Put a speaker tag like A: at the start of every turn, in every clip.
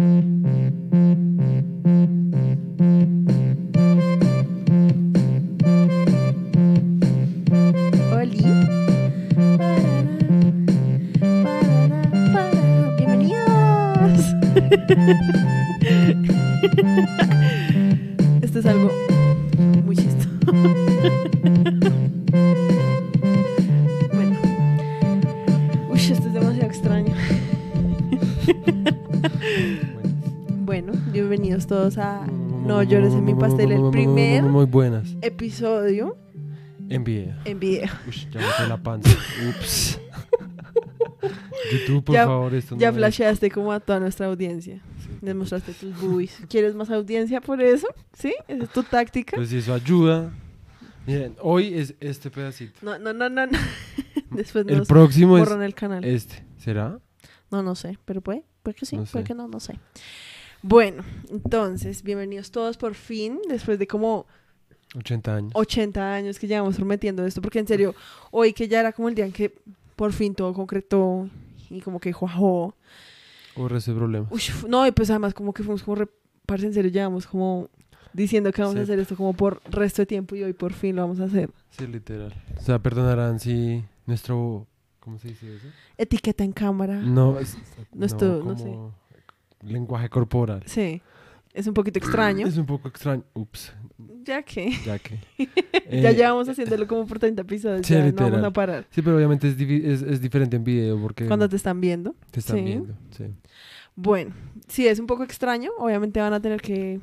A: Oli. Bienvenidos. No llores en mi pastel, el primer
B: Muy buenas.
A: episodio
B: En video.
A: en video.
B: Ush, ya me la panza. Ups. YouTube, por
A: Ya-
B: favor, esto
A: Ya
B: no es-
A: flasheaste como a toda nuestra audiencia. Les mostraste tus boobies. ¿Quieres más audiencia por eso? ¿Sí? ¿Esa es tu táctica?
B: Pues si eso ayuda. Miren, hoy es este pedacito.
A: No, no, no, no. no. Después
B: El
A: nos
B: próximo es
A: el canal.
B: este. ¿Será?
A: No, no sé. Pero puede. Puede que sí.
B: No
A: puede
B: sé.
A: que no. No sé. Bueno, entonces, bienvenidos todos por fin. Después de como
B: 80 años.
A: 80 años que llevamos prometiendo esto. Porque en serio, hoy que ya era como el día en que por fin todo concretó y como que cuajó.
B: Por ese problema.
A: Uy, no, y pues además como que fuimos como, parce, en serio, llevamos como diciendo que vamos a hacer esto como por resto de tiempo y hoy por fin lo vamos a hacer.
B: Sí, literal. O sea, perdonarán si nuestro. ¿Cómo se dice eso?
A: Etiqueta en cámara.
B: No, es,
A: Nuestro- no sé.
B: Lenguaje corporal.
A: Sí, es un poquito extraño.
B: Es un poco extraño. Ups,
A: Ya que
B: ya que.
A: ya
B: Eh,
A: llevamos haciéndolo como por 30 episodios,
B: sí,
A: ya no vamos
B: literal.
A: a parar.
B: Sí, pero obviamente es, es, es diferente en video porque
A: Cuando te están viendo.
B: te están
A: sí.
B: viendo. Sí.
A: Bueno, sí, es un poco extraño. Obviamente van a tener que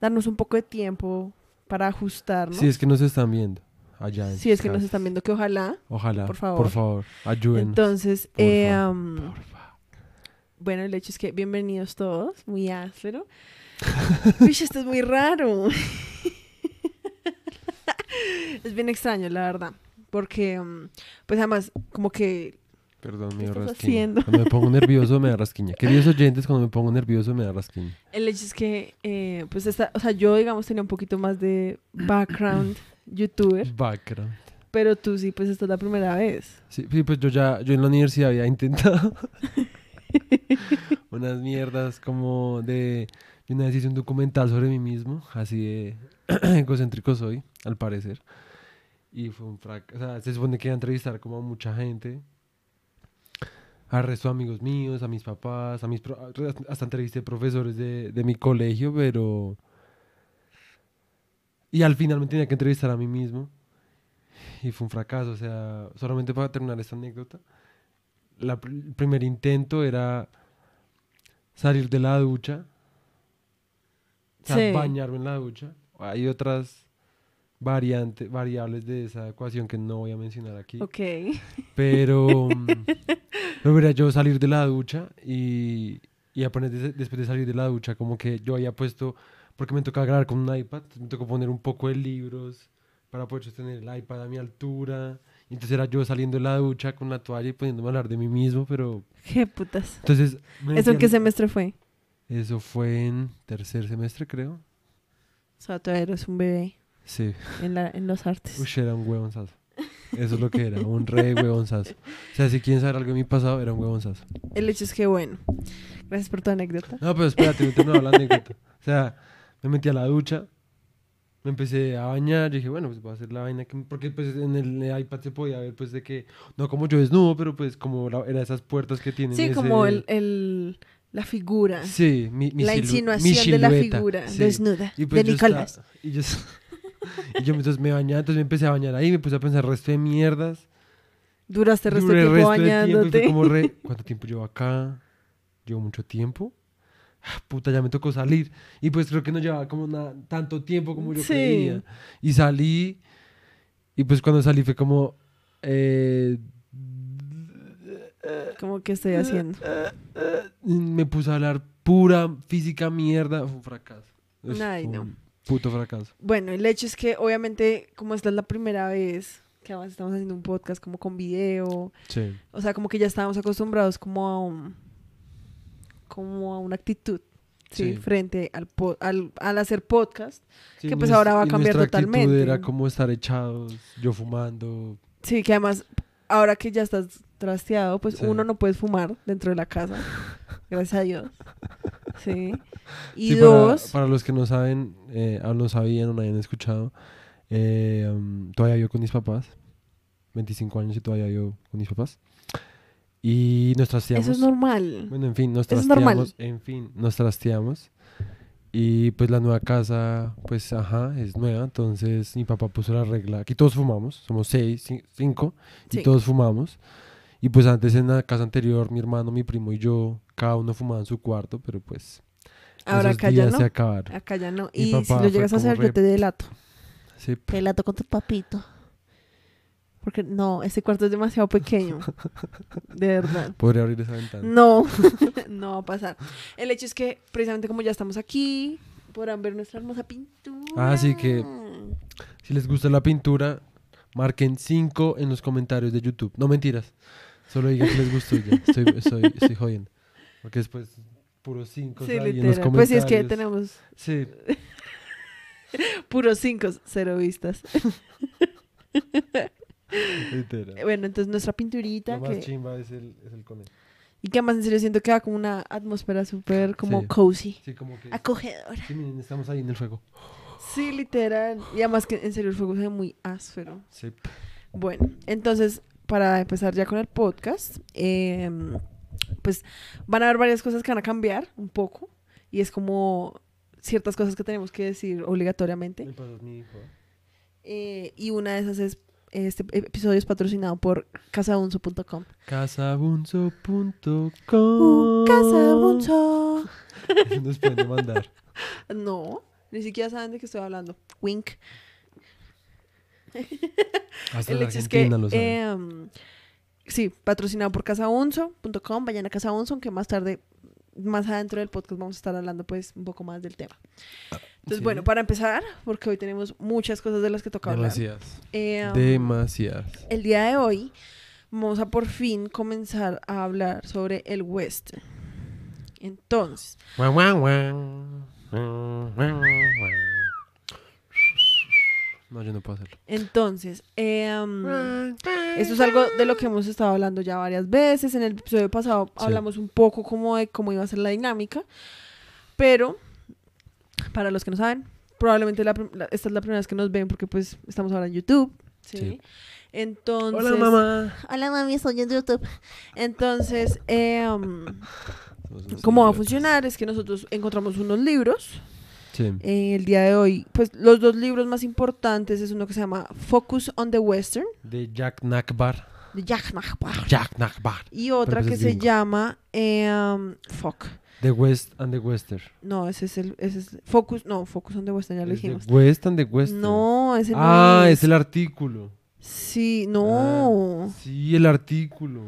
A: darnos un poco de tiempo para ajustarnos.
B: Si es que nos están viendo allá. en
A: Si es que nos están viendo, que ojalá.
B: Ojalá.
A: por favor.
B: Por favor, ayúdenos.
A: Entonces,
B: Por
A: eh,
B: favor.
A: Bueno, el hecho es que bienvenidos todos, muy áspero. Uy, esto es muy raro. es bien extraño, la verdad. Porque, mm, pues además, como que...
B: Perdón,
A: ¿Qué
B: me
A: estás
B: rasquiña.
A: haciendo?
B: Cuando me pongo nervioso me da rasquiña. Queridos oyentes, cuando me pongo nervioso me da rasquiña.
A: El hecho es que, eh, pues, esta, o sea, yo, digamos, tenía un poquito más de background youtuber,
B: Background.
A: pero tú sí, pues, esta es la primera vez.
B: Sí, sí, pues yo ya, yo en la universidad había intentado unas mierdas como de... Yo una vez hice un documental sobre mí mismo, así de egocéntrico soy, al parecer. Y fue un fracaso. O sea, se supone que iba a entrevistar como a mucha gente. Al resto de amigos míos, a mis papás, a mis pro- hasta entrevisté profesores de, de mi colegio, pero... Y al final me tenía que entrevistar a mí mismo. Y fue un fracaso, o sea, solamente para terminar esta anécdota. La el primer intento era salir de la ducha. O sea,
A: Sí.
B: bañarme en la ducha. Hay otras variantes, variables de esa ecuación que no voy a mencionar aquí.
A: Ok.
B: Pero mm, luego era yo salir de la ducha y, y apenas des- después de salir de la ducha, como que yo había puesto, porque me tocaba grabar con un iPad, me tocó poner un poco de libros para poder sostener el iPad a mi altura. Entonces era yo saliendo de la ducha con la toalla y poniéndome a hablar de mí mismo, pero
A: Qué putas.
B: entonces... me
A: ¿Eso en qué semestre fue?
B: Eso fue en tercer semestre, creo.
A: O sea, todavía eres un bebé
B: Sí.
A: en, la, en los artes.
B: Uy, era un huevonzazo. Eso es lo que era, un re huevonzazo. O sea, si quieren saber algo de mi pasado, era un huevonzazo.
A: El hecho es que, bueno, gracias por tu anécdota.
B: No, pero espérate, no terminaba la anécdota. O sea, me metí a la ducha, me empecé a bañar, dije, bueno, pues voy a hacer la vaina, que, porque pues en el iPad se podía ver pues de que, no como yo desnudo, pero pues como la, era esas puertas que tienen.
A: Sí,
B: ese-
A: como el, el, la figura,
B: Sí, mi, mi
A: la
B: silu- mi
A: insinuación de la
B: silueta,
A: figura
B: sí.
A: desnuda
B: Y pues
A: de
B: yo
A: Nicolás.
B: estaba- y yo, y yo entonces me bañaba, entonces me empecé a bañar ahí, me puse a pensar resto de mierdas.
A: Duraste el resto
B: Duré
A: de tiempo
B: resto del tiempo
A: bañándote.
B: como re- ¿Cuánto tiempo llevo acá? Llevo mucho tiempo. Puta, ya me tocó salir. Y pues creo que no llevaba como na- tanto tiempo como yo
A: Sí.
B: creía. Y salí. Y pues cuando salí fue como. eh,
A: Como que estoy haciendo.
B: me puse a hablar pura física mierda. Fue un fracaso. Es
A: Ay,
B: un
A: no.
B: Puto fracaso.
A: Bueno, el hecho es que obviamente, como esta es la primera vez que además estamos haciendo un podcast como con video,
B: Sí.
A: o sea, como que ya estábamos acostumbrados como a un, como a una actitud, ¿sí?
B: Sí.
A: Frente al, al, al hacer podcast.
B: Sí,
A: Que, pues, ahora va a cambiar totalmente.
B: Era como estar echados, yo fumando.
A: Sí, que además, ahora que ya estás trasteado, pues
B: Sí.
A: uno no puedes fumar dentro de la casa, gracias a Dios. Sí. Y
B: Sí, para-
A: dos,
B: Para, los que no saben, eh, o no sabían o no hayan escuchado, eh, um, todavía vivo con mis papás. 25 años y todavía vivo con mis papás. Y nos trasteamos.
A: eso es normal.
B: Bueno, en fin, nos trasteamos. En fin, nos trasteamos. Y pues la nueva casa, pues ajá, es nueva. Entonces mi papá puso la regla. Aquí todos fumamos, somos seis, ci- cinco, y
A: Sí.
B: todos fumamos. Y pues antes en la casa anterior, mi hermano, mi primo y yo, cada uno fumaba en su cuarto, pero pues
A: Ahora
B: esos
A: acá ya
B: días
A: no.
B: se acabaron.
A: Acá ya no.
B: Mi
A: Y si lo llegas a hacer, yo te delato.
B: Sí,
A: Te delato con tu papito. Porque no, ese cuarto es demasiado pequeño. De verdad.
B: podría abrir esa ventana.
A: No, no va a pasar. El hecho es que precisamente como ya estamos aquí, podrán ver nuestra hermosa pintura.
B: Ah, sí que- Si les gusta la pintura, marquen 5 en los comentarios de YouTube. No mentiras. Solo digan que les gustó y ya. Estoy, estoy, estoy jodiendo. Porque después puros 5
A: Sí,
B: en los
A: literal. Pues sí, es que
B: comentarios.
A: tenemos
B: Sí,
A: puros cinco, cero vistas.
B: literal.
A: Bueno, entonces nuestra pinturita
B: Lo más chimba es el, es el conejo.
A: Y que además en serio siento que da como una atmósfera súper como
B: Sí.
A: cozy.
B: Sí, como que...
A: Acogedora.
B: Sí, miren, estamos ahí en el fuego.
A: Sí, literal. Y además que en serio el fuego se ve muy áspero.
B: Sí.
A: Bueno, entonces, para empezar ya con el podcast, em, pues van a haber varias cosas que van a cambiar un poco. Y es como ciertas cosas que tenemos que decir obligatoriamente.
B: Me pasas mi hijo.
A: Eh, y una de esas es, este episodio es patrocinado por casaunzo.com.
B: Casabunzo.com
A: Uh, Casabunzo.
B: Nos pueden demandar.
A: No, ni siquiera saben de qué estoy hablando. Wink.
B: Hasta
A: El hecho es que,
B: lo
A: em, sí, patrocinado por casaunzo.com, vayan a casaunzo, que más tarde, más adentro del podcast vamos a estar hablando pues un poco más del tema. Entonces,
B: Sí.
A: bueno, para empezar, porque hoy tenemos muchas cosas de las que toca hablar.
B: Demasiadas.
A: em,
B: Demasiadas.
A: el día de hoy vamos a por fin comenzar a hablar sobre el western. Entonces,
B: No, yo no puedo hacerlo.
A: entonces, em, Esto es algo de lo que hemos estado hablando ya varias veces. En el episodio pasado
B: Sí.
A: hablamos un poco como de cómo iba a ser la dinámica. Pero, para los que no saben, probablemente la prim- la- esta es la primera vez que nos ven porque pues estamos ahora en YouTube. ¿sí?
B: Sí.
A: Entonces...
B: Hola, mamá.
A: Hola, mami, estoy en YouTube. Entonces,
B: unos
A: ¿cómo va a funcionar? Es que nosotros encontramos unos libros.
B: Sí.
A: eh, el día de hoy, pues los dos libros más importantes es uno que se llama Focus on the Western,
B: De Jack Nakbar.
A: de Jack Nachbar.
B: Jack Nakbar.
A: Y otra que se llama em, Fuck.
B: The West and the Western.
A: No, ese es el ese es Focus, no, Focus on the Western ya lo
B: Es
A: dijimos.
B: The West and the Western.
A: No, ese no
B: Ah,
A: es.
B: es el artículo.
A: Sí, no.
B: Ah, sí, el artículo.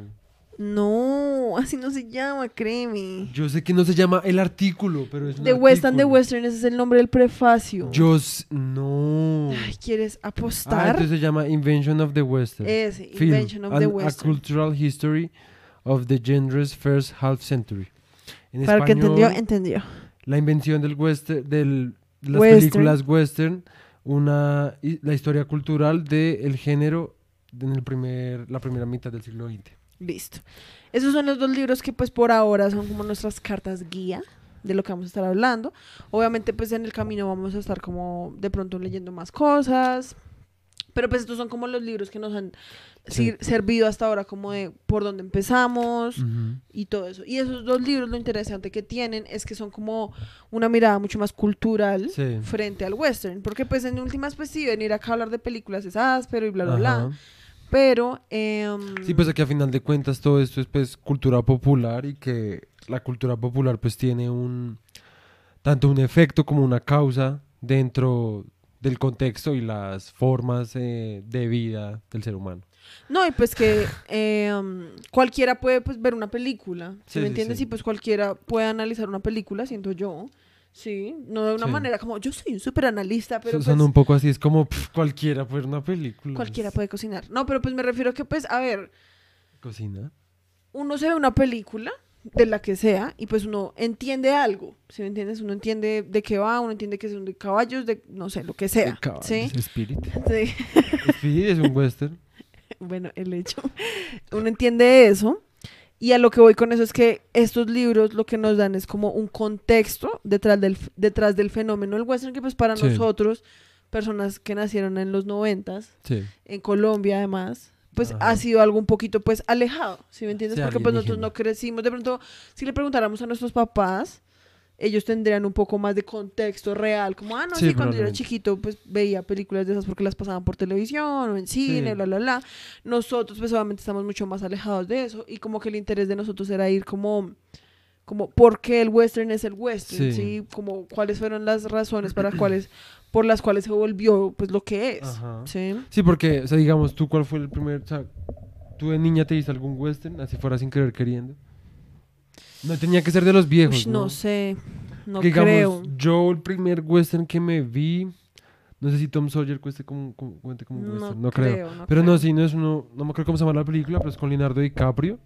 A: No, así no se llama, créeme.
B: Yo sé que no se llama el artículo, pero es un
A: The West and the. Western, ese es el nombre del prefacio.
B: Yo s- no.
A: Ay, ¿quieres
B: Ah,
A: apostar?
B: entonces se llama Invention of the Western.
A: ese,
B: Film,
A: Invention of
B: and
A: the
B: A
A: Western.
B: Cultural History of the Genre's First Half Century. En
A: Para el que
B: español,
A: entendió, entendió.
B: la invención del western, del, de las
A: Western.
B: películas western, una, y- la historia cultural del género en el primer, la primera mitad del siglo XX.
A: Listo. Esos son los dos libros que pues por ahora son como nuestras cartas guía de lo que vamos a estar hablando. Obviamente pues en el camino vamos a estar como de pronto leyendo más cosas. Pero pues estos son como los libros que nos han
B: Sí.
A: servido hasta ahora como de por dónde empezamos
B: Ujú.
A: y todo eso. Y esos dos libros lo interesante que tienen es que son como una mirada mucho más cultural
B: Sí.
A: frente al western. Porque pues en últimas pues sí, venir acá a hablar de películas es áspero y bla, bla, bla. Pero... em,
B: Sí, pues aquí a final de cuentas todo esto es pues cultura popular y que la cultura popular pues tiene un tanto un efecto como una causa dentro del contexto y las formas eh, de vida del ser humano.
A: No, y pues que eh, um, cualquiera puede pues, ver una película, ¿sí
B: Sí,
A: me
B: sí,
A: entiendes?
B: sí.
A: Y pues cualquiera puede analizar una película, siento yo, ¿sí? No de una
B: Sí.
A: manera como, yo soy un súper analista, pero
B: Son-
A: pues
B: un poco así, es como cualquiera puede ver una película.
A: cualquiera puede cocinar. No, pero pues me refiero que pues, a ver,
B: Cocina.
A: uno se ve una película, de la que sea, y pues uno entiende algo, ¿sí me entiendes? Uno entiende de qué va, uno entiende que son de caballos, de no sé, lo que sea,
B: De caballos,
A: ¿sí?
B: Spirit.
A: Sí.
B: Spirit es un western.
A: bueno, el hecho. Uno entiende eso. Y a lo que voy con eso es que estos libros lo que nos dan es como un contexto detrás del, detrás del fenómeno del western, que pues para
B: Sí.
A: nosotros, personas que nacieron en los noventas,
B: Sí.
A: en Colombia además, pues
B: Ajá.
A: ha sido algo un poquito pues alejado, ¿sí me entiendes?
B: Sí,
A: Porque pues nosotros no crecimos, de pronto si le preguntáramos a nuestros papás, ellos tendrían un poco más de contexto real, como, ah, no,
B: Sí,
A: sí, cuando yo era chiquito pues veía películas de esas porque las pasaban por televisión o en cine,
B: Sí.
A: bla, bla, bla. Nosotros pues obviamente estamos mucho más alejados de eso y como que el interés de nosotros era ir como... Como por qué el western es el western,
B: Sí.
A: ¿sí? Como cuáles fueron las razones para cuáles, por las cuales se volvió pues lo que es,
B: Ajá.
A: ¿sí?
B: Sí, porque, o sea, digamos, tú, ¿cuál fue el primer, o sea, tú de niña te viste algún western, así fuera sin querer queriendo? No tenía que ser de los viejos,
A: Ush,
B: ¿no?
A: no sé, no
B: digamos,
A: creo.
B: yo el primer western que me vi, no sé si Tom Sawyer cueste como, como- cuente como
A: No
B: western, no creo.
A: creo, no
B: pero
A: creo.
B: no, sí, no es uno, no me acuerdo cómo se llama la película, pero es con Leonardo DiCaprio.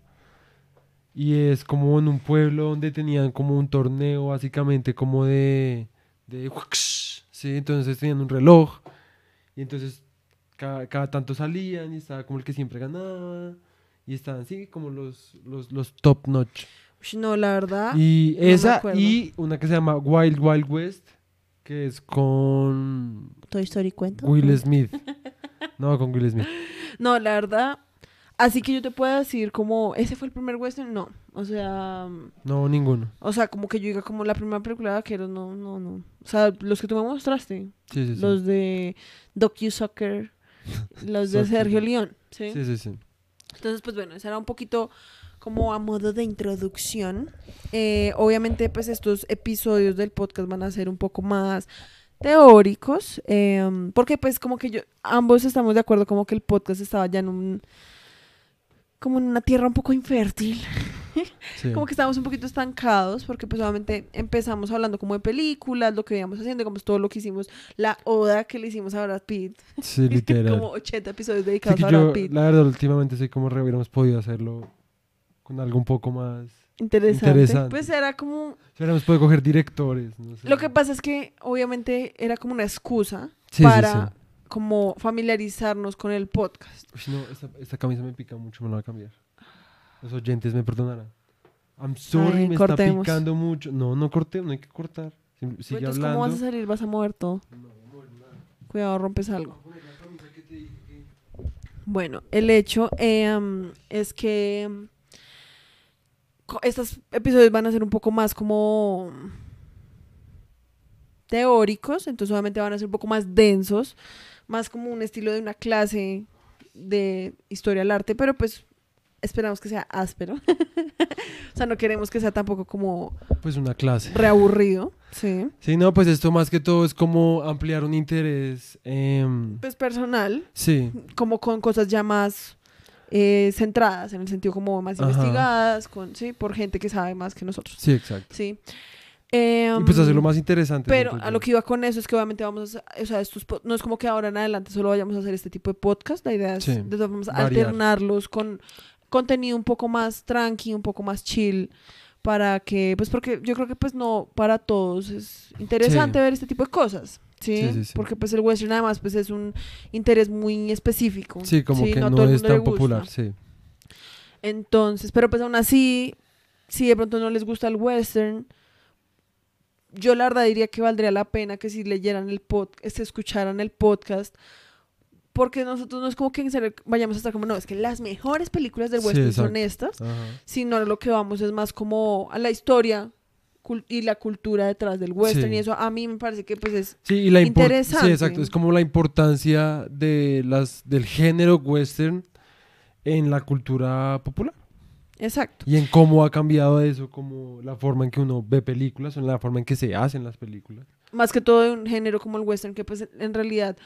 B: Y es como en un pueblo donde tenían como un torneo, básicamente como de... de sí, entonces tenían un reloj. Y entonces cada, cada tanto salían y estaba como el que siempre ganaba. Y estaban así como los, los, los top notch.
A: No, la verdad.
B: Y esa y una que se llama Wild Wild West, que es con
A: Toy Story cuenta.
B: Will Smith. No, con Will Smith.
A: No, la verdad. Así que yo te puedo decir como, ¿ese fue el primer western? No. O sea,
B: No, ninguno.
A: o sea, como que yo diga como la primera película de vaqueros, no, no, no. O sea, los que tú me mostraste,
B: Sí, sí, sí.
A: los de Docu Soccer, los de. Sergio León, ¿sí?
B: Sí, sí, sí.
A: Entonces, pues bueno, ese era un poquito como a modo de introducción. Eh, obviamente, pues estos episodios del podcast van a ser un poco más teóricos, em, porque pues como que yo, ambos estamos de acuerdo como que el podcast estaba ya en un, como en una tierra un poco infértil,
B: sí.
A: como que estábamos un poquito estancados, porque pues obviamente empezamos hablando como de películas, lo que íbamos haciendo, como todo lo que hicimos, la oda que le hicimos a Brad Pitt,
B: Sí, literal.
A: como 80 episodios
B: Sí,
A: dedicados a Brad
B: yo,
A: Pitt.
B: la verdad, últimamente sé cómo re hubiéramos podido hacerlo con algo un poco más.
A: Interesante.
B: Interesante.
A: Pues era como
B: Si hubiéramos podido coger directores. No sé.
A: Lo que pasa es que obviamente era como una excusa
B: Sí,
A: para
B: sí.
A: como familiarizarnos con el podcast.
B: Uy, no, esta, esta camisa me pica mucho, me la voy a cambiar. Los oyentes me perdonarán. I'm sorry,
A: Ay,
B: me
A: cortemos.
B: está picando mucho. No, no corté, no hay que cortar. Sim-
A: Pues
B: Sigue
A: Entonces,
B: hablando.
A: ¿cómo vas a salir? Vas a mover todo. Cuidado, rompes algo. Bueno, el hecho em, es que estos episodios van a ser un poco más como teóricos, entonces obviamente van a ser un poco más densos, más como un estilo de una clase de historia del arte, pero pues esperamos que sea áspero. o sea, no queremos que sea tampoco como
B: Pues una clase.
A: reaburrido, sí.
B: Sí, no, pues esto más que todo es como ampliar un interés. em,
A: Pues personal,
B: sí,
A: como con cosas ya más eh, centradas, en el sentido como más
B: Ajá.
A: investigadas, con, sí, por gente que sabe más que nosotros,
B: sí, exacto.
A: sí.
B: y pues hacerlo más interesante.
A: Pero a lo que iba con eso es que obviamente vamos a hacer, o sea, estos no es como que ahora en adelante solo vayamos a hacer este tipo de podcast, la idea es
B: Sí,
A: de todas formas
B: variar.
A: alternarlos con contenido un poco más tranqui, un poco más chill, para que, pues porque yo creo que pues no para todos es interesante
B: Sí.
A: ver este tipo de cosas. ¿Sí?
B: Sí, sí, sí.
A: porque pues el western además pues es un interés muy específico.
B: Sí, como que no,
A: el
B: es tan popular, sí.
A: Entonces, pero pues aún así, si de pronto no les gusta el western, yo la verdad diría que valdría la pena que si leyeran el podcast, escucharan el podcast, porque nosotros no es como que en serio vayamos a estar como, no, es que las mejores películas del
B: Sí,
A: western son
B: exacto.
A: estas,
B: Ajá.
A: sino lo que vamos es más como a la historia y la cultura detrás del western
B: Sí.
A: y eso a mí me parece que pues es
B: Sí, y la
A: Interesante.
B: Sí, exacto. Es como la importancia de las, del género western en la cultura popular.
A: exacto.
B: Y en cómo ha cambiado eso, como la forma en que uno ve películas en la forma en que se hacen las películas.
A: más que todo de un género como el western que pues en realidad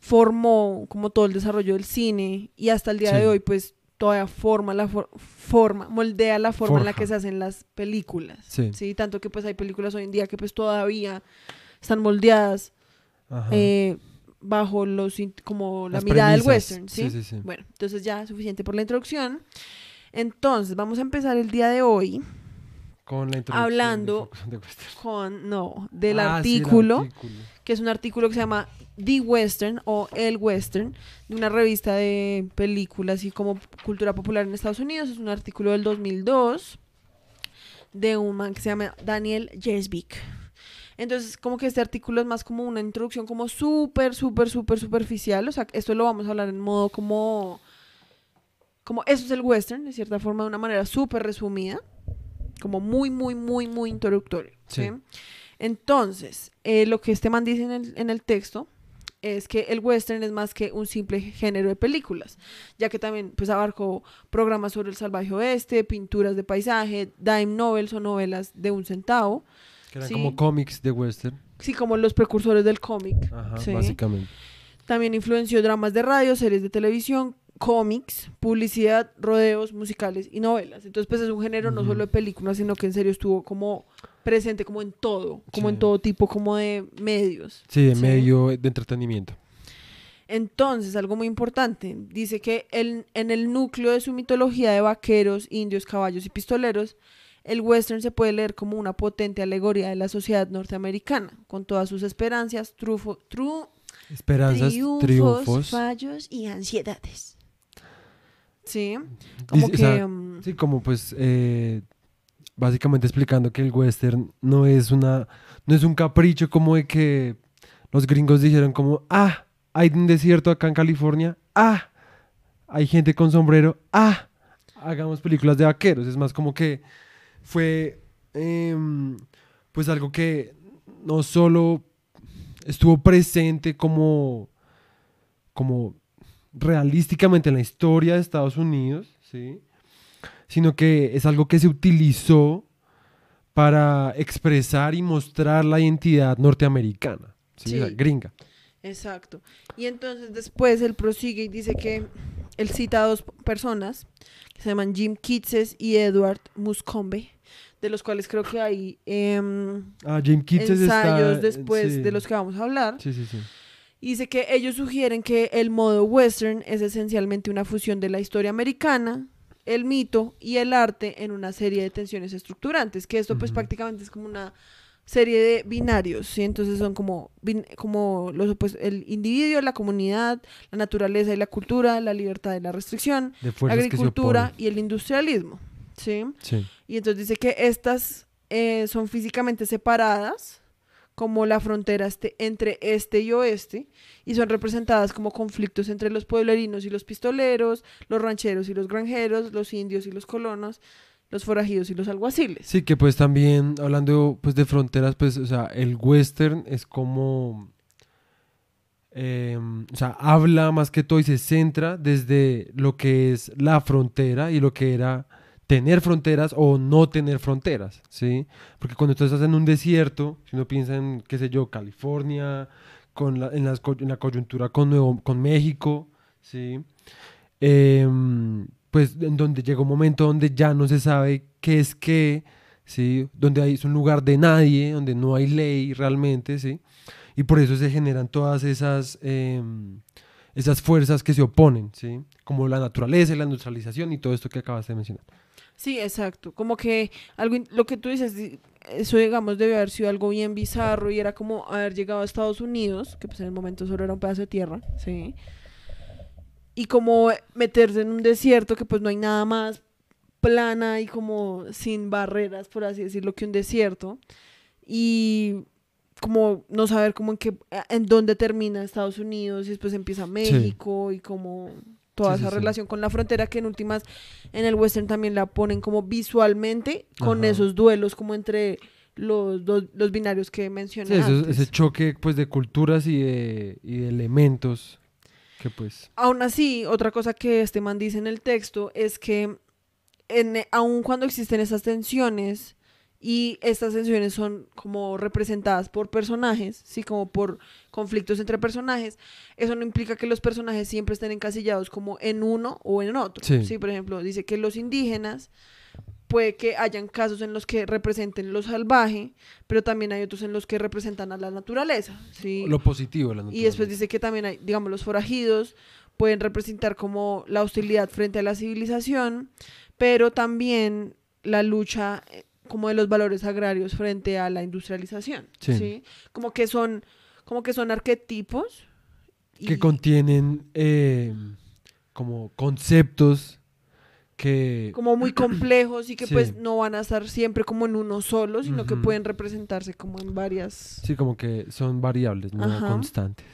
A: formó como todo el desarrollo del cine y hasta el día
B: Sí.
A: de hoy pues todavía forma la for- forma moldea la forma en la que se hacen las películas
B: Sí.
A: sí tanto que pues hay películas hoy en día que pues todavía están moldeadas eh, bajo los como la
B: Las
A: mirada del western ¿sí?
B: Sí, sí, sí.
A: bueno entonces ya suficiente por la introducción entonces vamos a empezar el día de hoy
B: Con la introducción
A: Hablando-
B: de
A: con, no, del
B: Ah,
A: artículo. que es un artículo que se llama The Western o El Western, de una revista de películas y como cultura popular en Estados Unidos. Es un artículo del 2002 de un man que se llama Daniel Jesvik. Entonces, como que este artículo es más como una introducción como súper, súper, súper superficial. O sea, esto lo vamos a hablar en modo como... Como eso es el western, de cierta forma, de una manera súper resumida. Como muy, muy, muy, muy introductorio. ¿sí?
B: Sí.
A: Entonces, eh, lo que este man dice en el, en el texto es que el western es más que un simple género de películas, ya que también pues abarcó programas sobre el salvaje oeste, pinturas de paisaje, dime novels o novelas de un centavo,
B: Que eran
A: Sí.
B: como cómics de western.
A: sí como los precursores del cómic.
B: Ajá,
A: Sí.
B: básicamente.
A: También influenció dramas de radio, series de televisión, cómics, publicidad, rodeos, musicales y novelas. Entonces, pues es un género no solo de películas, sino que en serio estuvo como presente como en todo, como en todo tipo como de medios.
B: Sí, de
A: Sí.
B: medio de entretenimiento.
A: Entonces, algo muy importante, dice que el- en el núcleo de su mitología de vaqueros, indios, caballos y pistoleros, el western se puede leer como una potente alegoría de la sociedad norteamericana, con todas sus esperanzas, trufo, tru-
B: Esperanzas,
A: triunfos,
B: triunfos.
A: fallos y ansiedades. Sí, como
B: Dice-
A: que...
B: o sea,
A: mm,
B: Sí, como pues eh, básicamente explicando que el western no es una, no es un capricho como de que los gringos dijeron como, ah, hay un desierto acá en California, ah, hay gente con sombrero, ah, hagamos películas de vaqueros. Es más como que fue em, pues algo que no solo estuvo presente como, como realísticamente en la historia de Estados Unidos, ¿sí? Sino que es algo que se utilizó para expresar y mostrar la identidad norteamericana, ¿sí? O sea,
A: Sí.
B: gringa.
A: Exacto. Y entonces después él prosigue y dice que él cita a dos personas que se llaman Jim Kitses y Edward Muscombe, de los cuales creo que hay em,
B: Ah, Jim
A: ensayos
B: está,
A: después
B: sí.
A: de los que vamos a hablar.
B: Sí, sí, sí.
A: Y dice que ellos sugieren que el modo western es esencialmente una fusión de la historia americana, el mito y el arte en una serie de tensiones estructurantes, que esto pues prácticamente es como una serie de binarios, ¿sí? Entonces son como, bin- como los opus- el individuo, la comunidad, la naturaleza y la cultura, la libertad y la restricción, la agricultura y el industrialismo, ¿sí?
B: Sí.
A: Y entonces dice que estas eh, son físicamente separadas, como la frontera este, entre este y oeste, y son representadas como conflictos entre los pueblerinos y los pistoleros, los rancheros y los granjeros, los indios y los colonos, los forajidos y los alguaciles.
B: Sí, que pues también hablando pues de fronteras, pues, o sea, el western es como, em, o sea, habla más que todo y se centra desde lo que es la frontera y lo que era tener fronteras o no tener fronteras, ¿sí? Porque cuando tú estás en un desierto, si uno piensa en, qué sé yo, California, con la, en, las en la coyuntura con, Nuevo, con México, ¿sí? Em, pues en donde llega un momento donde ya no se sabe qué es qué, ¿sí? Donde hay, es un lugar de nadie, donde no hay ley realmente, ¿sí? Y por eso se generan todas esas, em, esas fuerzas que se oponen, ¿sí? Como la naturaleza y la industrialización y todo esto que acabas de mencionar.
A: Sí, exacto. Como que algo, lo que tú dices, di- eso digamos debe haber sido algo bien bizarro y era como haber llegado a Estados Unidos, que pues en el momento solo era un pedazo de tierra, sí. Y como meterse en un desierto que pues no hay nada más plana y como sin barreras, por así decirlo, que un desierto. Y como no saber cómo en qué, en dónde termina Estados Unidos y después empieza México y como toda
B: Sí, sí,
A: esa
B: sí.
A: relación con la frontera que en últimas en el western también la ponen como visualmente con
B: Ajá.
A: esos duelos como entre los dos los binarios que mencioné
B: Sí, eso-
A: antes.
B: ese choque pues de culturas y de, y de elementos que pues...
A: Aún así, otra cosa que este man dice en el texto es que en, aun cuando existen esas tensiones y estas tensiones son como representadas por personajes, sí, como por conflictos entre personajes, eso no implica que los personajes siempre estén encasillados como en uno o en otro.
B: Sí.
A: Sí, por ejemplo, dice que los indígenas puede que hayan casos en los que representen lo salvaje, pero también hay otros en los que representan a la naturaleza, sí.
B: Lo positivo de la
A: Y
B: naturaleza.
A: después dice que también hay, digamos, los forajidos pueden representar como la hostilidad frente a la civilización, pero también la lucha eh, como de los valores agrarios frente a la industrialización,
B: Sí.
A: ¿sí? Como que son, como que son arquetipos.
B: que contienen eh, como conceptos que...
A: como muy complejos y que
B: Sí.
A: pues no van a estar siempre como en uno solo, sino que pueden representarse como en varias...
B: Sí, como que son variables, no
A: Ajá.
B: constantes.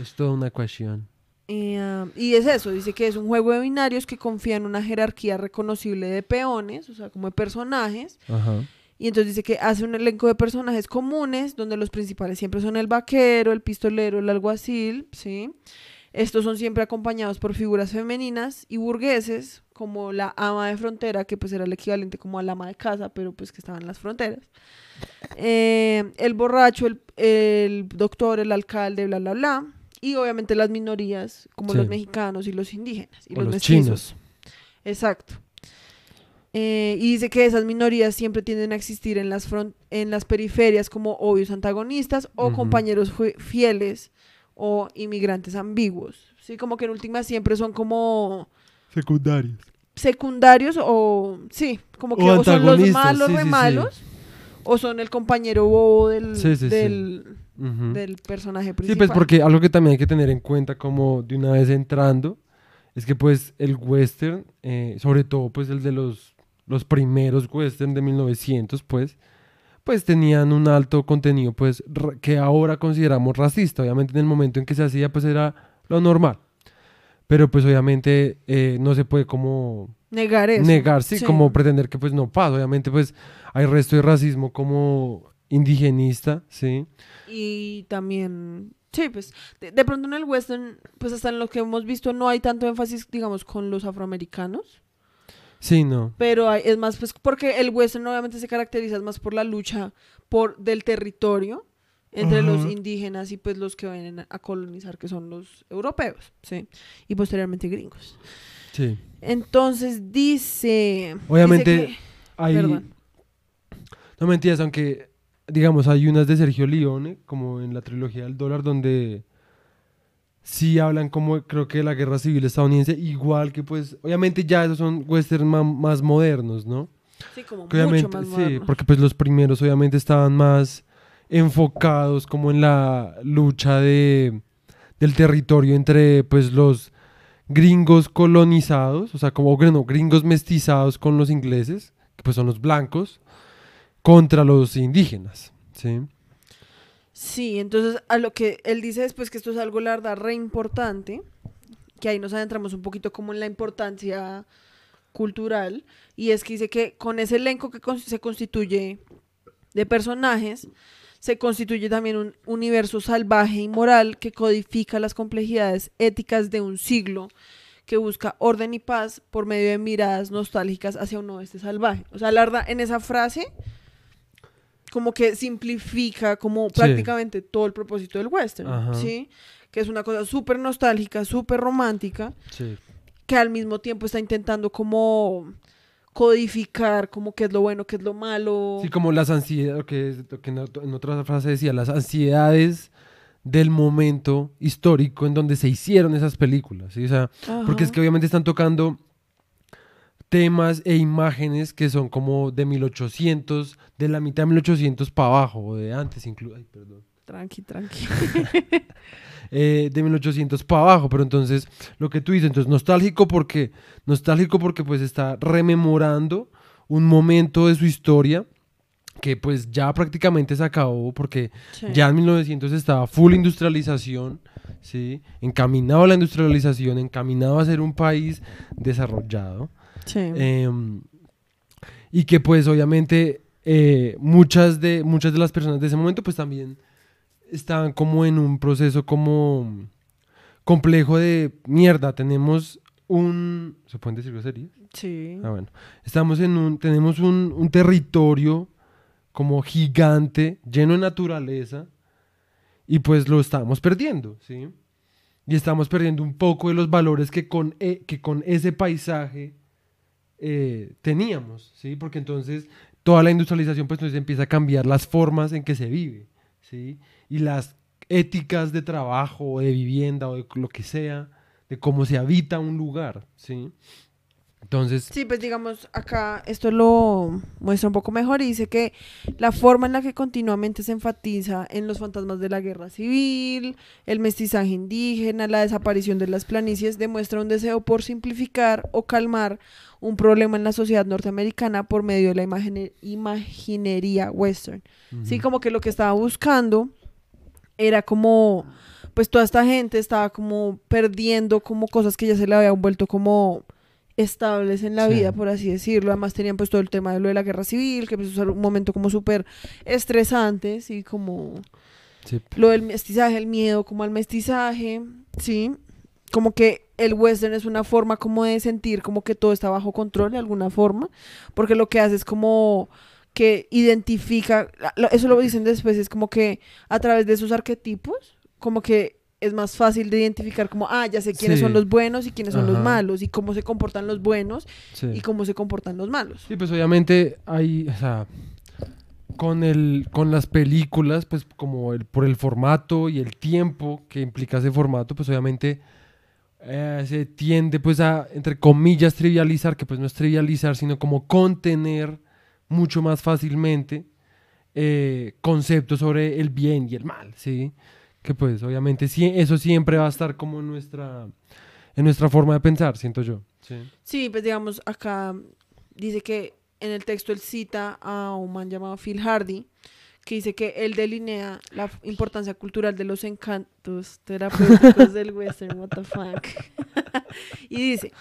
B: Es toda una cuestión.
A: Y, ah, y es eso, dice que es un juego de binarios que confía en una jerarquía reconocible de peones, o sea, como de personajes,
B: Ajá.
A: y entonces dice que hace un elenco de personajes comunes, donde los principales siempre son el vaquero, el pistolero, el alguacil, ¿sí? Estos son siempre acompañados por figuras femeninas y burgueses, como la ama de frontera, que pues era el equivalente como a la ama de casa, pero pues que estaba en las fronteras. Eh, el borracho, el, el doctor, el alcalde, bla, bla, bla. Y obviamente las minorías, como
B: Sí.
A: los mexicanos y los indígenas. Y
B: O
A: los,
B: los
A: mestizos.
B: chinos.
A: Exacto. Eh, y dice que esas minorías siempre tienden a existir en las, fron- en las periferias como obvios antagonistas o compañeros fieles o inmigrantes ambiguos. Sí, como que en última siempre son como
B: Secundarios.
A: secundarios o sí, como que
B: O
A: o, son los malos,
B: sí,
A: re
B: sí, sí.
A: malos, o son el compañero bobo del,
B: Sí, sí, sí.
A: del, personaje
B: Sí,
A: principal.
B: pues porque algo que también hay que tener en cuenta como de una vez entrando es que pues el western, eh, sobre todo pues el de los, los primeros western de 1900 pues, pues tenían un alto contenido pues que ahora consideramos racista. Obviamente en el momento en que se hacía pues era lo normal. Pero pues obviamente eh, no se puede como
A: negar eso.
B: negar, sí, como pretender que pues no pasa. Obviamente pues hay resto de racismo como indigenista, sí.
A: Y también, sí, pues de, de pronto en el western, pues hasta en lo que hemos visto no hay tanto énfasis, digamos, con los afroamericanos,
B: Sí, no.
A: pero hay- es más, pues porque el western obviamente se caracteriza más por la lucha por del territorio entre los indígenas y pues los que vienen a colonizar, que son los europeos, sí, y posteriormente gringos.
B: Sí.
A: Entonces dice...
B: Obviamente,
A: dice que-
B: Hay,
A: Perdón.
B: no mentiras, aunque digamos hay unas de Sergio Leone, como en la trilogía del dólar, donde sí hablan como creo que de la guerra civil estadounidense, igual que pues, obviamente ya esos son westerns ma- más modernos, ¿no?
A: sí, como
B: Que
A: mucho más
B: sí,
A: moderno.
B: porque pues los primeros obviamente estaban más enfocados como en la lucha de, del territorio entre pues los gringos colonizados, o sea, como gringos mestizados con los ingleses, que pues son los blancos, contra los indígenas, ¿sí?
A: Sí, entonces a lo que él dice después que esto es algo, la verdad, re importante, que ahí nos adentramos un poquito como en la importancia cultural, y es que dice que con ese elenco que se constituye de personajes, se constituye también un universo salvaje y moral que codifica las complejidades éticas de un siglo que busca orden y paz por medio de miradas nostálgicas hacia un oeste salvaje. O sea, la verdad, en esa frase como que simplifica como
B: Sí.
A: prácticamente todo el propósito del western,
B: Ajá.
A: ¿sí? Que es una cosa súper nostálgica, súper romántica,
B: Sí.
A: que al mismo tiempo está intentando como codificar como qué es lo bueno, qué es lo malo.
B: Sí, como las ansiedades, que, en, ot- en otra frase decía, las ansiedades del momento histórico en donde se hicieron esas películas, ¿sí? O sea, Porque es que obviamente están tocando temas e imágenes que son como de 1800, de la mitad de 1800 para abajo, o de antes incluso, ay, perdón,
A: Tranqui, tranqui.
B: eh, de 1800 para abajo, pero entonces lo que tú dices, entonces nostálgico porque, nostálgico porque pues está rememorando un momento de su historia que pues ya prácticamente se acabó porque
A: Sí.
B: ya en 1900 estaba full industrialización, ¿sí? encaminado a la industrialización, encaminado a ser un país desarrollado.
A: Sí.
B: Em, y que pues obviamente eh, muchas, de, muchas de las personas de ese momento pues también estaban como en un proceso como complejo de mierda. Tenemos un... ¿Se pueden decir groserías?
A: sí.
B: Ah, bueno. Estamos en un... Tenemos un, un territorio como gigante, lleno de naturaleza, y pues lo estamos perdiendo, ¿sí? Y estamos perdiendo un poco de los valores que con, e- que con ese paisaje eh, teníamos, ¿sí? Porque entonces toda la industrialización pues entonces empieza a cambiar las formas en que se vive, ¿sí? Y las éticas de trabajo de vivienda o de lo que sea, de cómo se habita un lugar, ¿sí? Entonces,
A: Sí, pues digamos, acá esto lo muestra un poco mejor y dice que la forma en la que continuamente se enfatiza en los fantasmas de la guerra civil, el mestizaje indígena, la desaparición de las planicies, demuestra un deseo por simplificar o calmar un problema en la sociedad norteamericana por medio de la imagine- imaginería western. Sí,
B: ujú,
A: como que lo que estaba buscando era como, pues toda esta gente estaba como perdiendo como cosas que ya se le habían vuelto como estables en la
B: Sí.
A: vida, por así decirlo. Además tenían pues todo el tema de lo de la guerra civil, que pues, un momento como súper estresante, sí, como
B: sí,
A: lo del mestizaje, el miedo como al mestizaje, sí. Como que el western es una forma como de sentir como que todo está bajo control de alguna forma, porque lo que hace es como que identifica, eso lo dicen después, es como que a través de esos arquetipos, como que es más fácil de identificar como, ah, ya sé quiénes
B: Sí.
A: son los buenos y quiénes son los malos, y cómo se comportan los buenos
B: sí.
A: y cómo se comportan los malos.
B: Sí, pues obviamente hay, o sea, con el, con las películas, pues como el, por el formato y el tiempo que implica ese formato, pues obviamente eh, se tiende pues a, entre comillas, trivializar, que pues no es trivializar, sino como contener mucho más fácilmente eh, conceptos sobre el bien y el mal, ¿sí? Que pues obviamente sí, eso siempre va a estar como en nuestra, en nuestra forma de pensar, siento yo. Sí.
A: Sí, pues digamos, acá dice que en el texto él cita a un man llamado Phil Hardy, que dice que él delinea la importancia cultural de los encantos terapéuticos del western, what the fuck. y dice,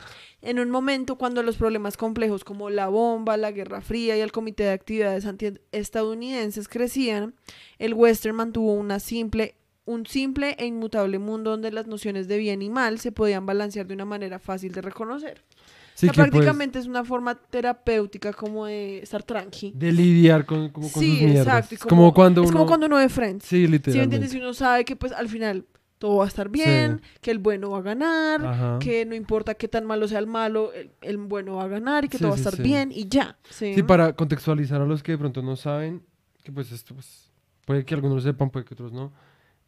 A: en un momento cuando los problemas complejos como la bomba, la Guerra Fría y el Comité de Actividades Antiestadounidenses crecían, el western mantuvo una simple un simple e inmutable mundo donde las nociones de bien y mal se podían balancear de una manera fácil de reconocer.
B: Sí,
A: O sea,
B: que, pues,
A: prácticamente es una forma terapéutica como de estar tranqui.
B: de lidiar con, como con
A: sí,
B: sus
A: exacto.
B: Es como, cuando
A: es
B: uno...
A: como cuando uno ve Friends.
B: Sí,
A: ¿Sí me
B: literalmente.
A: entiendes? Si uno sabe que pues al final todo va a estar bien, que el bueno va a ganar,
B: Ajá.
A: que no importa qué tan malo sea el malo, el, el bueno va a ganar y que
B: Sí,
A: todo va a
B: sí,
A: estar
B: sí.
A: bien y ya. Sí,
B: Sí, para contextualizar a los que de pronto no saben, que pues esto pues, puede que algunos lo sepan, puede que otros no.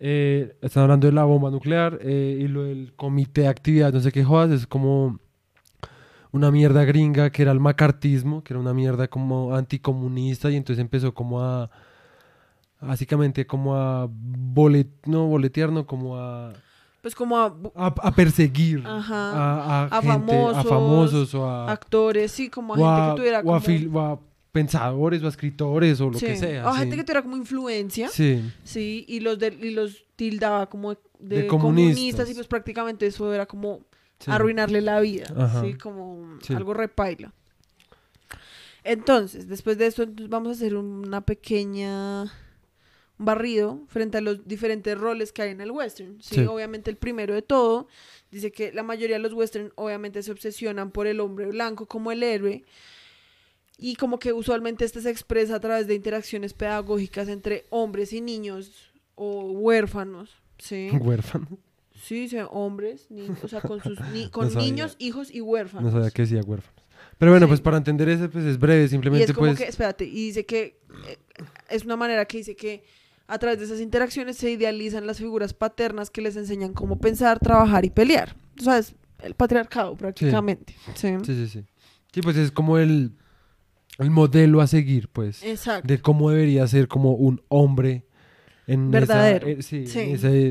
B: Eh, están hablando de la bomba nuclear eh, y lo del comité de actividad, no sé qué jodas, es como una mierda gringa que era el macartismo, que era una mierda como anticomunista y entonces empezó como a, básicamente como a bolet, no boletear, no, como a,
A: Pues como a
B: a, a perseguir
A: Ajá.
B: a, a gente, a
A: famosos,
B: famosos o a,
A: actores, sí, como a gente que tuviera
B: o
A: como...
B: a pensadores o escritores o lo
A: sí,
B: que sea.
A: o a
B: sí.
A: gente que tuviera como influencia.
B: Sí,
A: Sí, y los, de, y los tildaba como de,
B: De
A: comunistas.
B: comunistas.
A: y pues prácticamente eso era como
B: sí.
A: arruinarle la vida,
B: Ajá.
A: ¿sí? Como algo repaila. Entonces, después de esto, entonces vamos a hacer una pequeña barrido frente a los diferentes roles que hay en el western. ¿sí?
B: Sí.
A: Obviamente el primero de todo dice que la mayoría de los western obviamente se obsesionan por el hombre blanco como el héroe y como que usualmente este se expresa a través de interacciones pedagógicas entre hombres y niños o huérfanos. ¿sí?
B: Huérfano.
A: Sí, sí, hombres, niños, o sea, con sus ni- con niños, hijos y huérfanos.
B: No sabía que decía huérfanos. Pero bueno,
A: Sí.
B: pues para entender ese, pues es breve,
A: y
B: simplemente
A: es como
B: pues...
A: que, espérate, y dice que eh, es una manera que dice que a través de esas interacciones se idealizan las figuras paternas que les enseñan cómo pensar, trabajar y pelear. O sea, es el patriarcado prácticamente. Sí.
B: Sí, sí, sí. Sí, pues es como el, el modelo a seguir, pues,
A: Exacto.
B: de cómo debería ser como un hombre en
A: Verdadero.
B: Esa, eh, sí,
A: Sí.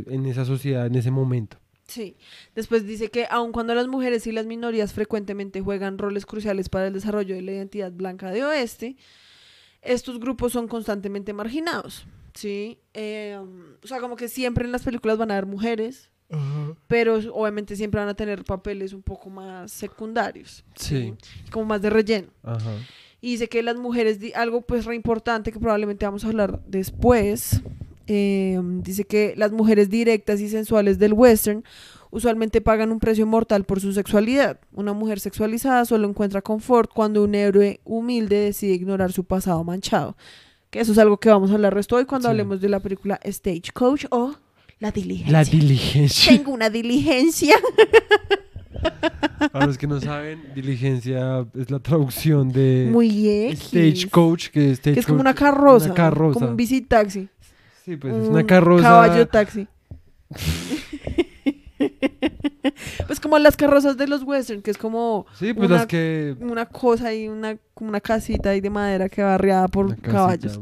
B: En, esa sociedad, en ese momento.
A: Sí. Después dice que aun cuando las mujeres y las minorías frecuentemente juegan roles cruciales para el desarrollo de la identidad blanca de oeste, estos grupos son constantemente marginados. Sí. Eh, um, o sea, como que siempre en las películas van a haber mujeres, pero obviamente siempre van a tener papeles un poco más secundarios.
B: Sí.
A: Como más de relleno.
B: Ajá.
A: Y dice que las mujeres, algo pues re importante que probablemente vamos a hablar después, eh, dice que las mujeres directas y sensuales del western usualmente pagan un precio mortal por su sexualidad. Una mujer sexualizada solo encuentra confort cuando un héroe humilde decide ignorar su pasado manchado. Que eso es algo que vamos a hablar resto hoy cuando
B: Sí.
A: hablemos de la película Stagecoach o La Diligencia.
B: La diligencia.
A: Tengo una diligencia.
B: Para los que no saben, diligencia es la traducción de
A: Muy
B: stagecoach, que,
A: Que es como una carroza.
B: Una carroza.
A: Como un visitaxi.
B: Sí, pues es
A: un
B: una carroza.
A: Caballo taxi. Pues como las carrozas de los western, que es como
B: Sí, pues
A: una,
B: las que...
A: una cosa y una, como una casita ahí de madera que va arriada por
B: Una
A: caballos.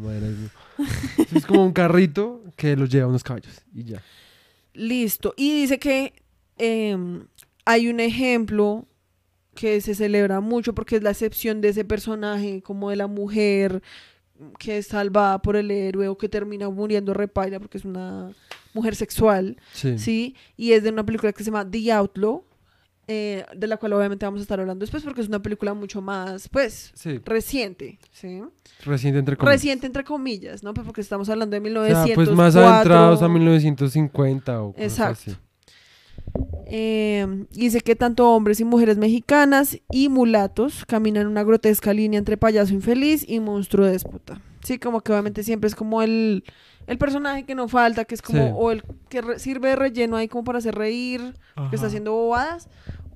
B: es como un carrito que los lleva unos caballos y ya.
A: Listo. Y dice que em, hay un ejemplo que se celebra mucho porque es la excepción de ese personaje, como de la mujer que es salvada por el héroe o que termina muriendo repaila porque es una mujer sexual,
B: Sí.
A: ¿sí? Y es de una película que se llama The Outlaw, eh, de la cual obviamente vamos a estar hablando después porque es una película mucho más, pues,
B: Sí,
A: reciente, ¿sí?
B: reciente entre comillas.
A: Reciente entre comillas, ¿no? Pues porque estamos hablando de
B: O
A: 1904.
B: sea, pues más adentrados a 1950 o cosas
A: Exacto.
B: así.
A: Eh, dice que tanto hombres y mujeres mexicanas y mulatos caminan una grotesca línea entre payaso infeliz y monstruo déspota. Sí, como que obviamente siempre es como el, el personaje que no falta, que es como,
B: Sí.
A: o el que re- sirve de relleno ahí como para hacer reír, que está haciendo bobadas,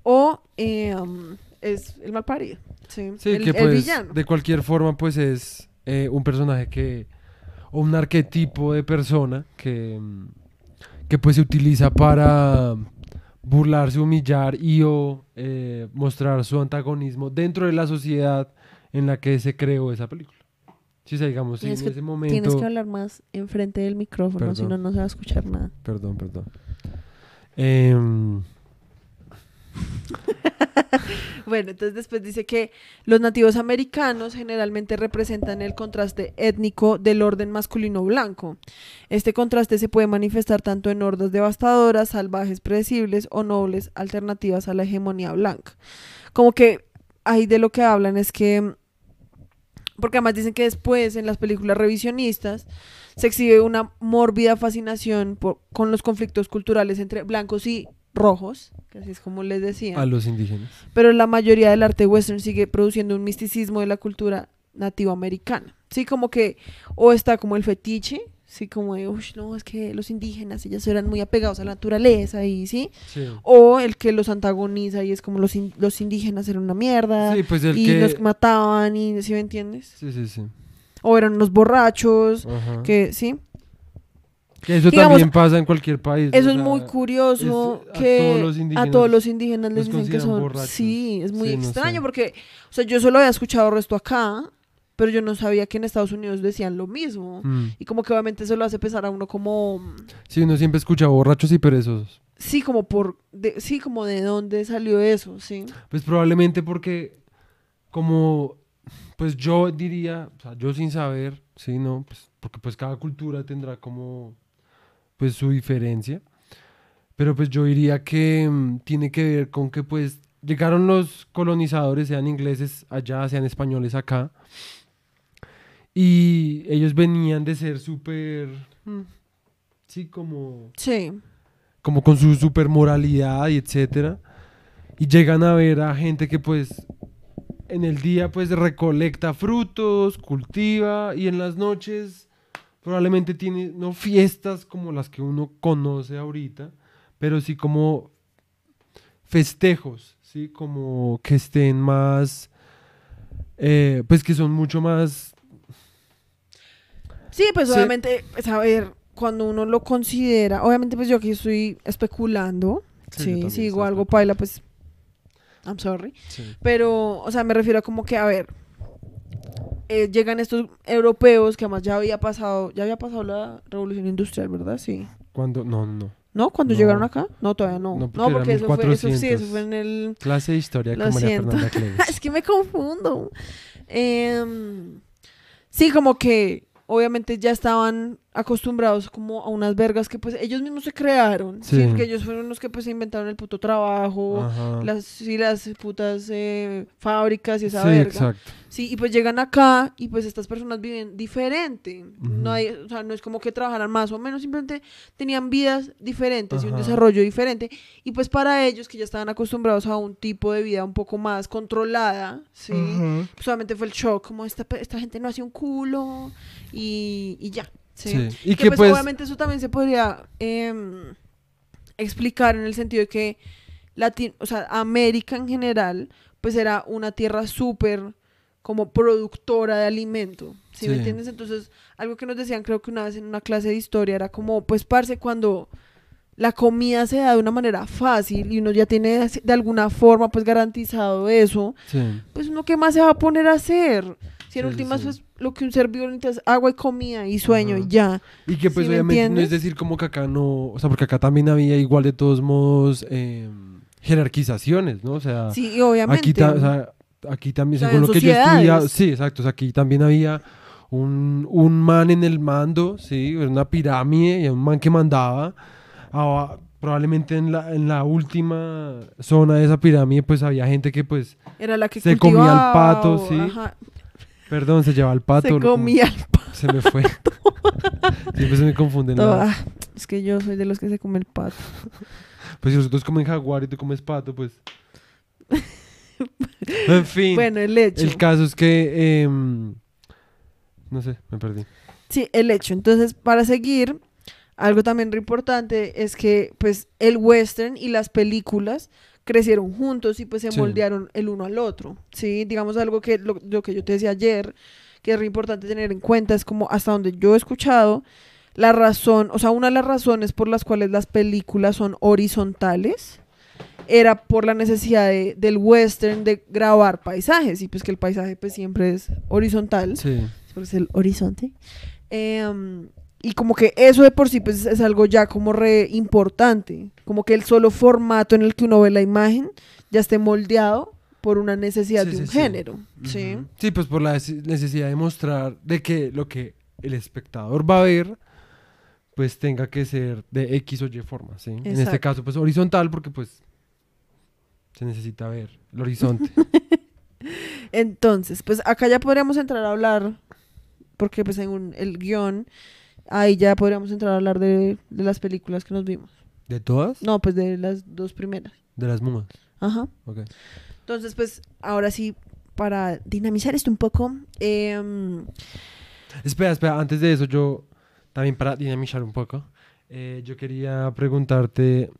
A: o eh, um, es el mal parido. Sí,
B: Sí,
A: el,
B: que
A: el
B: pues
A: villano.
B: de cualquier forma pues es eh, un personaje que o un arquetipo de persona que que pues se utiliza para burlarse, humillar y o eh, mostrar su antagonismo dentro de la sociedad en la que se creó esa película. Si se digamos en ese momento
A: Tienes que hablar más enfrente del micrófono, si no, no se va a escuchar nada.
B: Perdón, perdón. Em,
A: Bueno, entonces después dice que los nativos americanos generalmente representan el contraste étnico del orden masculino blanco. Este contraste se puede manifestar tanto en hordas devastadoras, salvajes, predecibles o nobles alternativas a la hegemonía blanca. Como que ahí de lo que hablan es que, porque además dicen que después en las películas revisionistas se exhibe una mórbida fascinación con los conflictos culturales entre blancos y rojos, que así es como les decía.
B: a los indígenas.
A: Pero la mayoría del arte western sigue produciendo un misticismo de la cultura nativa americana. Sí, como que, o está como el fetiche, sí, como de, uy, no, es que los indígenas, ellos eran muy apegados a la naturaleza, y sí.
B: Sí.
A: O el que los antagoniza y es como los, in- los indígenas eran una mierda,
B: Sí, pues el
A: y
B: que
A: los mataban, y, ¿sí me entiendes?
B: Sí, sí, sí.
A: O eran unos borrachos,
B: Ajá.
A: que, sí.
B: Que eso
A: digamos,
B: también pasa en cualquier país.
A: Eso
B: o
A: es muy curioso
B: es- a
A: que
B: todos
A: a todos los indígenas les dicen que son...
B: borrachos.
A: Sí, es muy
B: Sí, no
A: extraño
B: sé.
A: porque, o sea, yo solo había escuchado resto acá, pero yo no sabía que en Estados Unidos decían lo mismo.
B: Mm.
A: Y como que obviamente eso lo hace pensar a uno como...
B: Sí, uno siempre escucha borrachos y perezosos.
A: Sí, como por... de- sí, como de dónde salió eso, sí.
B: Pues probablemente porque, como, pues yo diría, o sea, yo sin saber, sí, no, pues porque pues cada cultura tendrá como, pues su diferencia. Pero pues yo diría que mm, tiene que ver con que pues llegaron los colonizadores, sean ingleses allá, sean españoles acá. Y ellos venían de ser súper, mm, sí, como
A: Sí,
B: como con su super moralidad y etcétera. Y llegan a ver a gente que pues en el día pues recolecta frutos, cultiva y en las noches probablemente tiene no fiestas como las que uno conoce ahorita, pero sí como festejos, sí, como que estén más eh, pues que son mucho más
A: sí, pues
B: Sí.
A: obviamente, pues, a ver, cuando uno lo considera, obviamente pues yo aquí estoy especulando,
B: Sí,
A: si digo algo paila, pues... I'm sorry. Pero, o sea, me refiero a como que, a ver, eh, llegan estos europeos que además ya había pasado, ya había pasado la revolución industrial, ¿verdad? Sí.
B: cuando no, no.
A: ¿No? ¿Cuando
B: No.
A: llegaron acá? No, todavía no.
B: No,
A: No,
B: porque
A: eso, fue, eso sí,
B: 1400.
A: eso fue en el...
B: Clase de historia
A: Lo
B: con María
A: siento.
B: Fernanda Cleves.
A: es que me confundo. Em, sí, como que obviamente ya estaban acostumbrados como a unas vergas que pues ellos mismos se crearon. Sí.
B: Sí.
A: que ellos fueron los que pues inventaron el puto trabajo.
B: Ajá.
A: Las, sí, las putas eh, fábricas y esa
B: sí,
A: verga.
B: exacto.
A: Sí, y pues llegan acá y pues estas personas viven diferente. No
B: Ujú.
A: hay, o sea, no es como que trabajaran más o menos, simplemente tenían vidas diferentes y un
B: Ajá.
A: desarrollo diferente. Y pues para ellos que ya estaban acostumbrados a un tipo de vida un poco más controlada, sí,
B: Ajá.
A: pues solamente fue el shock, como esta, esta gente no hace un culo y, y ya. Sí.
B: Sí. Y
A: Que
B: que
A: pues,
B: pues,
A: obviamente eso también se podría em, explicar en el sentido de que Latin, o sea, América en general, pues era una tierra súper como productora de alimento, ¿sí, me
B: Sí.
A: entiendes? Entonces, algo que nos decían creo que una vez en una clase de historia era como, pues, parce, cuando la comida se da de una manera fácil y uno ya tiene de alguna forma pues garantizado eso,
B: Sí.
A: pues uno qué más se va a poner a hacer. Si en
B: Sí,
A: últimas
B: sí.
A: pues lo que un servidor necesita es agua y comida y sueño
B: Ajá.
A: y ya.
B: Y que pues
A: ¿Sí me
B: obviamente no es decir como que acá no, o sea, porque acá también había igual de todos modos eh, jerarquizaciones, ¿no? O sea,
A: Sí, obviamente.
B: aquí, ta- o sea, aquí también, según lo que yo
A: sociedades.
B: sí, exacto, o sea, aquí también había un, un man en el mando, sí, era una pirámide y un man que mandaba, Ah, probablemente en la, en la última zona de esa pirámide pues había gente que pues,
A: era la que
B: se comía el pato,
A: o-
B: sí.
A: ajá,
B: perdón, se llevaba el pato.
A: se comía el pato.
B: Se me fue. Siempre se me confunden. las-
A: Ah, es que yo soy de los que se come el pato.
B: Pues si nosotros comen jaguar y tú comes pato, pues. en fin.
A: Bueno, el hecho.
B: el caso es que. em, no sé, me perdí.
A: Sí, el hecho. Entonces, para seguir, algo también re importante es que pues el western y las películas crecieron juntos y pues se
B: Sí.
A: moldearon el uno al otro, ¿sí? Digamos algo que lo, lo que yo te decía ayer, que es re importante tener en cuenta, es como hasta donde yo he escuchado, la razón, o sea, una de las razones por las cuales las películas son horizontales era por la necesidad de- del western de grabar paisajes y pues que el paisaje pues siempre es horizontal
B: Sí.
A: es el horizonte. Em, y como que eso de por sí pues es algo ya como re importante, como que el solo formato en el que uno ve la imagen ya esté moldeado por una necesidad
B: Sí,
A: de un
B: sí.
A: género, ¿sí?
B: Ujú. Sí, pues por la nece- necesidad de mostrar de que lo que el espectador va a ver, pues tenga que ser de X o Y forma, ¿sí? En este
A: Exacto.
B: caso, pues horizontal, porque pues se necesita ver el horizonte.
A: Entonces, pues acá ya podríamos entrar a hablar, porque pues según el guion, ahí ya podríamos entrar a hablar de, de las películas que nos vimos.
B: ¿De todas?
A: No, pues de las dos primeras.
B: De las mudas.
A: Ajá.
B: Ok.
A: Entonces, pues ahora sí, para dinamizar esto un poco, em,
B: Espera, espera, antes de eso, yo también para dinamizar un poco, eh, yo quería preguntarte,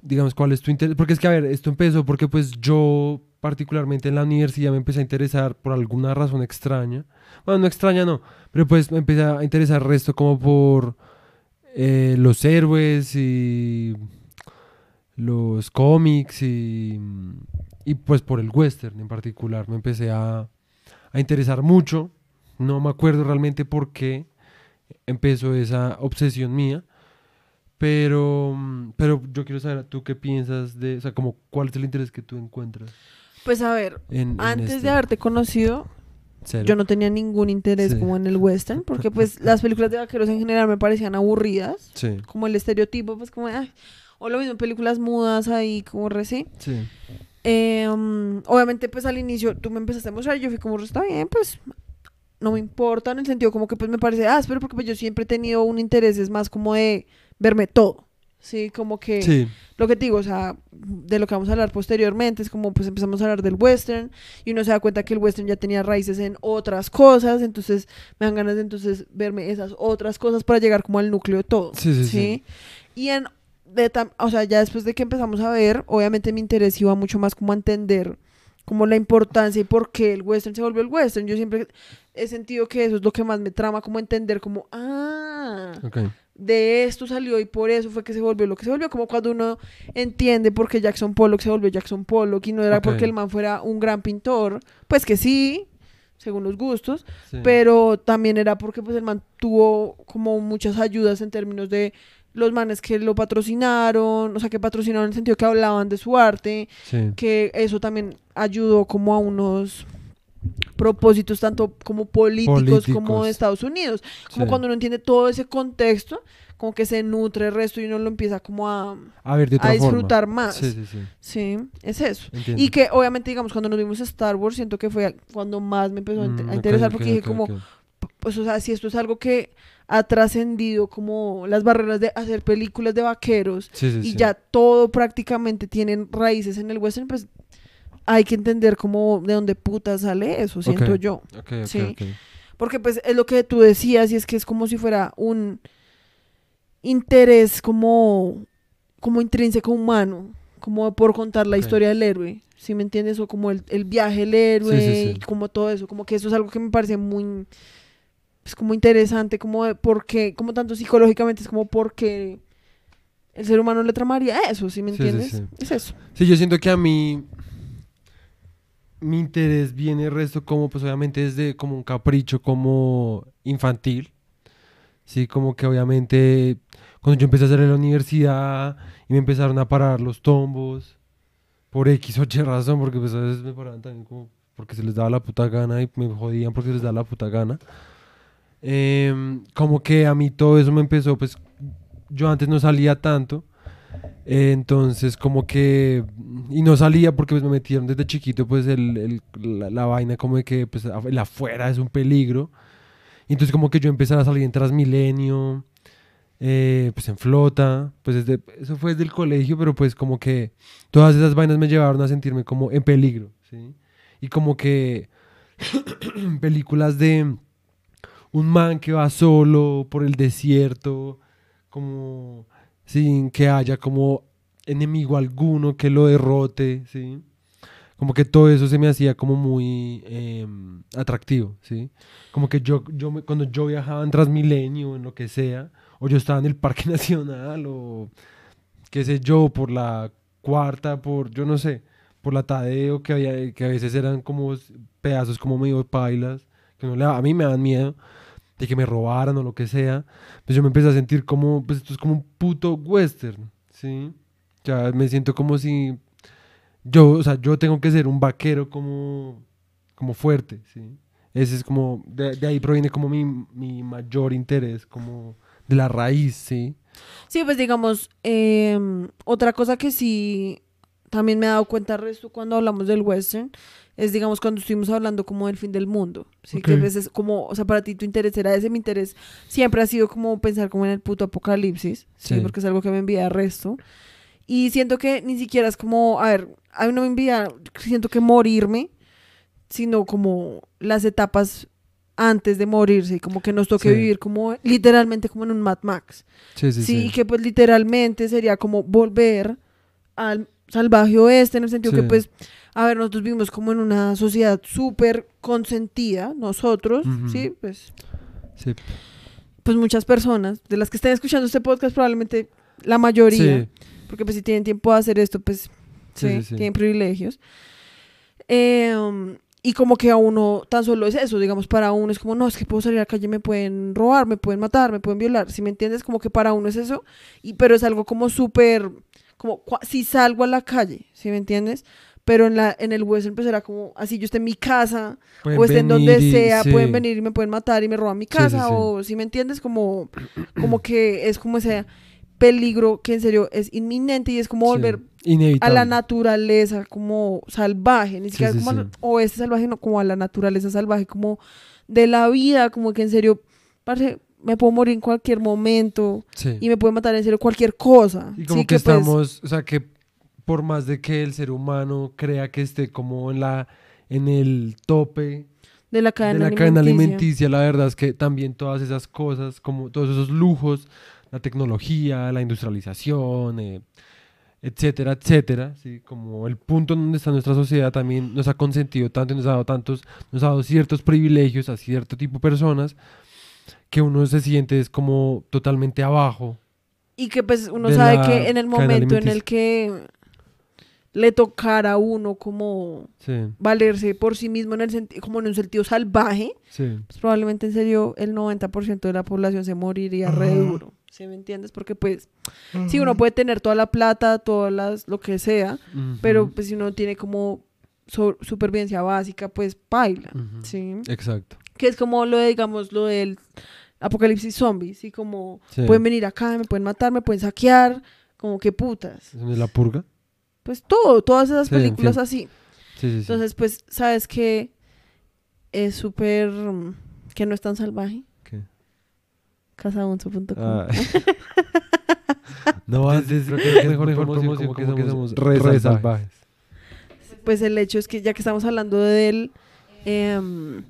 B: digamos, cuál es tu interés, porque es que, a ver, esto empezó porque pues yo particularmente en la universidad me empecé a interesar por alguna razón extraña, bueno, no extraña no, pero pues me empecé a interesar el resto como por eh, los héroes y los cómics y, y pues por el western en particular, me empecé a, a interesar mucho. No me acuerdo realmente por qué empezó esa obsesión mía. Pero, pero yo quiero saber, ¿tú qué piensas de, o sea, como cuál es el interés que tú encuentras
A: pues a ver,
B: en, en
A: antes
B: este?
A: de haberte conocido,
B: Cero.
A: yo no tenía ningún interés
B: Sí.
A: como en el western, porque pues las películas de vaqueros en general me parecían aburridas,
B: Sí,
A: como el estereotipo, pues como, ay, o lo mismo, películas mudas ahí, como reci.
B: sí.
A: Eh, um, obviamente, pues al inicio tú me empezaste a mostrar y yo fui como, está bien, pues no me importa, en el sentido como que pues me parece áspero, porque pues yo siempre he tenido un interés, es más como de verme todo, ¿sí? Como que
B: Sí,
A: lo que te digo, o sea, de lo que vamos a hablar posteriormente, es como pues empezamos a hablar del western y uno se da cuenta que el western ya tenía raíces en otras cosas, entonces me dan ganas de entonces verme esas otras cosas para llegar como al núcleo de todo.
B: Sí, sí, sí.
A: Y en, de tam- o sea, ya después de que empezamos a ver, obviamente mi interés iba mucho más como a entender como la importancia y por qué el western se volvió el western. Yo siempre he sentido que eso es lo que más me trama, como entender como, ah,
B: ok.
A: De esto salió y por eso fue que se volvió lo que se volvió, como cuando uno entiende por qué Jackson Pollock se volvió Jackson Pollock y no era porque el man fuera un gran pintor, pues que sí, según los gustos,
B: sí.
A: pero también era porque pues el man tuvo como muchas ayudas en términos de los manes que lo patrocinaron, o sea, que patrocinaron en el sentido que hablaban de su arte,
B: Sí,
A: que eso también ayudó como a unos propósitos tanto como políticos, como
B: Políticos.
A: de Estados Unidos. Como
B: sí.
A: cuando uno entiende todo ese contexto, como que se nutre el resto y uno lo empieza como a,
B: A ver, de
A: a
B: forma.
A: disfrutar más.
B: Sí, sí, sí.
A: Sí, es eso.
B: Entiendo.
A: Y que obviamente, digamos, cuando nos vimos Star Wars, siento que fue cuando más me empezó a,
B: Mm,
A: a interesar,
B: ok,
A: porque dije
B: ok,
A: como, pues, o sea, si esto es algo que ha trascendido como las barreras de hacer películas de vaqueros
B: Sí, sí,
A: y
B: sí.
A: ya todo prácticamente tienen raíces en el western, pues hay que entender cómo, de dónde puta sale eso, siento yo.
B: Ok, ok,
A: Sí. Porque pues es lo que tú decías y es que es como si fuera un interés como, como intrínseco humano, como por contar la historia del héroe, ¿sí me entiendes? O como el, el viaje del héroe,
B: Sí, sí, sí.
A: y como todo eso, como que eso es algo que me parece muy, es como interesante, como de por qué, como tanto psicológicamente, es como porque el ser humano le tramaría eso, ¿sí me
B: Sí, sí,
A: entiendes?
B: sí.
A: Es eso.
B: Sí, yo siento que a mí mi interés viene el resto como, pues obviamente es de como un capricho como infantil. Sí, como que obviamente cuando yo empecé a hacer en la universidad y me empezaron a parar los tombos por X o Y razón, porque pues a veces me paraban también como porque se les daba la puta gana y me jodían porque se les daba la puta gana. Em, como que a mí todo eso me empezó, pues yo antes no salía tanto. Entonces, como que. Y no salía porque pues, me metieron desde chiquito, pues el, el- la, la vaina, como de que pues, el afuera es un peligro. Entonces, como que yo empecé a salir en Transmilenio, eh, pues en flota. Pues desde, eso fue desde el colegio, pero pues como que todas esas vainas me llevaron a sentirme como en peligro, ¿sí? Y como que. películas de un man que va solo por el desierto, como sin que haya como enemigo alguno que lo derrote, ¿sí? Como que todo eso se me hacía como muy em, atractivo, ¿sí? Como que yo, yo cuando yo viajaba en Transmilenio, en lo que sea, o yo estaba en el Parque Nacional, o qué sé yo, por la cuarta, por, yo no sé, por la Tadeo, que, había, que a veces eran como pedazos como medio pailas, que no le, a mí me dan miedo de que me robaran o lo que sea, pues yo me empecé a sentir como, pues esto es como un puto western, ¿sí? Ya me siento como si yo, o sea, yo tengo que ser un vaquero como, como fuerte, ¿sí? Ese es como, de, de ahí proviene como mi, mi mayor interés, como de la raíz, ¿sí?
A: Sí, pues digamos, em, otra cosa que sí también me he dado cuenta resto cuando hablamos del western es, digamos, cuando estuvimos hablando como del fin del mundo. Sí, que a veces como, o sea, para ti tu interés era ese, mi interés siempre ha sido como pensar como en el puto apocalipsis, sí,
B: Sí.
A: porque es algo que me envía resto. Y siento que ni siquiera es como, a ver, a mí no me envía, siento que morirme, sino como las etapas antes de morirse, y como que nos toque
B: Sí.
A: vivir como literalmente como en un Mad Max.
B: Sí, sí,
A: Sí,
B: sí.
A: y que pues literalmente sería como volver al salvaje oeste, en el sentido que
B: Sí.
A: pues, a ver, nosotros vivimos como en una sociedad súper consentida, nosotros, sí, pues,
B: Sí.
A: pues muchas personas, de las que estén escuchando este podcast, probablemente la mayoría,
B: Sí.
A: porque pues si tienen tiempo de hacer esto, pues,
B: Sí,
A: sí,
B: sí, sí.
A: tienen privilegios. Eh, um, y como que a uno tan solo es eso, digamos, para uno es como, no, es que puedo salir a la calle, me pueden robar, me pueden matar, me pueden violar, si me entiendes, como que para uno es eso, y, pero es algo como súper, como si salgo a la calle, si me entiendes, pero en, la, en el western pues era como, así yo esté en mi casa,
B: Pueden
A: o esté en donde
B: y-
A: sea,
B: sí.
A: pueden venir y me pueden matar y me roban mi
B: Sí, sí,
A: casa,
B: sí.
A: o si me entiendes, como, como que es como ese peligro que en serio es inminente y es como
B: Sí.
A: volver a la naturaleza como salvaje, ni
B: Sí,
A: siquiera
B: sí,
A: como
B: sí.
A: o este salvaje, no, como a la naturaleza salvaje, como de la vida, como que en serio, parce, me puedo morir en cualquier momento
B: Sí.
A: y me puede matar en serio cualquier cosa.
B: Y como
A: Sí,
B: que,
A: pues,
B: estamos, o sea, que por más de que el ser humano crea que esté como en la en el tope
A: de la cadena
B: de la cadena
A: alimenticia.
B: alimenticia, la verdad es que también todas esas cosas, como todos esos lujos, la tecnología, la industrialización, eh, etcétera, etcétera, ¿sí? como el punto en donde está nuestra sociedad también nos ha consentido tanto y nos ha dado tantos, nos ha dado ciertos privilegios a cierto tipo de personas que uno se siente es como totalmente abajo.
A: Y que pues uno sabe que en el momento en el que le tocara a uno como
B: Sí,
A: valerse por sí mismo en el como en un sentido salvaje,
B: sí.
A: pues probablemente en serio el 90% de la población se moriría re duro. ¿Sí me entiendes? Porque pues sí, uno puede tener toda la plata, todas las, lo que sea, pero pues si uno tiene como so- supervivencia básica, pues baila. ¿Sí?
B: Exacto.
A: Que es como lo de, digamos, lo del apocalipsis zombie, ¿sí? Como
B: Sí.
A: pueden venir acá, me pueden matar, me pueden saquear, como que putas.
B: ¿Eso no es la purga?
A: Pues todo, todas esas
B: Sí, en
A: películas
B: fin.
A: así.
B: Sí, sí, sí.
A: Entonces, pues, ¿sabes qué? Es súper... mm, que no es tan salvaje.
B: ¿Qué?
A: Casaunzo.com.
B: Ah. no, antes creo que es mejor, mejor promoción, como que somos re,
A: re
B: salvajes.
A: Pues el hecho es que ya que estamos hablando del em,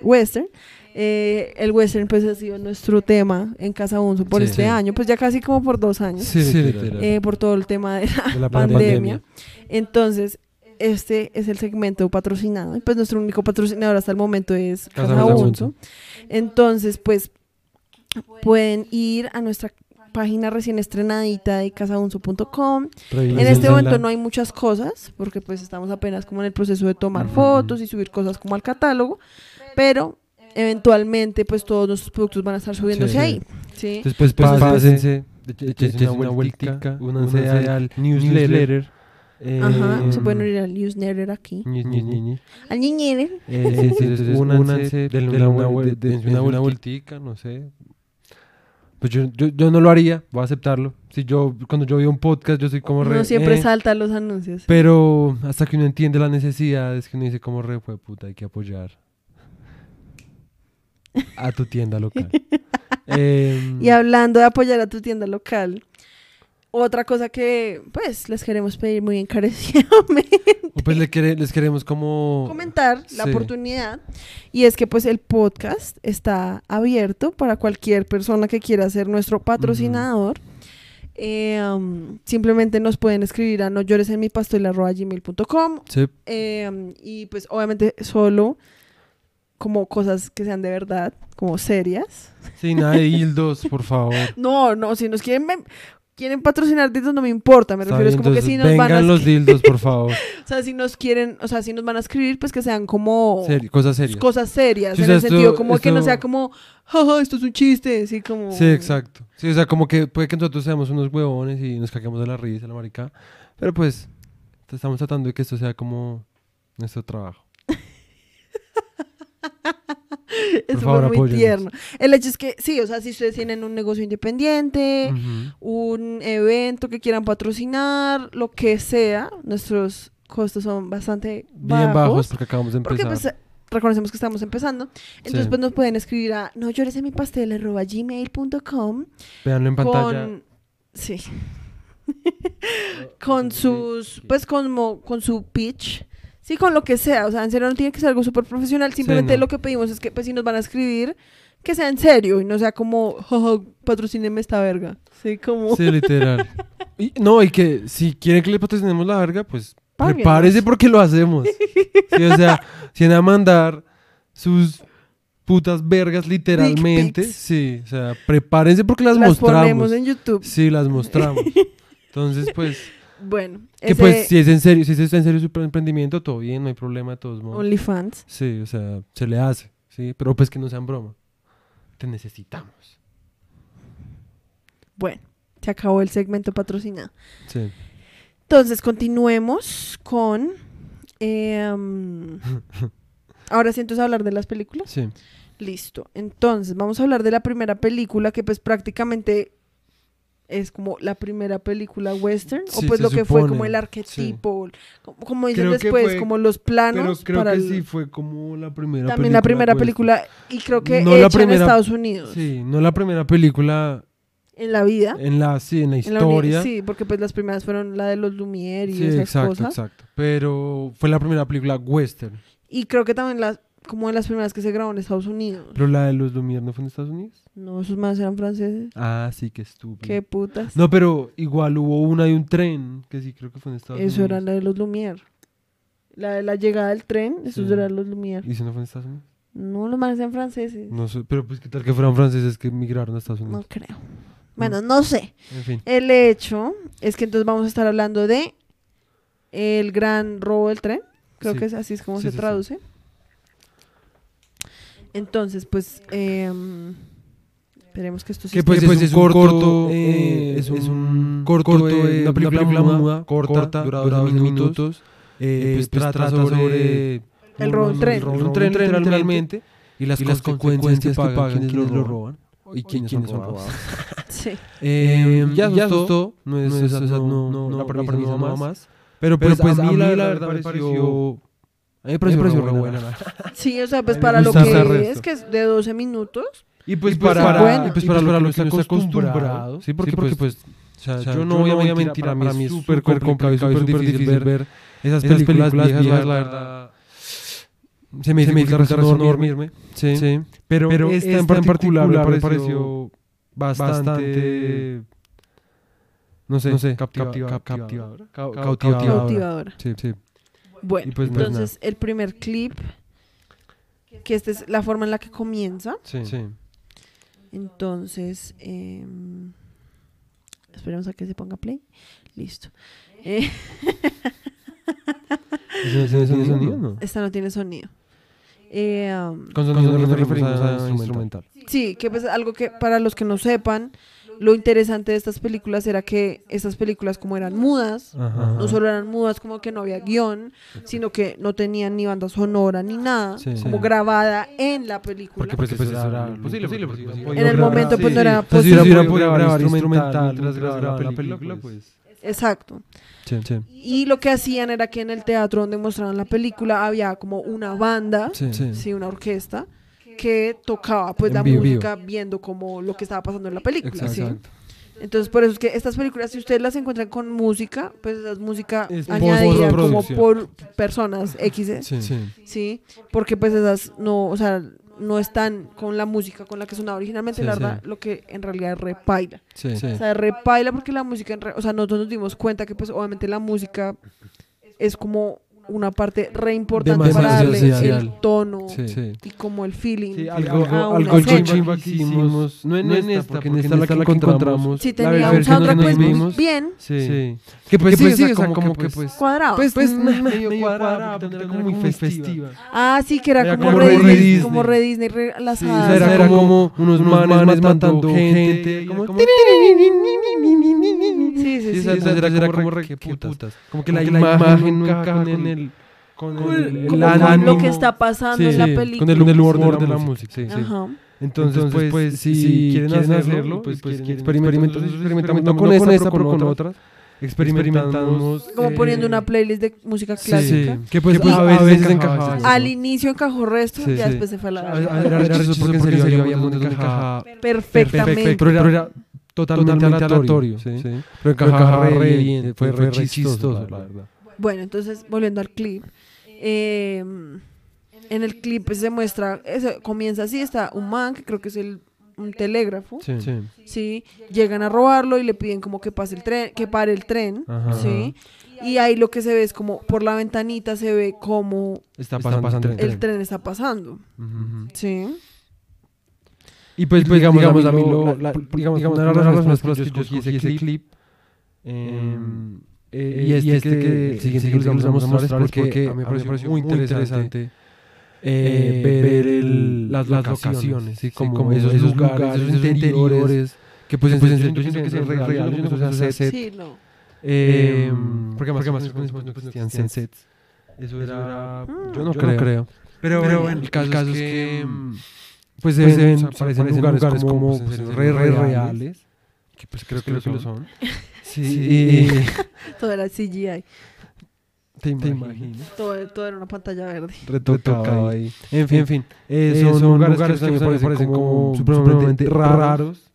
A: western, eh, el western pues ha sido nuestro tema en Casa Unso por
B: Sí.
A: este
B: Sí.
A: año, pues ya casi como por dos años,
B: Sí, literal.
A: eh, por todo el tema de la
B: De la
A: pandemia. Entonces, este es el segmento patrocinado. y Pues nuestro único patrocinador hasta el momento es
B: Casa
A: Casa. Entonces, pues pueden ir a nuestra página recién estrenadita de casaunso.com. En este momento no hay muchas cosas, porque pues estamos apenas como en el proceso de tomar fotos y subir cosas como al catálogo, pero eventualmente pues todos nuestros productos van a estar subiéndose
B: Sí.
A: ahí, ¿sí?
B: Después
A: Pues,
B: pásense,
A: después-
B: échense una vueltica, únanse al newsletter.
A: Ajá,
B: eh,
A: se pueden unir al newsletter aquí. Al newsletter.
B: Eh, sí, sí, entonces únanse, denle una, vuel- dense una vueltica, no sé. Pues yo, yo, yo no lo haría, voy a aceptarlo. Si yo, cuando yo veo un podcast, yo soy como re...
A: No siempre
B: eh,
A: salta los anuncios.
B: Pero hasta que uno entiende la necesidad, es que uno dice como re, fue puta, hay que apoyar a tu tienda local. Em,
A: Y hablando de apoyar a tu tienda local, otra cosa que pues les queremos pedir muy encarecidamente.
B: Pues quere- les queremos como...
A: comentar la oportunidad. Y es que pues el podcast está abierto para cualquier persona que quiera ser nuestro patrocinador. Eh, um, simplemente nos pueden escribir a no llores en mi gmail.com
B: Sí,
A: eh, y pues obviamente solo como cosas que sean de verdad, como serias.
B: sí, nada de hildos, por favor.
A: No, no, si nos quieren quieren patrocinar dildos no me importa, me
B: Está
A: refiero es
B: bien,
A: como que si nos van a
B: los dildos, por favor.
A: o sea, si nos quieren, o sea, si nos van a escribir, pues que sean como
B: Seri- cosas serias.
A: cosas serias,
B: Sí, o
A: en
B: sea,
A: el
B: esto-
A: sentido como que no sea como, jaja, esto es un chiste, así como
B: Sí, exacto. Sí, o sea, como que puede que nosotros seamos unos huevones y nos caguemos de la risa, la marica. Pero pues, estamos tratando de que esto sea como nuestro trabajo.
A: Eso
B: favor,
A: fue muy tierno. El hecho es que sí, o sea, si ustedes tienen un negocio independiente, un evento que quieran patrocinar, lo que sea, nuestros costos son bastante
B: Bien bajos porque acabamos de
A: Porque
B: empezar.
A: pues eh, reconocemos que estamos empezando. Entonces
B: Sí.
A: pues nos pueden escribir a no llores en mi pastel arroba gmail.com
B: Veanlo en pantalla.
A: con sí. con sus pues como con su pitch. Sí, con lo que sea, o sea, en serio no tiene que ser algo súper profesional, simplemente
B: no.
A: lo que pedimos es que pues si nos van a escribir que sea en serio y no sea como "Jaja, patrocíneme esta verga. Sí, como
B: Sí, literal. Y, no, y que si quieren que le patrocinemos la verga, pues
A: Páguenos.
B: prepárese porque lo hacemos. Sí, o sea, si van a mandar sus putas vergas literalmente, sí, o sea, prepárense porque las,
A: las
B: mostramos.
A: ponemos en YouTube.
B: Sí, las mostramos. Entonces, pues,
A: Bueno,
B: que
A: ese
B: pues si es en serio, si es en serio su emprendimiento, todo bien, no hay problema de todos modos.
A: OnlyFans.
B: Sí, o sea, se le hace, sí, pero pues que no sean broma. Te necesitamos.
A: Bueno, se acabó el segmento patrocinado.
B: Sí.
A: Entonces, continuemos con. em, ahora sí, entonces hablar de las películas.
B: Sí.
A: Listo. Entonces, vamos a hablar de la primera película que, pues, prácticamente es como la primera película western,
B: Sí,
A: o pues lo que fue como el
B: sí.
A: arquetipo, como, como dicen
B: Creo que
A: después,
B: fue-
A: como los planos. para el-
B: fue como la primera
A: también la primera
B: western.
A: película, y creo que
B: No la
A: hecha en Estados Unidos,
B: Sí, no la primera película
A: en la vida.
B: en la, sí, en la
A: en la uni-
B: historia.
A: sí, porque pues las primeras fueron la de los Lumière y
B: Sí,
A: esas
B: exacto,
A: cosas.
B: exacto. Pero fue la primera película western.
A: Y creo que también las, como de las primeras que se grabó en Estados Unidos.
B: Pero la de los Lumière no fue en Estados Unidos.
A: No, esos más eran franceses.
B: Ah, sí, qué estúpido.
A: Qué putas.
B: No, pero igual hubo una de un tren que sí creo que fue en Estados
A: Eso era
B: Unidos.
A: la de los Lumière. La de la llegada del tren, esos
B: Sí.
A: eran los Lumière.
B: ¿Y si no fue en Estados Unidos?
A: No, los manes eran franceses.
B: No sé, pero pues qué tal que fueran franceses que emigraron a Estados
A: No
B: Unidos.
A: creo. Bueno, no sé.
B: En fin.
A: El hecho es que entonces vamos a estar hablando de el gran robo del tren. Creo
B: Sí.
A: que es así es como
B: Sí,
A: se traduce. Entonces, pues, em, esperemos que esto sí
B: Que pues, es, un corto, eh, es, un corto, de una película, muda, corta, dura dos minutos, eh, pues, trata sobre
A: El robo del tren.
B: el robo de un tren, literalmente, y las, consecuencias, que pagan quienes lo roban y quienes son robados.
A: Sí.
B: Eh, ya asustó, no es, no, no, la premisa no va más, pero pues, a mí la verdad me pareció, a mí me pareció re buena.
A: Sí, o sea, pues
B: A
A: para lo que es, que es de 12 minutos.
B: Y pues,
A: Y pues
B: para,
A: bueno.
B: y pues para, lo que está acostumbrado, sí, porque, pues, o sea, yo no voy a mentir, para mí es súper complicado y súper difícil ver esas películas viejas, la verdad. Se me dificulta no dormirme, sí, sí. Pero, esta, en particular, me pareció bastante, no sé, no sé captiva- captivadora. Cau- Cautivadora.
A: Cautivadora.
B: Sí, sí.
A: Bueno,
B: pues, pues,
A: entonces el primer clip, que esta es la forma en la que comienza.
B: Sí. sí.
A: Entonces, em, Esperemos a que se ponga play. Listo. Eh,
B: ¿Eso no tiene sonido? No.
A: esta no tiene sonido. Eh, um,
B: Con sonido nos referimos a instrumental.
A: Sí, que pues algo que para los que no sepan, lo interesante de estas películas era que estas películas como eran mudas,
B: Ajá.
A: no solo eran mudas como que no había guion, sino que no tenían ni banda sonora ni nada,
B: Sí.
A: como
B: Sí.
A: grabada en la película.
B: Porque pues, pues eso era posible, posible, porque
A: En el momento, pues, no era
B: O sea, si
A: posible.
B: hubiera podido grabar instrumental mientras grababa la película, pues...
A: Exacto.
B: Sí, sí.
A: Y lo que hacían era que en el teatro donde mostraban la película había como una banda,
B: Sí,
A: sí, una orquesta que tocaba pues
B: En
A: la
B: vivo.
A: música viendo como lo que estaba pasando en la película,
B: Exacto.
A: ¿sí?
B: exacto.
A: Entonces, por eso es que estas películas, si ustedes las encuentran con música, pues esa es música
B: Es
A: añadida como por personas X, ¿eh?
B: Sí. sí.
A: ¿sí? Porque pues esas no, o sea, no están con la música con la que sonaba originalmente,
B: Sí,
A: la
B: sí.
A: verdad, lo que en realidad repaila.
B: Sí.
A: O sea, repaila porque la música, en re- o sea, nosotros nos dimos cuenta que pues obviamente la música es como una parte re importante
B: Demasiado
A: para darle el tono
B: Sí. Sí.
A: y como el feeling
B: Sí,
A: a
B: algo,
A: una
B: algo, algo
A: escena.
B: chimba que hicimos, no en, esta, porque en esta la que encontramos,
A: Sí,
B: la
A: tenía un
B: versión
A: soundtrack
B: que
A: pues
B: nos vimos,
A: bien
B: sí. Que pues sí, o sea, como, que pues,
A: cuadrado.
B: pues, pues medio, medio cuadrada, porque era como muy festiva.
A: ah, sí, que era,
B: era
A: como,
B: como
A: re Disney,
B: Disney.
A: como re Disney, re las
B: Sí, o
A: hadas.
B: sea, era, era como unos manes, matando gente, como...
A: Sí, sí,
B: Sí, era como re, qué putas. Como que la imagen no encaja con el... Con el,
A: como
B: el
A: con
B: ánimo.
A: lo que está pasando en la película.
B: Con el, con el humor de la música, sí, sí.
A: Ajá.
B: Entonces, pues, si, quieren, hacerlo, pues, experimentar, experimentamos no con esta, pero con otras. Experimentamos.
A: Como
B: eh,
A: poniendo una playlist de música
B: sí,
A: clásica.
B: que pues,
A: pues,
B: a veces encajaba. eso,
A: Al inicio encajó resto,
B: sí.
A: después se fue a la verga.
B: Era era chistoso porque en serio había donde encajaba
A: perfectamente.
B: pero era, totalmente, aleatorio, ¿sí? Pero encajaba re bien, fue re chistoso, la verdad.
A: Bueno, entonces, volviendo al clip. eh, en el clip se muestra, eso, comienza así, está un man, que creo que es el un telégrafo,
B: Sí, sí.
A: ¿sí? Llegan a robarlo y le piden como que pase el tren, que pare el tren,
B: Ajá.
A: ¿sí? Y ahí lo que se ve es como por la ventanita se ve como
B: Está pasando,
A: el tren está pasando. ¿sí?
B: Y pues, pues digamos, digamos, a mí lo, la- digamos, una de las razones por las que yo escogí ese clip, eh, eh, y este que, el siguiente que les vamos a mostrar es porque a mí me pareció muy interesante eh, ver el- las, las locaciones, ¿sí? como, esos, esos lugares, esos interiores, que pues en serio yo siento que son re reales, yo no sé si sea set,
A: Sí, no.
B: eh, porque además porque además no existían sets, eso era, yo no creo, pero, bueno, el caso, es que mm, pues se ven, parecen lugares como pues, en serio, re, re reales, que pues creo que lo son. Sí, y
A: Todo era CGI,
B: te imaginas.
A: todo, todo era una pantalla verde.
B: retocado ahí. En fin, en fin eh, son, lugares, que a mí me parecen como supremamente raros.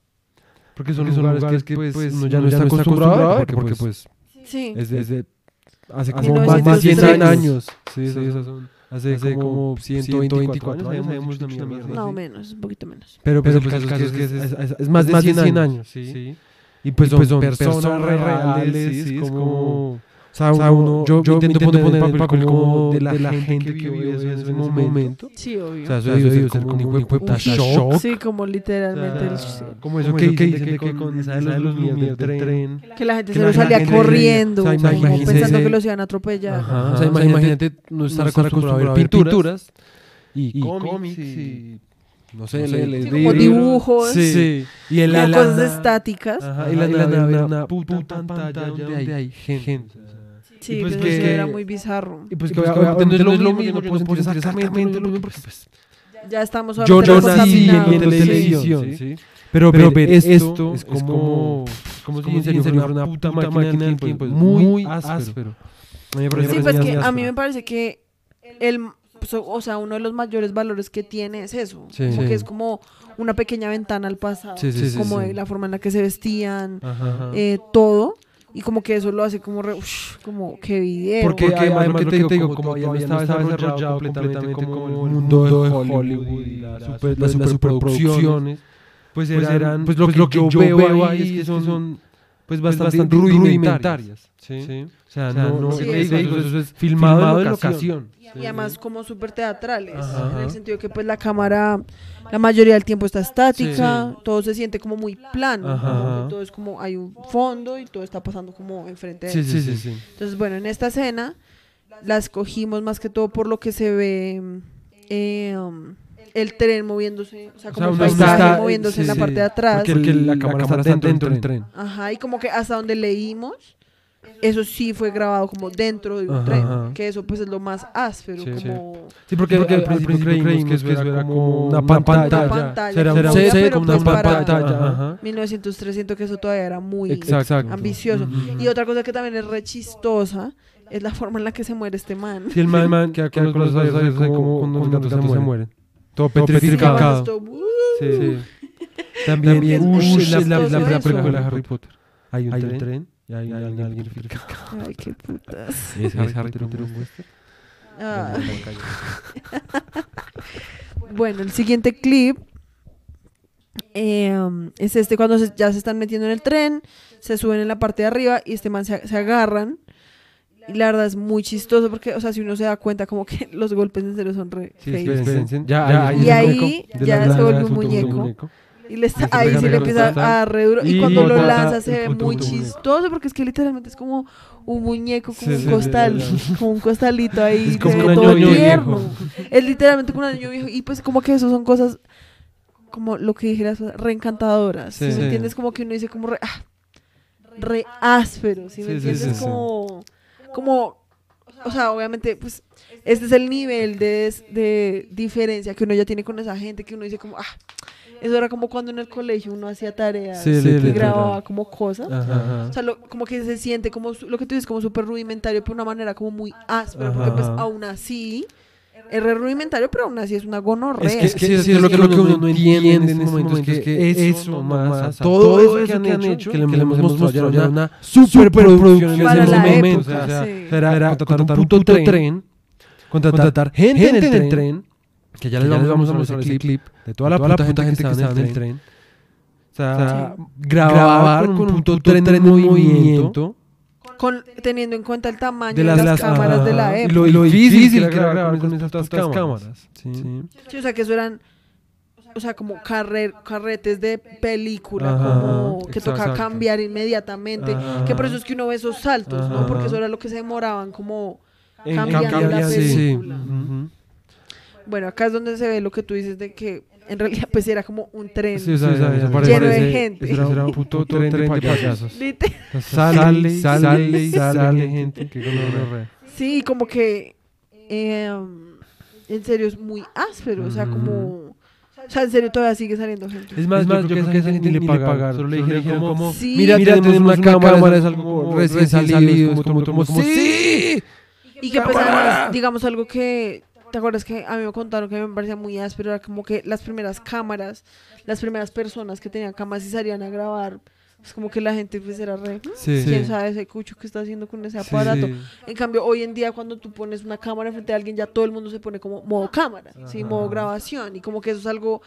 B: Porque son, lugares, que, pues, uno ya no está acostumbrado a ver, porque, pues
A: Sí.
B: es desde hace
A: Sí,
B: como
A: no,
B: más
A: es
B: de
A: de
B: 100
A: tres.
B: años. Sí, esas son hace, hace como 124 años, sabemos una mierda.
A: No,
B: así.
A: menos, un poquito menos.
B: Pero, pues, el caso es que es, es- es- es más de 100 años. sí. Y pues son, personas reales, sí, es como... O sea, uno, yo, yo intento poner en el papel como de la, gente que vivió eso en ese momento.
A: Sí, obvio.
B: O sea, eso debió ser como un hijo de puta shock.
A: sí, como literalmente. el-
B: O sea, como eso que, dicen de que con esa de los Lumière del tren.
A: que la gente
B: que
A: se
B: la
A: lo salía
B: gente-
A: corriendo,
B: o sea,
A: como
B: imagínese-
A: pensando que los iban a atropellar.
B: O sea, imagínate no estar acostumbrado a ver pinturas y cómics y... No sé,
A: Sí,
B: le-
A: como
B: libros.
A: dibujos,
B: Sí. Y en
A: como
B: la
A: cosas estáticas.
B: Ajá, y la nada era una puta pantalla donde hay gente.
A: Sí,
B: pues
A: pues
B: que-
A: eso era muy bizarro.
B: Y pues que obviamente no es lo mismo, yo no puedo sentir exactamente lo mismo porque pues
A: Ya estamos
B: yo no nací viendo televisión, ¿sí? Pero, pero ver esto es como como si en serio fuera una puta máquina del tiempo, es muy áspero. A mí me parece
A: Sí, pues que a mí me parece que el, pues, o sea, uno de los mayores valores que tiene es eso,
B: Sí.
A: como
B: Sí.
A: que es como una pequeña ventana al pasado,
B: Sí,
A: como la forma en la que se vestían,
B: Ajá, ajá.
A: eh, todo, y como que eso lo hace como, re, ush, como que video.
B: Porque,
A: porque
B: además, lo que te digo, como todavía no estaba desarrollado completamente como el mundo de Hollywood y la super- las superproducciones, pues eran, pues lo que yo veo ahí es que son pues bastante, rudimentarias. ¿sí? O sea, no, no,
A: Sí, eso-
B: digo, eso es filmado en locación.
A: Y además como súper teatrales,
B: Ajá.
A: en el sentido que pues la cámara la mayoría del tiempo está estática, todo se siente como muy plano,
B: Ajá.
A: como que todo es como hay un fondo y todo está pasando como enfrente de
B: Sí,
A: él.
B: sí, sí, sí.
A: Entonces, bueno, en esta escena la escogimos más que todo por lo que se ve eh, um, el tren moviéndose, o sea, como
B: sea,
A: el
B: uno
A: paisaje
B: está-
A: moviéndose
B: sí,
A: en la parte de atrás.
B: Porque, la, cámara está dentro del tren.
A: Ajá, y como que hasta donde leímos, eso sí fue grabado como dentro de un
B: Ajá,
A: tren,
B: ajá.
A: que eso pues es lo más áspero,
B: Sí,
A: como...
B: Sí, porque,
C: porque
B: al principio creímos que eso era como una pantalla.
A: Una pantalla,
B: Era
A: como
B: un
A: una,
B: set,
A: pero
B: como una
A: pues para-
B: pantalla. Ajá.
A: 1903 siento que eso todavía era muy
B: Exacto.
A: ambicioso.
B: Ujú.
A: Y otra cosa que también es re chistosa es la forma en la que se muere este man.
B: Sí, el man, man que con los brazos abiertos, como cuando los gatos se mueren. Todo
A: Que
B: petrificado. Sí. También, es la, la, la, película de Harry Potter. Hay un tren, y hay, alguien, alguien
A: Ay, qué putas.
B: ¿Es Harry Potter un western?
A: Ah. Bueno, el siguiente clip eh, um, es este cuando se- ya se están metiendo en el tren, se suben en la parte de arriba y este man se, se agarran. Y la verdad es muy chistoso porque, o sea, si uno se da cuenta como que los golpes en serio son re
B: Sí,
A: feos.
C: Ya,
B: Ya,
A: Y ahí
B: muñeco.
A: Ya se vuelve un
B: todo
A: muñeco. Y le está,
B: Y se
A: ahí sí
B: en
A: le empieza a re duro. Y,
B: Y
A: cuando lo lanza se ve muy chistoso porque es que literalmente es como un muñeco, como
B: Sí,
A: un costal,
B: sí,
A: como un costalito ahí,
B: Es como
A: se
B: un
A: todo tierno. Es literalmente como un año viejo. Y pues como que eso son cosas, como lo que dijeras, reencantadoras.
B: Sí,
A: ¿sí me entiendes? Como que uno dice como re, ah, re áspero, ¿sí me entiendes? como, como, o sea, obviamente, pues, este es el nivel de, de diferencia que uno ya tiene con esa gente, que uno dice como, ah, eso era como cuando en el colegio uno hacía tareas
B: Sí,
A: y
B: literal.
A: grababa como cosas.
B: Ajá.
A: O sea, lo- como que se siente como lo que tú dices, como súper rudimentario, pero de una manera como muy áspera, porque pues
B: Ajá.
A: aún así es re rudimentario, pero aún así es una gonorrea.
B: Es que,
C: Sí,
B: es
C: es
B: que
C: que
B: lo que,
C: lo
B: que uno no entiende en este momento es que eso más, todo eso que han hecho, que le hemos mostrado ya era una superproducción en ese momento.
A: época,
B: o sea,
A: sí.
B: era, era contratar un puto tren, contratar gente en el tren, que ya les vamos a mostrar ese clip de toda la puta gente que estaba en el tren. O sea, grabar con un puto tren en movimiento.
A: Con, teniendo en cuenta el tamaño
B: de
A: de
B: las,
A: cámaras de la
B: ajá,
A: época.
B: Y lo, y lo difícil que era grabar con esas putas cámaras. Sí.
A: Sí, o sea, que eso eran, o sea, como carrer, carretes de película,
B: Ajá,
A: como que toca cambiar inmediatamente.
B: Ajá.
A: Que por eso es que uno ve esos saltos, ¿no? Porque eso era lo que se demoraban como
B: En
A: cambiando la
B: sí.
A: película.
B: Ujú.
A: Bueno, acá es donde se ve lo que tú dices de que en realidad pues era como un tren.
B: Sí, o sea, esa- esa
A: Lleno de gente.
B: Era un puto tren de payasos.
A: Literal.
B: Sale, sale, sale gente. Que.
A: Sí, como que eh, en serio es muy áspero, o sea, como o sea, en serio todavía sigue saliendo gente.
B: Es más, yo creo que esa gente ni le pagaron. Solo le dijeron como,
A: Sí.
B: mira,
A: Mira,
B: tenemos una cámara, es algo
C: como
B: recién salido. Es como, como, como, sí.
A: Y que pues además, digamos algo que, ¿te acuerdas que a mí me contaron que me parecía muy áspero? Era como que las primeras cámaras, las primeras personas que tenían cámaras y salían a grabar, es como que la gente pues era re, "¿Mm?
B: Sí.
A: ¿quién
B: Sí.
A: sabe ese cucho que está haciendo con ese
B: Sí,
A: aparato?
B: sí.
A: En cambio, hoy en día cuando tú pones una cámara frente a alguien, ya todo el mundo se pone como modo cámara, ¿sí?
B: Ajá.
A: modo grabación, y como que eso es algo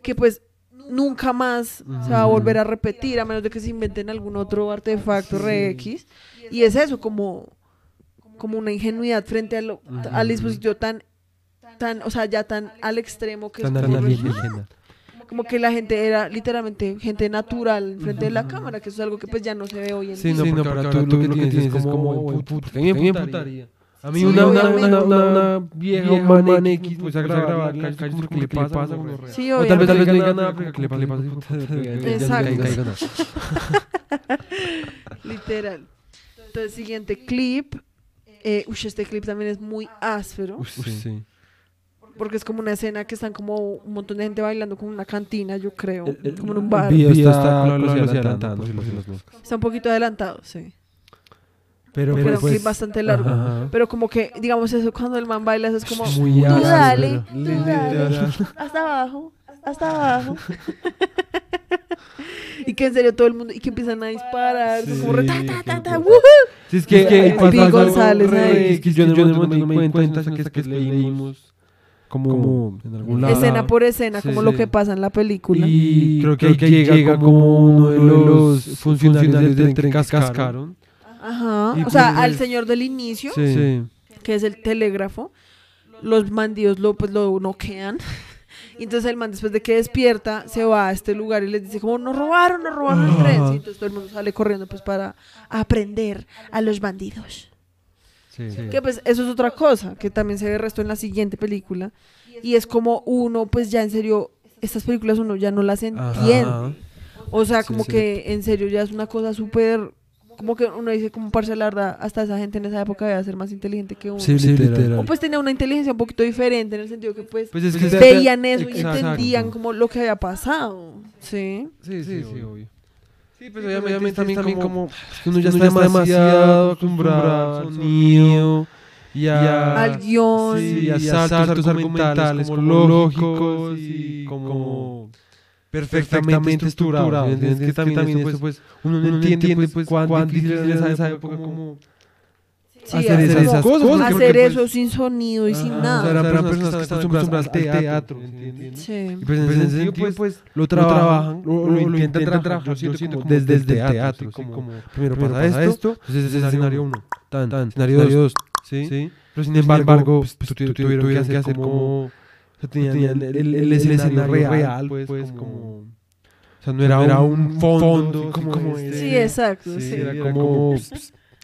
A: que pues nunca más se va a volver a repetir, a menos de que se inventen algún otro artefacto re X. Y es eso, como, como una ingenuidad frente a lo- al dispositivo tan, tan, o sea, ya tan al extremo que
B: Tan
A: es como,
B: alienígena.
A: como que la gente era literalmente gente natural frente de la cámara, que eso es algo que pues ya no se ve hoy en
B: Sí,
A: día.
B: no, porque ahora tú lo que tienes es como, "Uy, puta, que me emputaría". A mí
A: Sí,
B: una, una, una, una, una vieja, un man X, pues a grabar en la calle, como que le pasa.
A: Sí,
B: O tal vez, tal vez no
A: obviamente.
B: diga nada, pero que le puta,
A: Exacto. Literal. Entonces, siguiente clip. Eh, uy, este clip también es muy áspero.
B: Uf, sí.
A: Porque es como una escena que están como un montón de gente bailando como en una cantina, yo creo.
B: El- el-
A: como en un bar.
B: Video está pues,
C: pues,
A: un poquito adelantado, sí.
B: Pero, pero,
A: un clip
B: pues,
A: bastante largo.
B: ajá.
A: Pero como que, digamos, eso cuando el man baila, eso es como.
B: Muy
A: tú dale, tú dale. Hasta abajo, hasta abajo. y que en serio todo el mundo. Y que empiezan a disparar. son como re ta, ta, ta, ta,
B: Sí, es que
A: González
B: re
A: ahí.
B: X, yo no me di cuenta hasta que, hasta que leímos como, en algún lado.
A: escena por escena,
B: Sí,
A: como lo que pasa en la película.
B: Y creo que, ahí llega, como uno de los funcionarios del tren que cascaron.
A: Ajá.
B: y
A: O sea,
B: pues-
A: al señor del inicio,
B: Sí.
A: que es el telégrafo, los bandidos lo, pues, lo noquean. Y entonces el man después de que despierta se va a este lugar y les dice como nos robaron, nos robaron el tren. Sí, entonces todo el mundo sale corriendo pues para aprender a los bandidos.
B: Sí.
A: Que pues eso es otra cosa, que también se ve el resto en la siguiente película. Y es como uno, pues ya en serio, estas películas uno ya no las entiende.
B: Ajá.
A: O sea, como
B: sí.
A: que en serio ya es una cosa súper... Como que uno dice, como parcelarda, hasta esa gente en esa época debía ser más inteligente que uno.
B: Sí, literal.
A: O pues tenía una inteligencia un poquito diferente en el sentido que pues,
B: Pues es que se-
A: veían eso y entendían como lo que había pasado. Sí.
B: Sí, sí, sí, obvio. Sí, pues
C: Sí,
B: obviamente,
C: obviamente
B: también,
C: también
B: como,
C: como-
B: uno ya
C: uno
B: está demasiado acostumbrado al sonido y a,
A: Al guion.
B: sí, y a saltos argumentales como lógicos y como perfectamente estructurados. ¿entiendes? Que también eso pues uno no entiende pues cuán difícil en esa época como
A: Sí,
B: hacer
A: hacer,
B: esas cosas.
A: hacer
B: pues,
A: eso sin sonido y sin nada.
B: O sea, eran personas que están acostumbradas al teatro.
A: Sí.
B: Y pues en ese sentido, pues, lo trabajan, lo, lo intentan trabajar, yo siento como desde el teatro, como, como primero pasa esto, entonces ese es escenario 1, tan, tan, escenario 2, ¿sí? Pero sin embargo, pues, tu- tu- tuvieron que hacer como, o sea, tenían el, escenario real, pues, como, o sea, no era un fondo, como, como este,
A: Sí, exacto.
B: Sí,
A: sí.
B: era como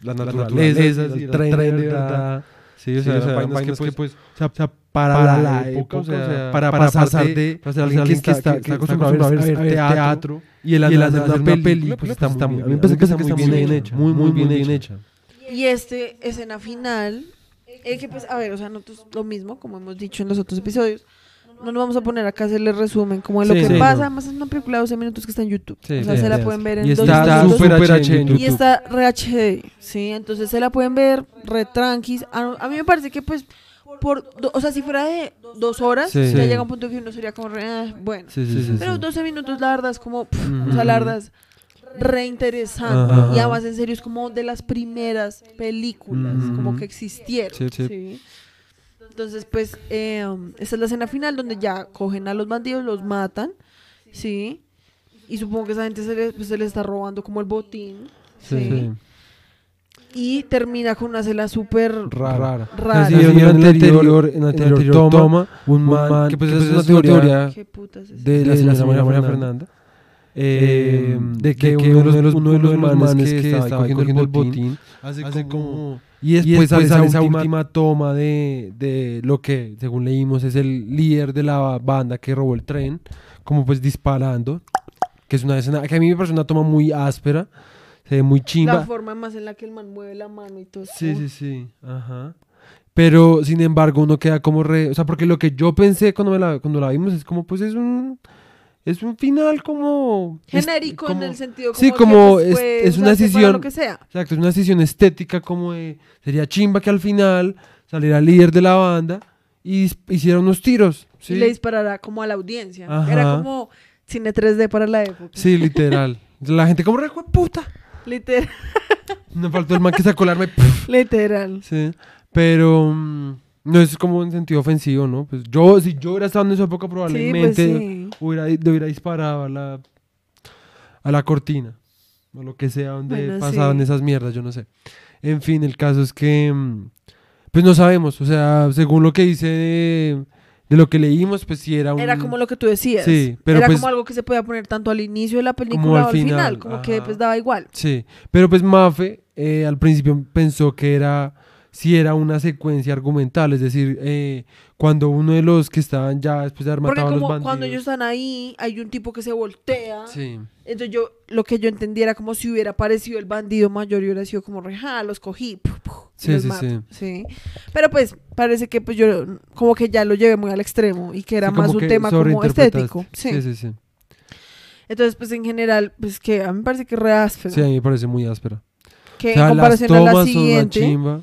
B: pues, la naturaleza, el tren de verdad. Sí, o sea, vainas que pues, o sea, para, la época, o sea, para, para pasar de, para ser alguien que está, que está acostumbrado a ver, a ver teatro, y el hacer una película, pues está muy bien. A mí me parece que está muy bien hecha, muy, muy bien hecha.
A: Y este escena final, eh, que pues, a ver, o sea, nosotros lo mismo, como hemos dicho en los otros episodios, no nos vamos a poner acá a hacerle resumen como de lo
B: Sí,
A: que
B: sí,
A: pasa,
B: no.
A: además es una película de 12 minutos que está en YouTube,
B: Sí,
A: o sea, se la pueden ver en
B: Y
A: dos
B: está
A: minutos.
B: súper H en
A: Y está re HD, ¿sí? Entonces se la pueden ver re tranquis. A, a mí me parece que pues, por, do- o sea, si fuera de dos horas, ya llega un punto que uno sería como re, ah, bueno.
B: Sí, sí, sí.
A: Pero
B: sí.
A: 12 minutos, la verdad, es como, pff, o sea, la verdad es re interesante.
B: Ajá.
A: Y además, en serio, es como de las primeras películas
B: Ujú.
A: como que existieron.
B: Sí, sí.
A: ¿sí? Entonces, pues, eh, um, esta es la escena final donde ya cogen a los bandidos, los matan, ¿sí? Y supongo que esa gente se les, pues, se está robando como el botín, ¿sí?
B: Sí.
A: Y termina con una escena súper
B: Rara.
A: rara.
B: Sí, en el anterior, en la anterior toma, un man, que pues es una teoría
A: ¿Qué putas es
B: de la señora María, Fernanda, eh, de que, uno de los, uno de los manes que estaba cogiendo el botín hace como... Y después, sale esa, última toma de, de lo que, según leímos, es el líder de la banda que robó el tren, como pues disparando, que es una escena que a mí me parece una toma muy áspera, se ve muy chimba.
A: La forma más en la que el man mueve la mano y todo.
B: Sí, sí, sí. Ajá. Pero, sin embargo, uno queda como re... O sea, porque lo que yo pensé cuando, me la, cuando la vimos es como, pues, es un... Es un final como...
A: Genérico
B: como-
A: en el sentido como
B: sí,
A: que,
B: como
A: pues,
B: es- es una decisión-
A: lo que sea.
B: Exacto, es una decisión estética como de... Sería chimba que al final saliera el líder de la banda y hiciera unos tiros. ¿sí?
A: Y le disparará como a la audiencia.
B: Ajá.
A: Era como cine 3D para la época.
B: Sí, literal. La gente como re "Jue puta.
A: Literal.
B: No faltó el man que sacó el arma y
A: Literal.
B: Sí, pero mm, no es como en sentido ofensivo, ¿no? Pues yo, si yo hubiera estado en esa época,
A: Sí, pues
B: probablemente
A: sí.
B: hubiera, le hubiera disparado a la, a la cortina, o lo que sea donde
A: Bueno,
B: pasaban
A: sí.
B: esas mierdas, yo no sé. En fin, el caso es que, mm, pues no sabemos, o sea, según lo que dice de, de lo que leímos, pues sí era un...
A: Era como lo que tú decías.
B: Sí, pero
A: Era
B: pues-
A: como algo que se podía poner tanto al inicio de la película
B: Como al
A: o al final.
B: final,
A: Como que pues daba igual.
B: Sí, pero pues Mafe eh, al principio pensó que era si era una secuencia argumental, es decir, eh, cuando uno de los que estaban ya después de haber
A: Porque
B: matado a los
A: como
B: bandidos.
A: cuando ellos están ahí, hay un tipo que se voltea.
B: Sí,
A: Entonces yo, lo que yo entendía era como si hubiera aparecido el bandido mayor y hubiera sido como, reja, los cogí. pu, pu, y
B: Sí, sí,
A: mato", sí. Pero pues parece que pues yo como que ya lo llevé muy al extremo y que era
B: Sí,
A: más
B: como
A: un tema como estético. Sí.
B: sí, sí, sí.
A: Entonces pues en general, pues que a mí me parece que es re áspero.
B: Sí, a mí me parece muy áspera.
A: Que
B: O sea,
A: en comparación
B: las
A: a la
B: tomas son una
A: siguiente,
B: chimba.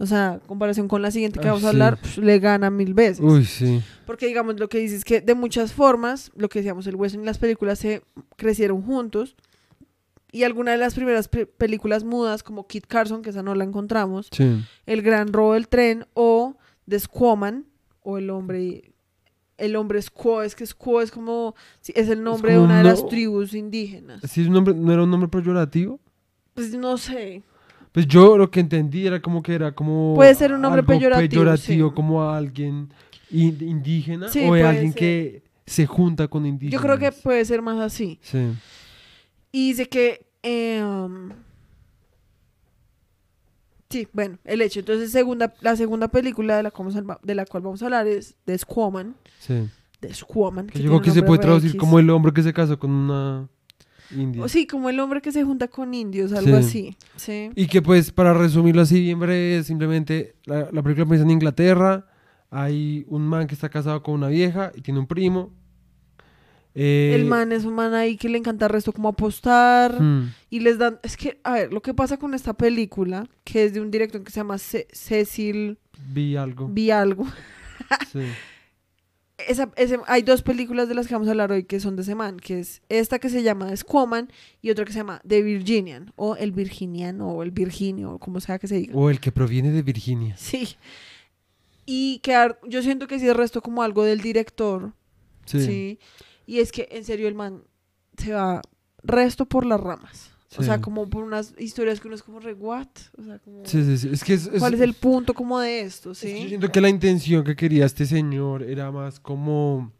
A: O sea, en comparación con la siguiente que
B: Ah,
A: vamos a
B: sí.
A: hablar, pues, le gana mil veces.
B: Uy, sí.
A: Porque digamos lo que dices es que de muchas formas, lo que decíamos, el western y las películas se crecieron juntos. Y alguna de las primeras pe- películas mudas, como Kit Carson, que esa no la encontramos,
B: Sí.
A: El Gran Robo del Tren o The Squawman, o el hombre el hombre Squaw, es que Squaw es como es el nombre de una de las tribus indígenas.
B: ¿Sí es un nombre, ¿No era un nombre peyorativo?
A: Pues no sé.
B: Pues yo lo que entendí era como que era como...
A: Puede ser un nombre
B: algo
A: peyorativo,
B: peyorativo,
A: sí.
B: como a alguien in- indígena
A: Sí,
B: o alguien
A: ser.
B: que se junta con indígenas.
A: Yo creo que puede ser más así.
B: Sí.
A: Y dice que. eh, um, sí, bueno, el hecho. Entonces, segunda, la segunda película de la, cual vamos a- de la cual vamos a hablar es The Squawman.
B: Sí.
A: The Squawman.
B: Que yo creo que se puede traducir como el hombre que se casó con una india.
A: O sí, como el hombre que se junta con indios, algo
B: Sí.
A: así. Sí.
B: Y que pues, para resumirlo así bien breve, simplemente la, la película empieza en Inglaterra, hay un man que está casado con una vieja y tiene un primo. Eh,
A: el man es un man ahí que le encanta el resto como apostar.
B: hmm,
A: Y les dan. Es que, a ver, lo que pasa con esta película, que es de un director que se llama Ce- Cecil
B: vi algo.
A: Vialgo.
B: sí.
A: Esa, ese- hay dos películas de las que vamos a hablar hoy que son de ese man, que es esta que se llama Squaman y otra que se llama The Virginian, o El Virginiano, o El Virginio, o como sea que se diga.
B: O el que proviene de Virginia.
A: Sí. Y que yo siento que sí el resto como algo del director,
B: Sí.
A: sí. Y es que en serio el man se va resto por las ramas. O
B: Sí.
A: sea, como por unas historias que uno es como re, what? O sea, como...
B: Sí, sí, sí. Es que es, es-
A: ¿Cuál es el punto como de esto,
B: es que yo
A: sí?
B: siento que la intención que quería este señor era más como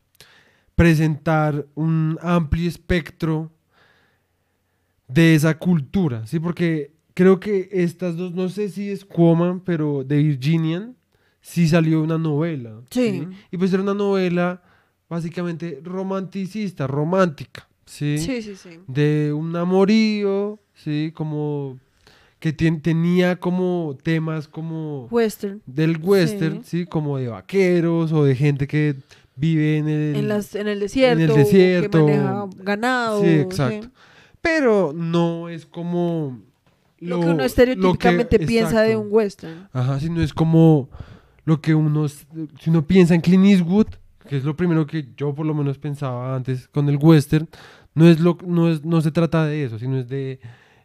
B: presentar un amplio espectro de esa cultura, ¿sí? Porque creo que estas dos, no sé si es Cuoman, pero de Virginian, sí salió una novela.
A: Sí.
B: Y pues era una novela básicamente romanticista, romántica, ¿sí?
A: Sí, sí, sí.
B: de un amorío, ¿sí? Como que tien- tenía como temas como
A: Western.
B: del western, ¿sí? Como de vaqueros o de gente que vive en el...
A: en, las, en el desierto,
B: desierto.
A: que maneja ganado.
B: Sí, exacto. Pero no es como...
A: Lo, que uno estereotípicamente
B: que-
A: piensa de un western.
B: Ajá, sino es como lo que uno, si uno piensa en Clint Eastwood, que es lo primero que yo por lo menos pensaba antes con el western, no es lo, no es, no se trata de eso, sino es de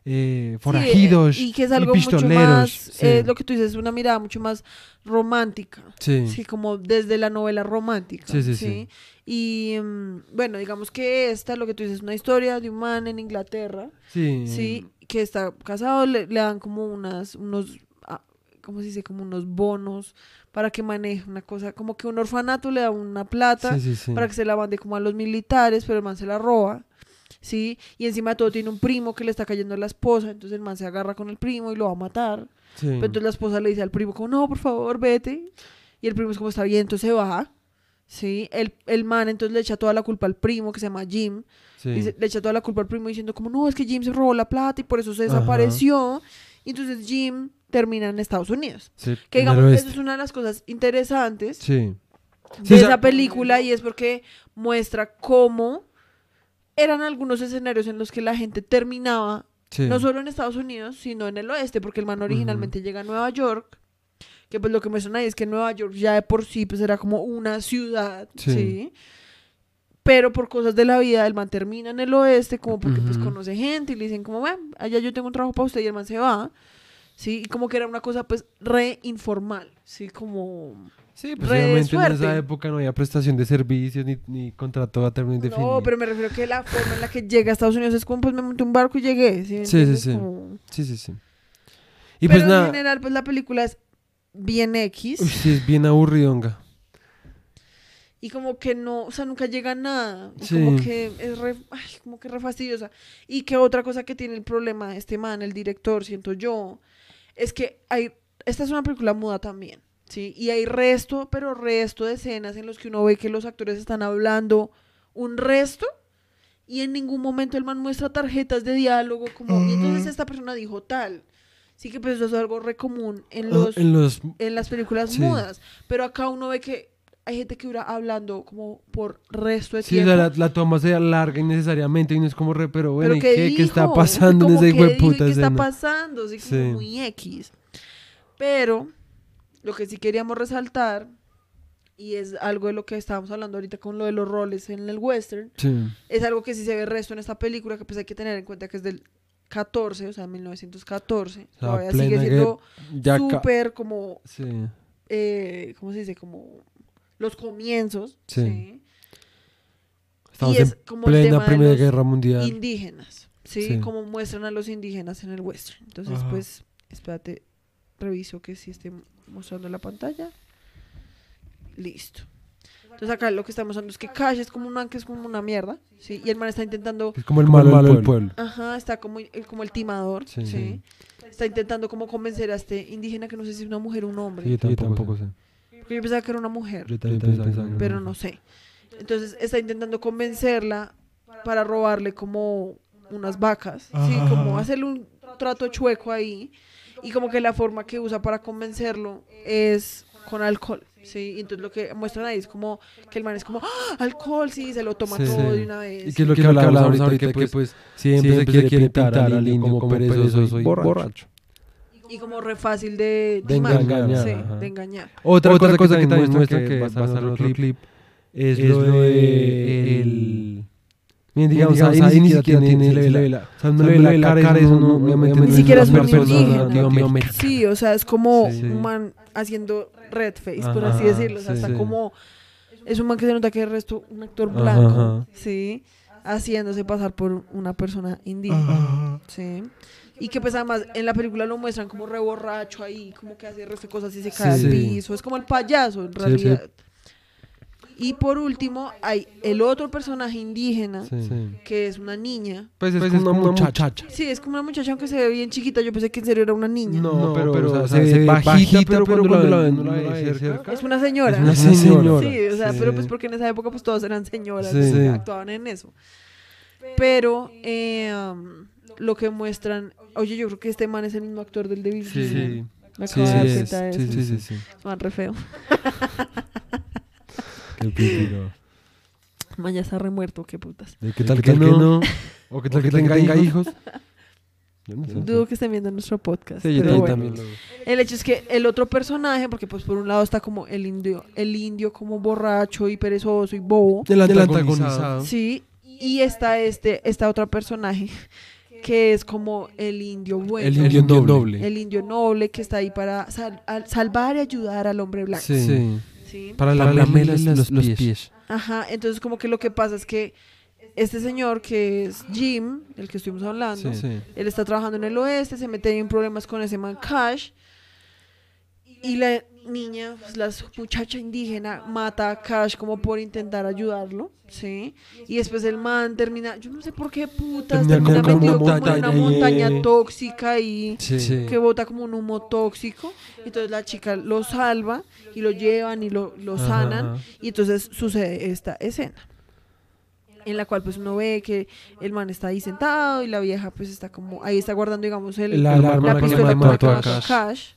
B: eh, forajidos
A: Sí, y que es algo mucho
B: pistoleros.
A: más,
B: sí.
A: eh, lo que tú dices, una mirada mucho más romántica.
B: sí.
A: Sí, como desde la novela romántica.
B: Sí, sí,
A: Sí,
B: sí.
A: Y mm, bueno, digamos que esta, lo que tú dices, es una historia de un man en Inglaterra,
B: sí,
A: sí, que está casado, le, le dan como unas, unos, ah, ¿cómo se dice? Como unos bonos para que maneje una cosa, como que un orfanato le da una plata
B: sí, sí, sí.
A: para que se la mande como a los militares, pero el man se la roba, ¿sí? Y encima de todo tiene un primo que le está cayendo a la esposa, entonces el man se agarra con el primo y lo va a matar.
B: Sí.
A: Pero entonces la esposa le dice al primo como, no, por favor, vete. Y el primo es como, está bien, entonces se va, ¿sí? El, el man entonces le echa toda la culpa al primo, que se llama Jim,
B: Sí.
A: Dice- le echa toda la culpa al primo diciendo como, no, es que Jim se robó la plata y por eso se
B: Ajá.
A: desapareció. Y entonces Jim termina en Estados Unidos.
B: Sí,
A: Que digamos, eso es una de las cosas interesantes
B: Sí.
A: de esa película y es porque muestra cómo eran algunos escenarios en los que la gente terminaba,
B: sí.
A: no solo en Estados Unidos, sino en el oeste, porque el man originalmente llega a Nueva York, que pues lo que muestran ahí es que Nueva York ya de por sí pues era como una ciudad,
B: Sí.
A: ¿sí? Pero por cosas de la vida, el man termina en el oeste, como porque pues conoce gente y le dicen como, bueno, allá yo tengo un trabajo para usted y el man se va, ¿sí? Y como que era una cosa pues re informal, ¿sí? Como...
B: Sí, pues obviamente en esa época no había prestación de servicios ni, ni contrato a término indefinido.
A: No, pero me refiero a que la forma en la que llega a Estados Unidos es como, pues me monté un barco y llegué, ¿sí?
B: Sí, sí, sí.
A: Como-
B: Sí, sí, sí. Y
A: Pero
B: pues nada,
A: en general, pues la película es bien X
B: uy, sí, es bien aburridonga.
A: y como que no, o sea, nunca llega a nada.
B: Sí.
A: Como que es re, ay, como que re fastidiosa. Y que otra cosa que tiene el problema este man, el director, siento yo, es que hay, esta es una película muda también, ¿sí? Y hay resto, pero resto de escenas en los que uno ve que los actores están hablando un resto y en ningún momento el man muestra tarjetas de diálogo como, y entonces esta persona dijo tal. Sí que pues eso es algo re común en los
B: En los...
A: en las películas
B: Sí.
A: mudas. Pero acá uno ve que hay gente que dura hablando como por resto de
B: Sí,
A: tiempo.
B: sea, la, la toma se alarga innecesariamente y no es como re, pero bueno,
A: pero
B: ¿y
A: ¿qué,
B: qué, qué está pasando en esa
A: qué dijo ¿Qué está pasando? Así como
B: Sí.
A: muy X. Pero lo que sí queríamos resaltar, y es algo de lo que estábamos hablando ahorita con lo de los roles en el western,
B: Sí,
A: es algo que sí se ve resto en esta película, que pues hay que tener en cuenta que es del 14, o sea, 1914.
B: O sea,
A: Todavía sigue siendo súper como
B: Sí,
A: eh, ¿cómo se dice? Como los comienzos,
B: Sí.
A: ¿sí?
B: Estamos
A: y es
B: en
A: como el
B: plena
A: tema de
B: Primera
A: los
B: Guerra Mundial.
A: indígenas, ¿sí?
B: Sí.
A: Como muestran a los indígenas en el western. Entonces,
B: Ajá.
A: pues, espérate, reviso que sí esté mostrando la pantalla. Listo. Entonces acá lo que está mostrando es que Cash es como un man que es como una mierda, ¿sí? Y el man está intentando
B: Es como el malo, del pueblo.
A: Ajá, está como, el- como el timador,
B: Sí.
A: sí. Está intentando como convencer a este indígena que no sé si es una mujer o un hombre.
B: Sí, yo tampoco, sé.
A: Porque yo pensaba que era una mujer,
B: Yo también pensaba que era
A: pero no sé. Entonces está intentando convencerla para robarle como unas vacas, sí,
B: Ajá.
A: como hacerle un trato chueco ahí. Y como que la forma que usa para convencerlo es con alcohol, sí. Y entonces lo que muestran ahí es como que el man es como, ¡Ah, alcohol, sí, se lo toma
B: Sí.
A: todo
B: Sí.
A: de una vez.
B: Y que es lo que hablábamos ahorita, que pues siempre, se quiere pintar al indio como perezoso y borracho.
A: Y como re fácil de,
B: De
A: timar,
B: engañar,
A: sí, de engañar.
B: Otra,
C: Otra
B: cosa, que también
C: muestra
B: que
C: que
B: va a en
C: otro
B: otro clip es,
C: es
B: lo de
C: de
B: el... Bien, digamos,
C: digamos,
B: ahí ni siquiera tiene, la, o sea, no le ve la cara, obviamente
A: Ni
B: no
A: siquiera es
B: una
A: un
B: persona
A: indígena.
B: latinoamericana.
A: Sí, o sea, es como
B: Sí.
A: un man haciendo red face, por así decirlo. O sea,
B: sí,
A: está
B: sí.
A: como. Es un man que se nota que es resto un actor blanco,
B: ajá.
A: sí, haciéndose pasar por una persona indígena, sí. Y que pues además en la película lo muestran como re borracho ahí, como que hace el resto de cosas y se cae
B: Sí.
A: al piso. Es como el payaso en
B: Sí,
A: realidad. Y por último hay el otro personaje indígena,
B: Sí.
A: que es una niña.
B: Pues es
C: Pues
B: como una muchacha.
A: Sí, es como una muchacha aunque se ve bien chiquita. Yo pensé que en serio era una niña.
B: No, pero,
C: pero,
B: o sea,
C: o
B: se ve bajita, pero cuando la ven, no la ven
C: ven
B: cerca.
A: Es una señora.
B: Es una señora.
A: Sí, o sea,
B: Sí.
A: pero pues porque en esa época pues todas eran señoras
B: Sí. Sí.
A: actuaban en eso. Pero eh, um, lo que muestran, oye, yo creo que este man es el mismo actor del de Bill
B: Sí.
A: Me
B: sí,
A: acabo de dar cuenta de
B: Sí,
A: eso.
B: sí, sí, sí.
A: Man re feo.
B: Qué.
A: Man ya está remuerto, qué putas.
B: ¿Qué tal que no? ¿O qué tal que tenga hijos? Yo no sé.
A: Dudo que estén viendo nuestro podcast.
B: Sí, yo
A: pero
B: también,
A: bueno.
B: también lo
A: El hecho es que el otro personaje, porque pues por un lado está como el indio, el indio como borracho y perezoso y bobo.
B: El
C: Del
B: antagonizado.
A: Sí, y está este, esta otra personaje que es como el indio bueno.
B: El indio noble.
A: el indio noble que está ahí para sal- al- salvar y ayudar al hombre blanco.
B: Sí.
A: ¿sí?
B: Para
C: Para
B: lamerle los,
C: los
B: los
C: pies.
B: pies.
A: Ajá, entonces como que lo que pasa es que este señor que es Jim, el que estuvimos hablando,
B: Sí.
A: él está trabajando en el oeste, se mete en problemas con ese man Cash y la niña, pues, la muchacha indígena mata a Cash como por intentar ayudarlo, ¿sí? Y después el man termina, yo no sé por qué putas,
B: Termina
A: termina
B: como
A: metido
B: una
A: como en una
B: montaña
A: tóxica y
B: Sí.
A: que bota como un humo tóxico. Entonces la chica lo salva y lo llevan y lo, lo
B: Ajá,
A: sanan.
B: ajá.
A: Y entonces sucede esta escena. En la cual pues uno ve que el man está ahí sentado y la vieja pues está como, ahí está guardando digamos el,
B: La
A: la,
B: que
A: pistola con la
B: mató
A: que
B: a
A: mató a
B: Cash.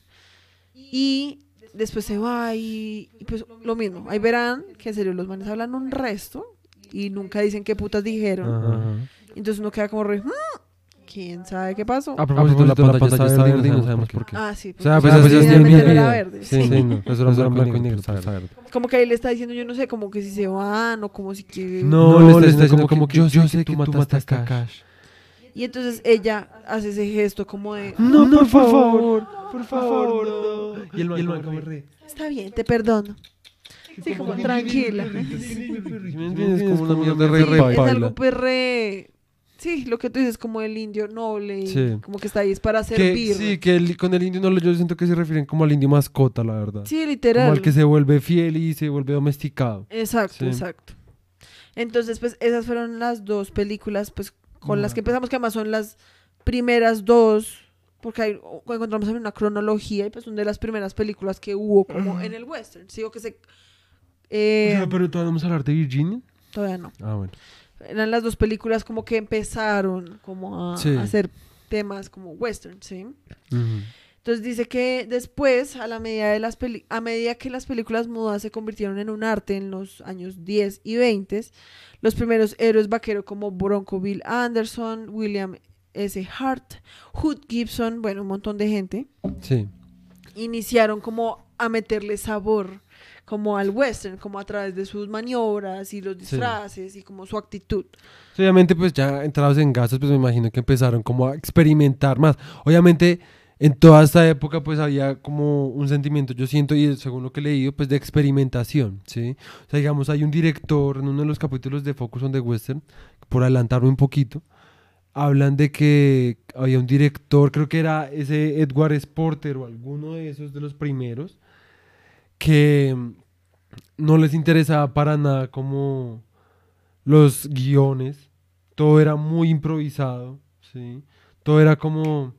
A: Y después se va y, y, pues lo mismo. Ahí verán que en serio los manes hablan un resto y nunca dicen qué putas dijeron.
B: Ajá.
A: Entonces uno queda como re, "Hmm, ¿quién sabe qué pasó?
B: A propósito, la pantalla está verde y no sabemos por qué.
A: Ah, sí.
B: O sea,
A: pues,
B: pues
A: sí,
B: así es
A: finalmente era verde.
B: Sí,
A: sí.
B: no. Eso era blanco y negro. verde.
A: Como que ahí le está diciendo, yo no sé, como que si se van o como si que...
B: No, le está diciendo como que yo sé que tú mataste a Cash.
A: Y entonces ella hace ese gesto como de,
B: No, por favor, por favor, no. Y el man como re.
A: está bien, te perdono. Sí, como tranquila.
B: Es como una mierda re re
A: es algo pues re... Sí, lo que tú dices, como el indio noble,
B: Sí.
A: como que está ahí es para
B: Que,
A: servir.
B: sí, que el- con el indio no yo siento que se refieren como al indio mascota, la verdad.
A: Sí,
B: Como
A: literal.
B: al que se vuelve fiel y se vuelve domesticado.
A: Exacto,
B: Sí.
A: exacto. Entonces, pues esas fueron las dos películas, pues con las que empezamos, que además son las primeras dos, porque hay, encontramos en una cronología y pues son de las primeras películas que hubo como en el western. Sigo que se... eh,
B: pero todavía vamos a hablar de Virginia.
A: todavía no.
B: Ah, bueno.
A: Eran las dos películas como que empezaron como a,
B: Sí.
A: a hacer temas como western, ¿sí?
B: Ujú.
A: Entonces dice que después, a la medida de las peli- a medida que las películas mudas se convirtieron en un arte en los años 10 y 20, los primeros héroes vaqueros como Bronco Bill Anderson, William S. Hart, Hood Gibson, bueno, un montón de gente,
B: Sí.
A: iniciaron como a meterle sabor como al western, como a través de sus maniobras y los disfraces y como su actitud.
B: Obviamente, pues ya entrados en gastos, pues me imagino que empezaron como a experimentar más. Obviamente, en toda esta época pues había como un sentimiento, yo siento, y según lo que he leído, pues de experimentación, ¿sí? O sea, digamos, hay un director en uno de los capítulos de Focus on the Western, por adelantarme un poquito, hablan de que había un director, creo que era ese Edward Sporter o alguno de esos de los primeros, que no les interesaba para nada como los guiones, todo era muy improvisado, ¿sí? Todo era como,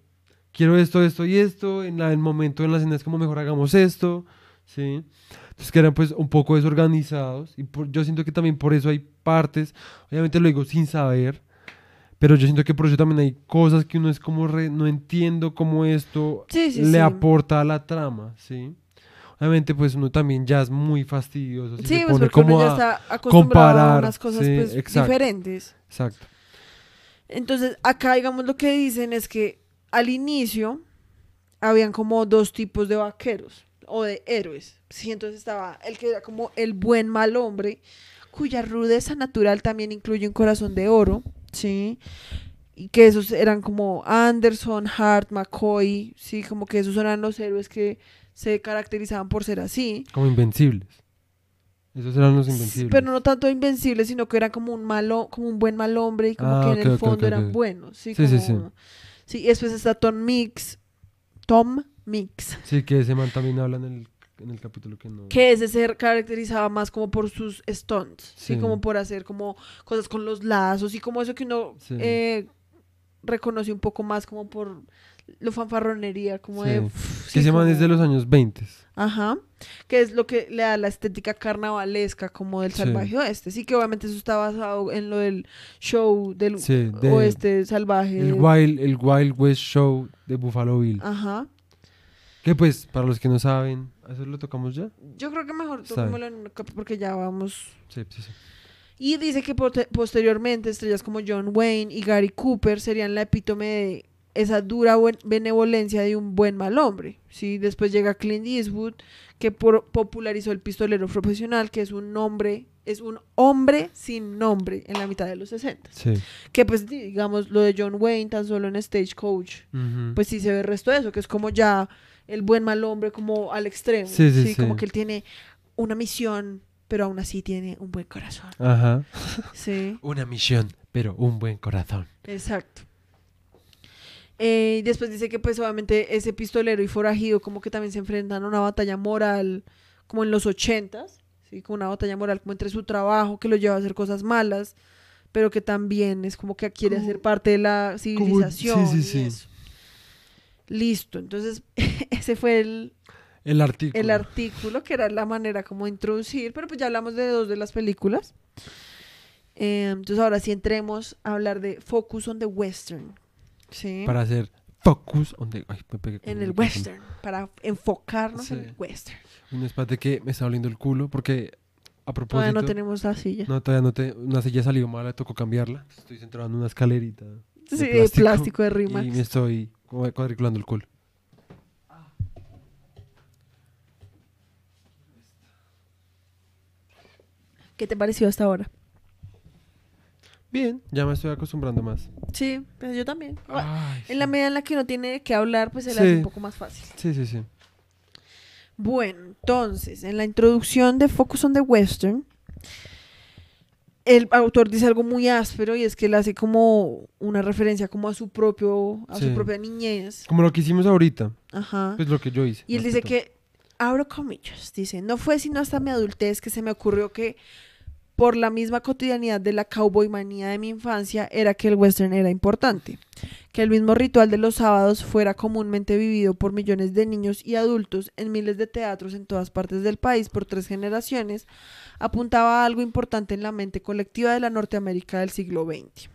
B: quiero esto, esto y esto, en la- el momento en las escenas como mejor hagamos esto, ¿sí? Entonces que eran pues un poco desorganizados y por- yo siento que también por eso hay partes, obviamente lo digo sin saber, pero yo siento que por eso también hay cosas que uno es como re- no entiendo cómo esto
A: Sí, sí,
B: le
A: sí.
B: aporta a la trama, ¿sí? Obviamente pues uno también ya es muy fastidioso,
A: Sí,
B: se
A: pues
B: pone
A: porque uno
B: como
A: ya
B: a-
A: está acostumbrado a
B: comparar,
A: unas cosas pues,
B: exacto.
A: diferentes.
B: Exacto.
A: Entonces, acá, digamos, lo que dicen es que al inicio habían como dos tipos de vaqueros o de héroes. Sí, entonces estaba el que era como el buen mal hombre, cuya rudeza natural también incluye un corazón de oro, ¿sí? Y que esos eran como Anderson, Hart, McCoy, ¿sí? Como que esos eran los héroes que se caracterizaban por ser así.
B: Como invencibles. Esos eran los invencibles.
A: Pero no tanto invencibles, sino que eran como un malo, como un buen mal hombre y como
B: Ah,
A: que en el fondo eran buenos. Sí,
B: Sí, sí, sí.
A: Como- sí, después está Tom Mix. Tom Mix.
B: Sí, que ese man también habla en el, en el capítulo que no.
A: Que ese se caracterizaba más como por sus stunts. Sí,
B: Sí.
A: como por hacer como cosas con los lazos y como eso que uno
B: Sí.
A: eh, reconoce un poco más como por lo fanfarronería, como
B: Sí.
A: de.
B: Que
A: uf,
B: ese man es
A: como-
B: de los años 20.
A: Ajá. Que es lo que le da la estética carnavalesca como del
B: Sí.
A: salvaje oeste. Sí, que obviamente eso está basado en lo del show del
B: Sí, de-
A: oeste salvaje.
B: El Wild, el Wild West Show de Buffalo Bill.
A: Ajá.
B: Que pues, para los que no saben, ¿eso lo tocamos ya?
A: Yo creo que mejor tomémoslo en porque ya vamos.
B: Sí, sí, sí.
A: Y dice que posteriormente estrellas como John Wayne y Gary Cooper serían la epítome de esa dura buen- benevolencia de un buen mal hombre. ¿sí? Después llega Clint Eastwood, que por- popularizó el pistolero profesional, que es un nombre, es un hombre sin nombre en la mitad de los 60.
B: Sí.
A: Que pues digamos lo de John Wayne tan solo en Stagecoach,
B: Ujú.
A: pues sí se ve el resto de eso, que es como ya el buen mal hombre como al extremo.
B: Sí, sí, sí.
A: Como que él tiene una misión, pero aún así tiene un buen corazón.
B: Ajá.
A: Sí,
B: Una misión, pero un buen corazón.
A: exacto. Eh, y después dice que pues obviamente ese pistolero y forajido como que también se enfrentan a una batalla moral como en los ochentas, ¿sí? como una batalla moral como entre su trabajo que lo lleva a hacer cosas malas, pero que también es como que quiere ser parte de la civilización.
B: sí,
A: y
B: sí.
A: eso. Listo, entonces ese fue el,
B: El artículo.
A: el artículo, que era la manera como de introducir, pero pues ya hablamos de dos de las películas. Eh, entonces ahora sí entremos a hablar de Focus on the Western. ¿Sí?
B: Para hacer focus on the... Ay, me pegué con
A: en
B: el
A: western, para enfocarnos en el western.
B: Un espate que me está oliendo el culo porque a propósito...
A: Todavía no tenemos la silla.
B: No, todavía no te... Una silla salió mala, tocó cambiarla. Estoy centrado en una escalerita
A: sí, de plástico, de Rimax.
B: y me estoy cuadriculando el culo.
A: ¿Qué te pareció hasta ahora?
B: Bien, ya me estoy acostumbrando más.
A: Sí, pues yo también.
B: Ay,
A: En la
B: sí.
A: medida en la que uno tiene que hablar, pues se le
B: Sí.
A: hace un poco más fácil.
B: Sí, sí, sí.
A: Bueno, entonces, en la introducción de Focus on the Western, el autor dice algo muy áspero y es que él hace como una referencia como a su propio, a
B: Sí.
A: su propia niñez.
B: Como lo que hicimos ahorita,
A: Ajá.
B: pues lo que yo hice.
A: Y él dice que, abro comillas, dice, no fue sino hasta mi adultez que se me ocurrió que por la misma cotidianidad de la cowboy manía de mi infancia era que el western era importante, que el mismo ritual de los sábados fuera comúnmente vivido por millones de niños y adultos en miles de teatros en todas partes del país por tres generaciones, apuntaba a algo importante en la mente colectiva de la Norteamérica del siglo XX.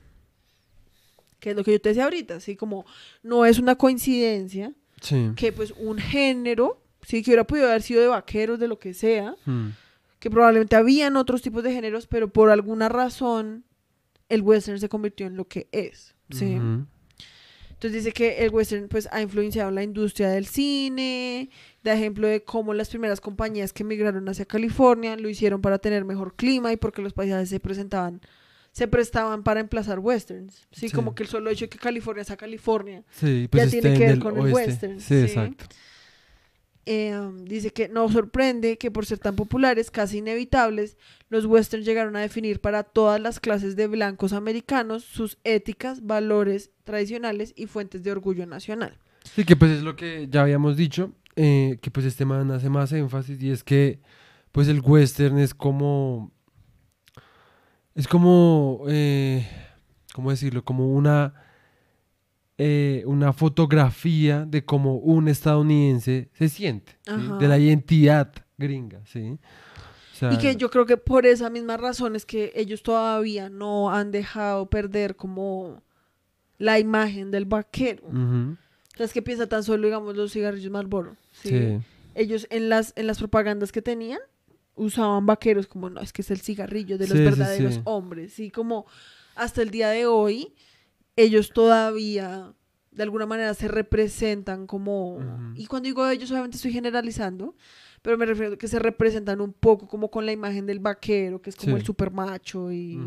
A: Que es lo que yo te decía ahorita, así como no es una coincidencia
B: Sí.
A: que pues un género, sí, que hubiera podido haber sido de vaqueros, de lo que sea,
B: Hmm.
A: Que probablemente habían otros tipos de géneros, pero por alguna razón el western se convirtió en lo que es, ¿sí? Entonces dice que el western pues ha influenciado la industria del cine, da ejemplo de cómo las primeras compañías que migraron hacia California lo hicieron para tener mejor clima y porque los paisajes se presentaban se prestaban para emplazar westerns. Sí,
B: Sí.
A: como que el solo hecho de que California sea California
B: Sí, pues
A: ya
B: esté
A: tiene que ver
B: el
A: con el
B: oeste.
A: western,
B: Sí,
A: sí.
B: exacto.
A: Um, dice que no sorprende que por ser tan populares, casi inevitables, los westerns llegaron a definir para todas las clases de blancos americanos sus éticas, valores tradicionales y fuentes de orgullo nacional.
B: Sí, que pues es lo que ya habíamos dicho, eh, que pues este man hace más énfasis y es que pues el western es como, es como, eh, ¿cómo decirlo? Como una, eh, una fotografía de cómo un estadounidense se siente, de la identidad gringa, ¿sí? O sea,
A: Y que yo creo que por esa misma razón es que ellos todavía no han dejado perder como la imagen del vaquero.
B: ujú,
A: O sea, es que piensa tan solo, digamos, los cigarrillos Marlboro. ¿sí?
B: sí,
A: Ellos en las, en las propagandas que tenían usaban vaqueros como, no, es que es el cigarrillo de los
B: Sí,
A: verdaderos
B: sí.
A: hombres. Sí, como hasta el día de hoy, ellos todavía de alguna manera se representan como... Y cuando digo ellos, obviamente estoy generalizando, pero me refiero a que se representan un poco como con la imagen del vaquero, que es como
B: Sí.
A: el super macho y,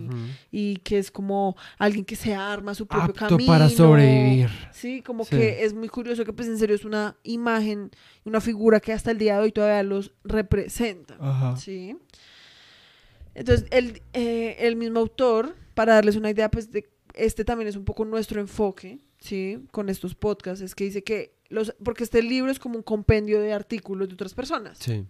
A: y que es como alguien que se arma su propio
B: apto
A: camino.
B: para sobrevivir.
A: Sí, como
B: Sí.
A: que es muy curioso que pues en serio es una imagen, una figura que hasta el día de hoy todavía los representa.
B: Ajá.
A: Sí. Entonces, el, eh, el mismo autor, para darles una idea, pues de, este también es un poco nuestro enfoque, ¿sí? Con estos podcasts, es que dice que los, porque este libro es como un compendio de artículos de otras personas,
B: Sí,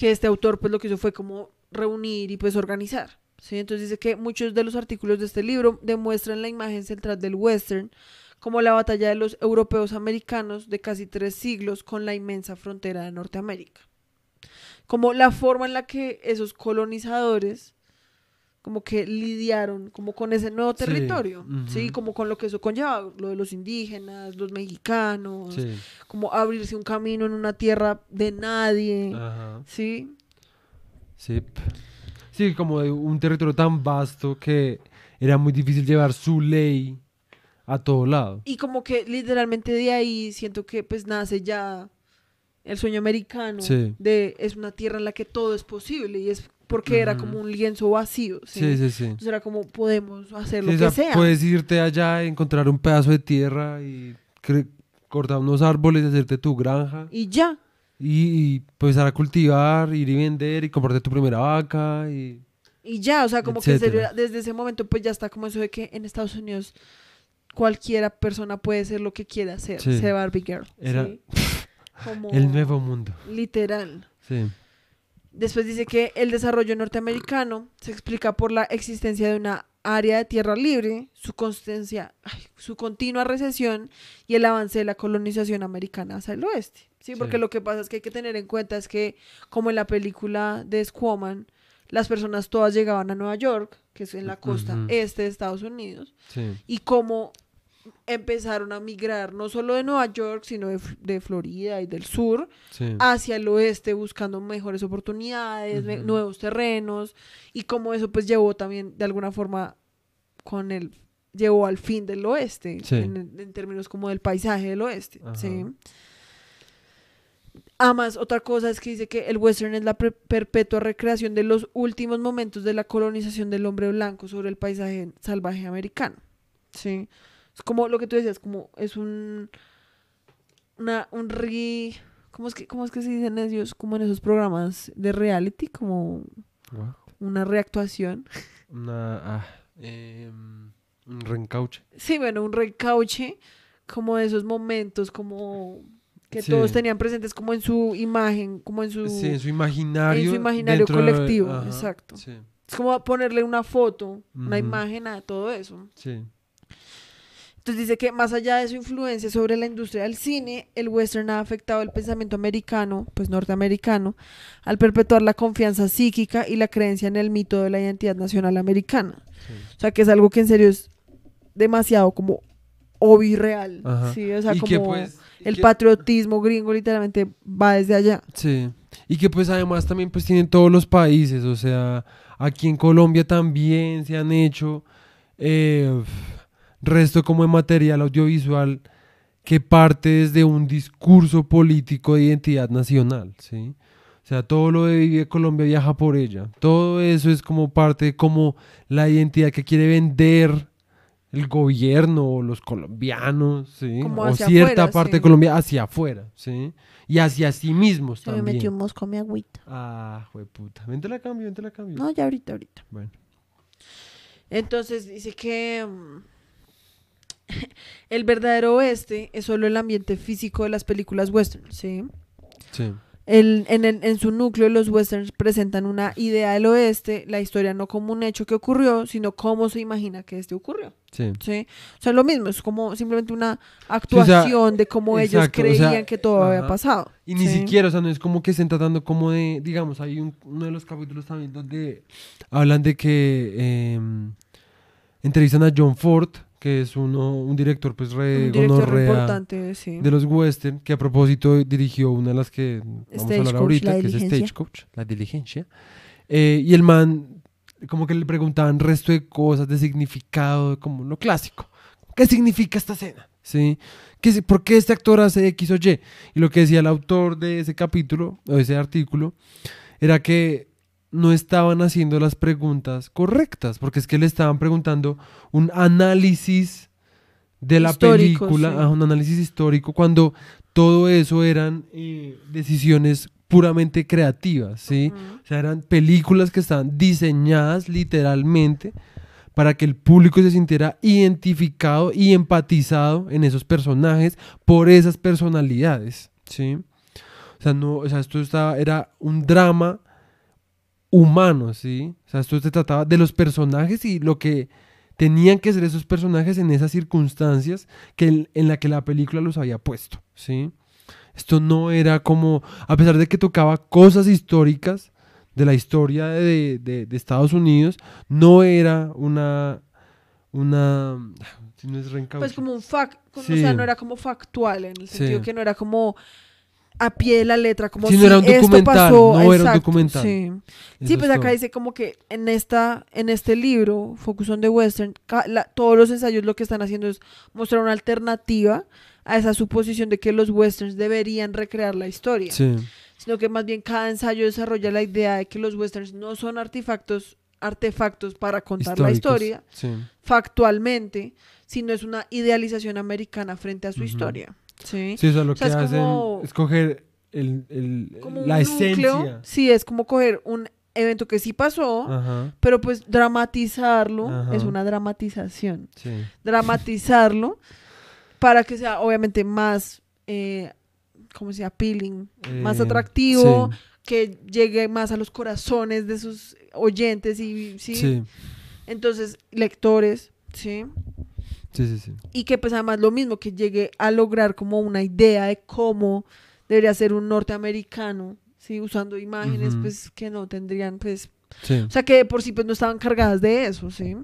A: que este autor pues lo que hizo fue como reunir y pues organizar. ¿sí? Entonces dice que muchos de los artículos de este libro demuestran la imagen central del western como la batalla de los europeos americanos de casi tres siglos con la inmensa frontera de Norteamérica. Como la forma en la que esos colonizadores como que lidiaron como con ese nuevo
B: Sí,
A: territorio, ¿sí? Como con lo que eso conlleva, lo de los indígenas, los mexicanos,
B: sí.
A: como abrirse un camino en una tierra de nadie,
B: Ajá.
A: ¿sí?
B: Sí. Sí, como de un territorio tan vasto que era muy difícil llevar su ley a todo lado.
A: Y como que literalmente de ahí siento que pues nace ya el sueño americano
B: Sí.
A: de es una tierra en la que todo es posible y es porque era
B: Ujú.
A: como un lienzo vacío, ¿sí?
B: Sí, sí, sí.
A: Entonces era como podemos hacer lo
B: Sí, o
A: que
B: sea,
A: sea.
B: Puedes irte allá, encontrar un pedazo de tierra y cortar unos árboles, hacerte tu granja
A: Y ya.
B: y, y empezar a cultivar, ir y vender y comprarte tu primera vaca y...
A: Y ya, o sea, como que
B: Etcétera.
A: desde ese momento pues ya está como eso de que en Estados Unidos cualquiera persona puede ser lo que quiera hacer,
B: Sí.
A: ser Barbie Girl.
B: Era.
A: Como
B: el nuevo mundo.
A: Literal.
B: Sí.
A: Después dice que el desarrollo norteamericano se explica por la existencia de una área de tierra libre, su constancia, ay, su continua recesión y el avance de la colonización americana hacia el oeste. Sí, porque
B: Sí.
A: lo que pasa es que hay que tener en cuenta es que, como en la película de Squaman, las personas todas llegaban a Nueva York, que es en la costa este de Estados Unidos,
B: Sí.
A: y cómo empezaron a migrar no solo de Nueva York, sino de, de Florida y del sur,
B: Sí.
A: hacia el oeste buscando mejores oportunidades, nuevos terrenos y como eso pues llevó también de alguna forma con el llevó al fin del oeste
B: Sí.
A: en, en términos como del paisaje del oeste,
B: Ajá.
A: ¿sí? Además, otra cosa es que dice que el western es la perpetua recreación de los últimos momentos de la colonización del hombre blanco sobre el paisaje salvaje americano. ¿sí? Es como lo que tú decías, como es un una un re ¿cómo es que cómo es que se dicen ellos como en esos programas de reality como
B: What?
A: una reactuación?
B: Una, ah, em, un reencauche.
A: Sí, bueno, un recauche como de esos momentos como que
B: Sí.
A: todos tenían presentes como en su imagen, como en su
B: Sí, en su imaginario.
A: en su imaginario
B: de-
A: colectivo,
B: ajá,
A: exacto.
B: Sí,
A: Es como ponerle una foto, una imagen a todo eso.
B: sí.
A: Entonces dice que más allá de su influencia sobre la industria del cine, el western ha afectado el pensamiento americano, pues norteamericano, al perpetuar la confianza psíquica y la creencia en el mito de la identidad nacional americana.
B: sí.
A: O sea, que es algo que en serio es demasiado como obvio y real.
B: Ajá.
A: Sí, o sea, como
B: que pues...
A: el
B: que-
A: patriotismo gringo literalmente va desde allá.
B: Sí, y que pues además también pues tienen todos los países, o sea, aquí en Colombia también se han hecho eh, resto como de material audiovisual que parte desde un discurso político de identidad nacional, ¿sí? O sea, todo lo de Vive Colombia viaja por ella. Todo eso es como parte de como la identidad que quiere vender el gobierno o los colombianos, ¿sí?
A: Como
B: o cierta
A: afuera,
B: parte
A: sí.
B: de Colombia hacia afuera, ¿sí? Y hacia sí mismos
A: Se me
B: también.
A: metió un mosco a mi agüita.
B: Ah, puta. Vente la cambio, vente la cambio.
A: No, ya ahorita, ahorita.
B: Bueno.
A: Entonces dice que mm, el verdadero oeste es solo el ambiente físico de las películas western, ¿sí?
B: Sí.
A: El- en, el- en su núcleo, los westerns presentan una idea del oeste, la historia no como un hecho que ocurrió, sino cómo se imagina que este ocurrió.
B: Sí.
A: ¿sí? O sea, lo mismo, es como simplemente una actuación de cómo ellos
B: exacto, o sea,
A: creían que todo había pasado.
B: Y ni
A: ¿sí?
B: siquiera, o sea, no es como que estén tratando como de, digamos, hay un- uno de los capítulos también donde hablan de que eh, entrevistan a John Ford, que es uno, un director pues re
A: Un director
B: gonorrea
A: importante, sí.
B: de los western, que a propósito dirigió una de las que vamos a hablar ahorita, que es. Stagecoach, La Diligencia. Eh, y el man, como que le preguntaban resto de cosas, de significado, como lo clásico. ¿Qué significa esta escena? ¿Sí? ¿Qué, ¿Por qué este actor hace X o Y? Y lo que decía el autor de ese capítulo, o ese artículo, era que no estaban haciendo las preguntas correctas, porque es que le estaban preguntando un análisis de la
A: Histórico,
B: película,
A: sí.
B: un análisis histórico, cuando todo eso eran eh, decisiones puramente creativas, ¿sí? O sea, eran películas que estaban diseñadas literalmente para que el público se sintiera identificado y empatizado en esos personajes por esas personalidades, ¿sí? O sea, no, o sea, esto estaba, era un drama humano, ¿sí? O sea, esto se trataba de los personajes y lo que tenían que ser esos personajes en esas circunstancias que en, en la que la película los había puesto, ¿sí? Esto no era como, a pesar de que tocaba cosas históricas de la historia de, de- de Estados Unidos, no era una, una, si no es.
A: Pues como un fact, o sea, no era como factual, en el
B: Sí.
A: sentido que no era como a pie de la letra, como si
B: no era un
A: esto
B: documental,
A: pasó,
B: no era un documental.
A: Sí, Sí,
B: es
A: pues acá
B: todo.
A: dice como que en esta, en este libro, Focus on the Western, la- todos los ensayos lo que están haciendo es mostrar una alternativa a esa suposición de que los westerns deberían recrear la historia,
B: Sí,
A: sino que más bien cada ensayo desarrolla la idea de que los westerns no son artefactos, artefactos para contar la historia
B: Sí.
A: factualmente, sino es una idealización americana frente a su
B: Ujú.
A: historia. ¿Sí?
B: Sí, o sea, lo
A: O sea,
B: que
A: es
B: hacen
A: como-
B: es coger el, el-
A: Como
B: la
A: núcleo,
B: esencia.
A: sí, es como coger un evento que sí pasó,
B: Ajá,
A: pero pues dramatizarlo
B: Ajá.
A: es una dramatización.
B: sí.
A: Dramatizarlo para que sea obviamente más, eh, ¿cómo se llama? Appealing, más
B: Eh,
A: atractivo,
B: sí,
A: que llegue más a los corazones de sus oyentes y, ¿sí?
B: Sí,
A: Entonces, lectores, ¿sí?
B: Sí, sí, sí.
A: Y que pues además lo mismo, que llegue a lograr como una idea de cómo debería ser un norteamericano, ¿sí? Usando imágenes pues que no tendrían pues...
B: sí.
A: O sea, que de por sí pues no estaban cargadas de eso, ¿sí?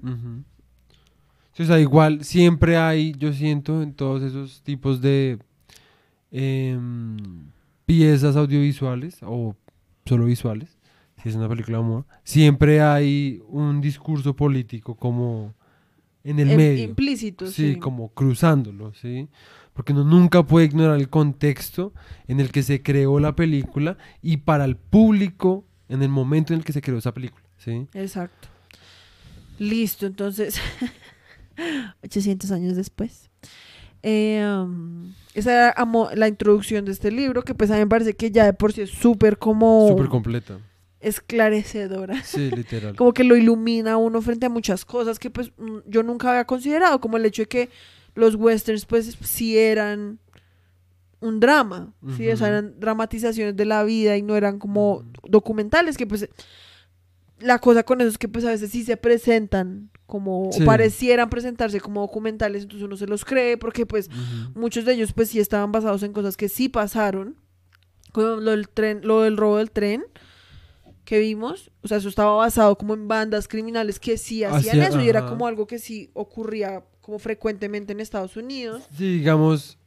B: Sí, o sea, igual siempre hay, yo siento, en todos esos tipos de em, piezas audiovisuales o solo visuales, si es una película de moda, siempre hay un discurso político como en el
A: Em-
B: medio.
A: Implícito,
B: Sí,
A: sí.
B: como cruzándolo, ¿sí? Porque uno nunca puede ignorar el contexto en el que se creó la película y para el público en el momento en el que se creó esa película, ¿sí?
A: Exacto. Listo, entonces, 800 años después. Eh, um, esa era la introducción de este libro, que pues a mí me parece que ya de por sí es súper como
B: Súper completa.
A: Esclarecedora.
B: Sí, literal.
A: Como que lo ilumina uno frente a muchas cosas que pues mm, yo nunca había considerado, como el hecho de que los westerns pues sí eran un drama, sí, o sea, eran dramatizaciones de la vida y no eran como documentales, que pues la cosa con eso es que pues a veces sí se presentan como,
B: Sí.
A: o parecieran presentarse como documentales, entonces uno se los cree porque pues
B: Ujú.
A: muchos de ellos pues sí estaban basados en cosas que sí pasaron, como lo del tren, lo del robo del tren que vimos, o sea, eso estaba basado como en bandas criminales que sí hacían
B: Hacía-
A: eso y era
B: ajá.
A: como algo que sí ocurría como frecuentemente en Estados Unidos.
B: Sí, digamos,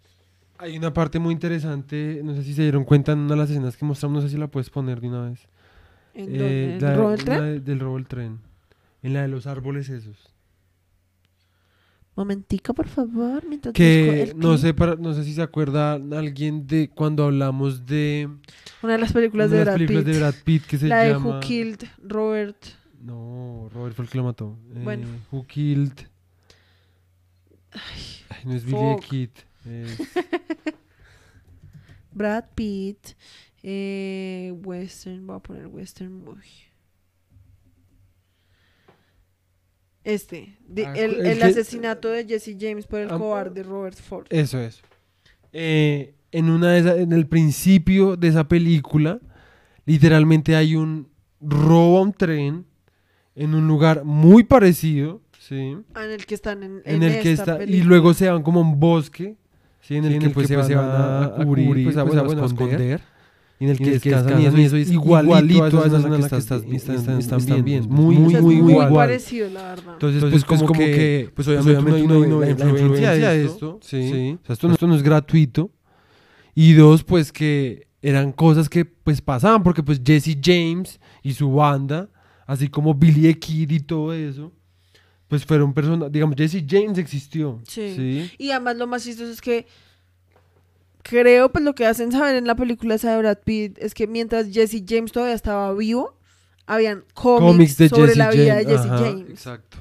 B: hay una parte muy interesante, no sé si se dieron cuenta en una de las escenas que mostramos, no sé si la puedes poner de una vez.
A: ¿En
B: Eh,
A: dónde? ¿En
B: la-
A: robo del
B: la
A: tren?
B: de- del robo del tren. En la de los árboles esos.
A: Momentico, por favor, mientras
B: Que no sé, para, no sé si se acuerda alguien de cuando hablamos de
A: Una de las películas de
B: de las
A: Brad
B: películas
A: Pitt.
B: de Brad Pitt que se
A: la de
B: llama...
A: Who Killed Robert.
B: No, Robert fue el que lo mató. Eh,
A: Bueno.
B: Who Killed... Ay, no es Billy. Kid. es-
A: Brad Pitt. eh, western. Voy a poner Western Movie. Este. de-
B: Ah,
A: el
B: el
A: el
B: que-
A: asesinato de Jesse James por el
B: Ah,
A: cobarde Robert Ford.
B: Eso es. Eh, en una de esa- en el principio de esa película, literalmente hay un robo a un tren en un lugar muy parecido, ¿sí?
A: Ah, en el que están en,
B: En, el que
A: esta
B: está y
A: película.
B: luego se van como a un bosque, ¿sí? En el,
C: Sí,
B: que, pues, se van a, a cubrir, pues, a, bueno, a esconder.
C: Y en el que descansan y eso, y eso es
B: igualito
C: igualito
B: a esa escena en la que
C: estás,
B: estás,
C: están,
B: están,
C: están,
B: están
C: viendo.
B: viendo.
C: Muy,
B: muy,
A: es
B: muy,
A: muy
B: igual.
A: parecido, la verdad.
B: Entonces,
C: Entonces,
B: pues, como, que, pues obviamente,
C: obviamente
B: uno,
C: uno-
B: uno-
C: la
B: influencia de esto,
C: sí.
B: sí. O sea, esto, no, esto no es gratuito. Y dos, pues que eran cosas que pues pasaban, porque pues Jesse James y su banda, así como Billy the Kid y todo eso, pues fueron personas, digamos, Jesse James existió.
A: Sí.
B: Sí.
A: Y además lo más chistoso es que creo, pues lo que hacen saber en la película esa de Brad Pitt es que mientras Jesse James todavía estaba vivo, habían cómics,
B: de
A: sobre
B: Jesse
A: la vida de. Jesse
B: Ajá,
A: James.
B: Exacto.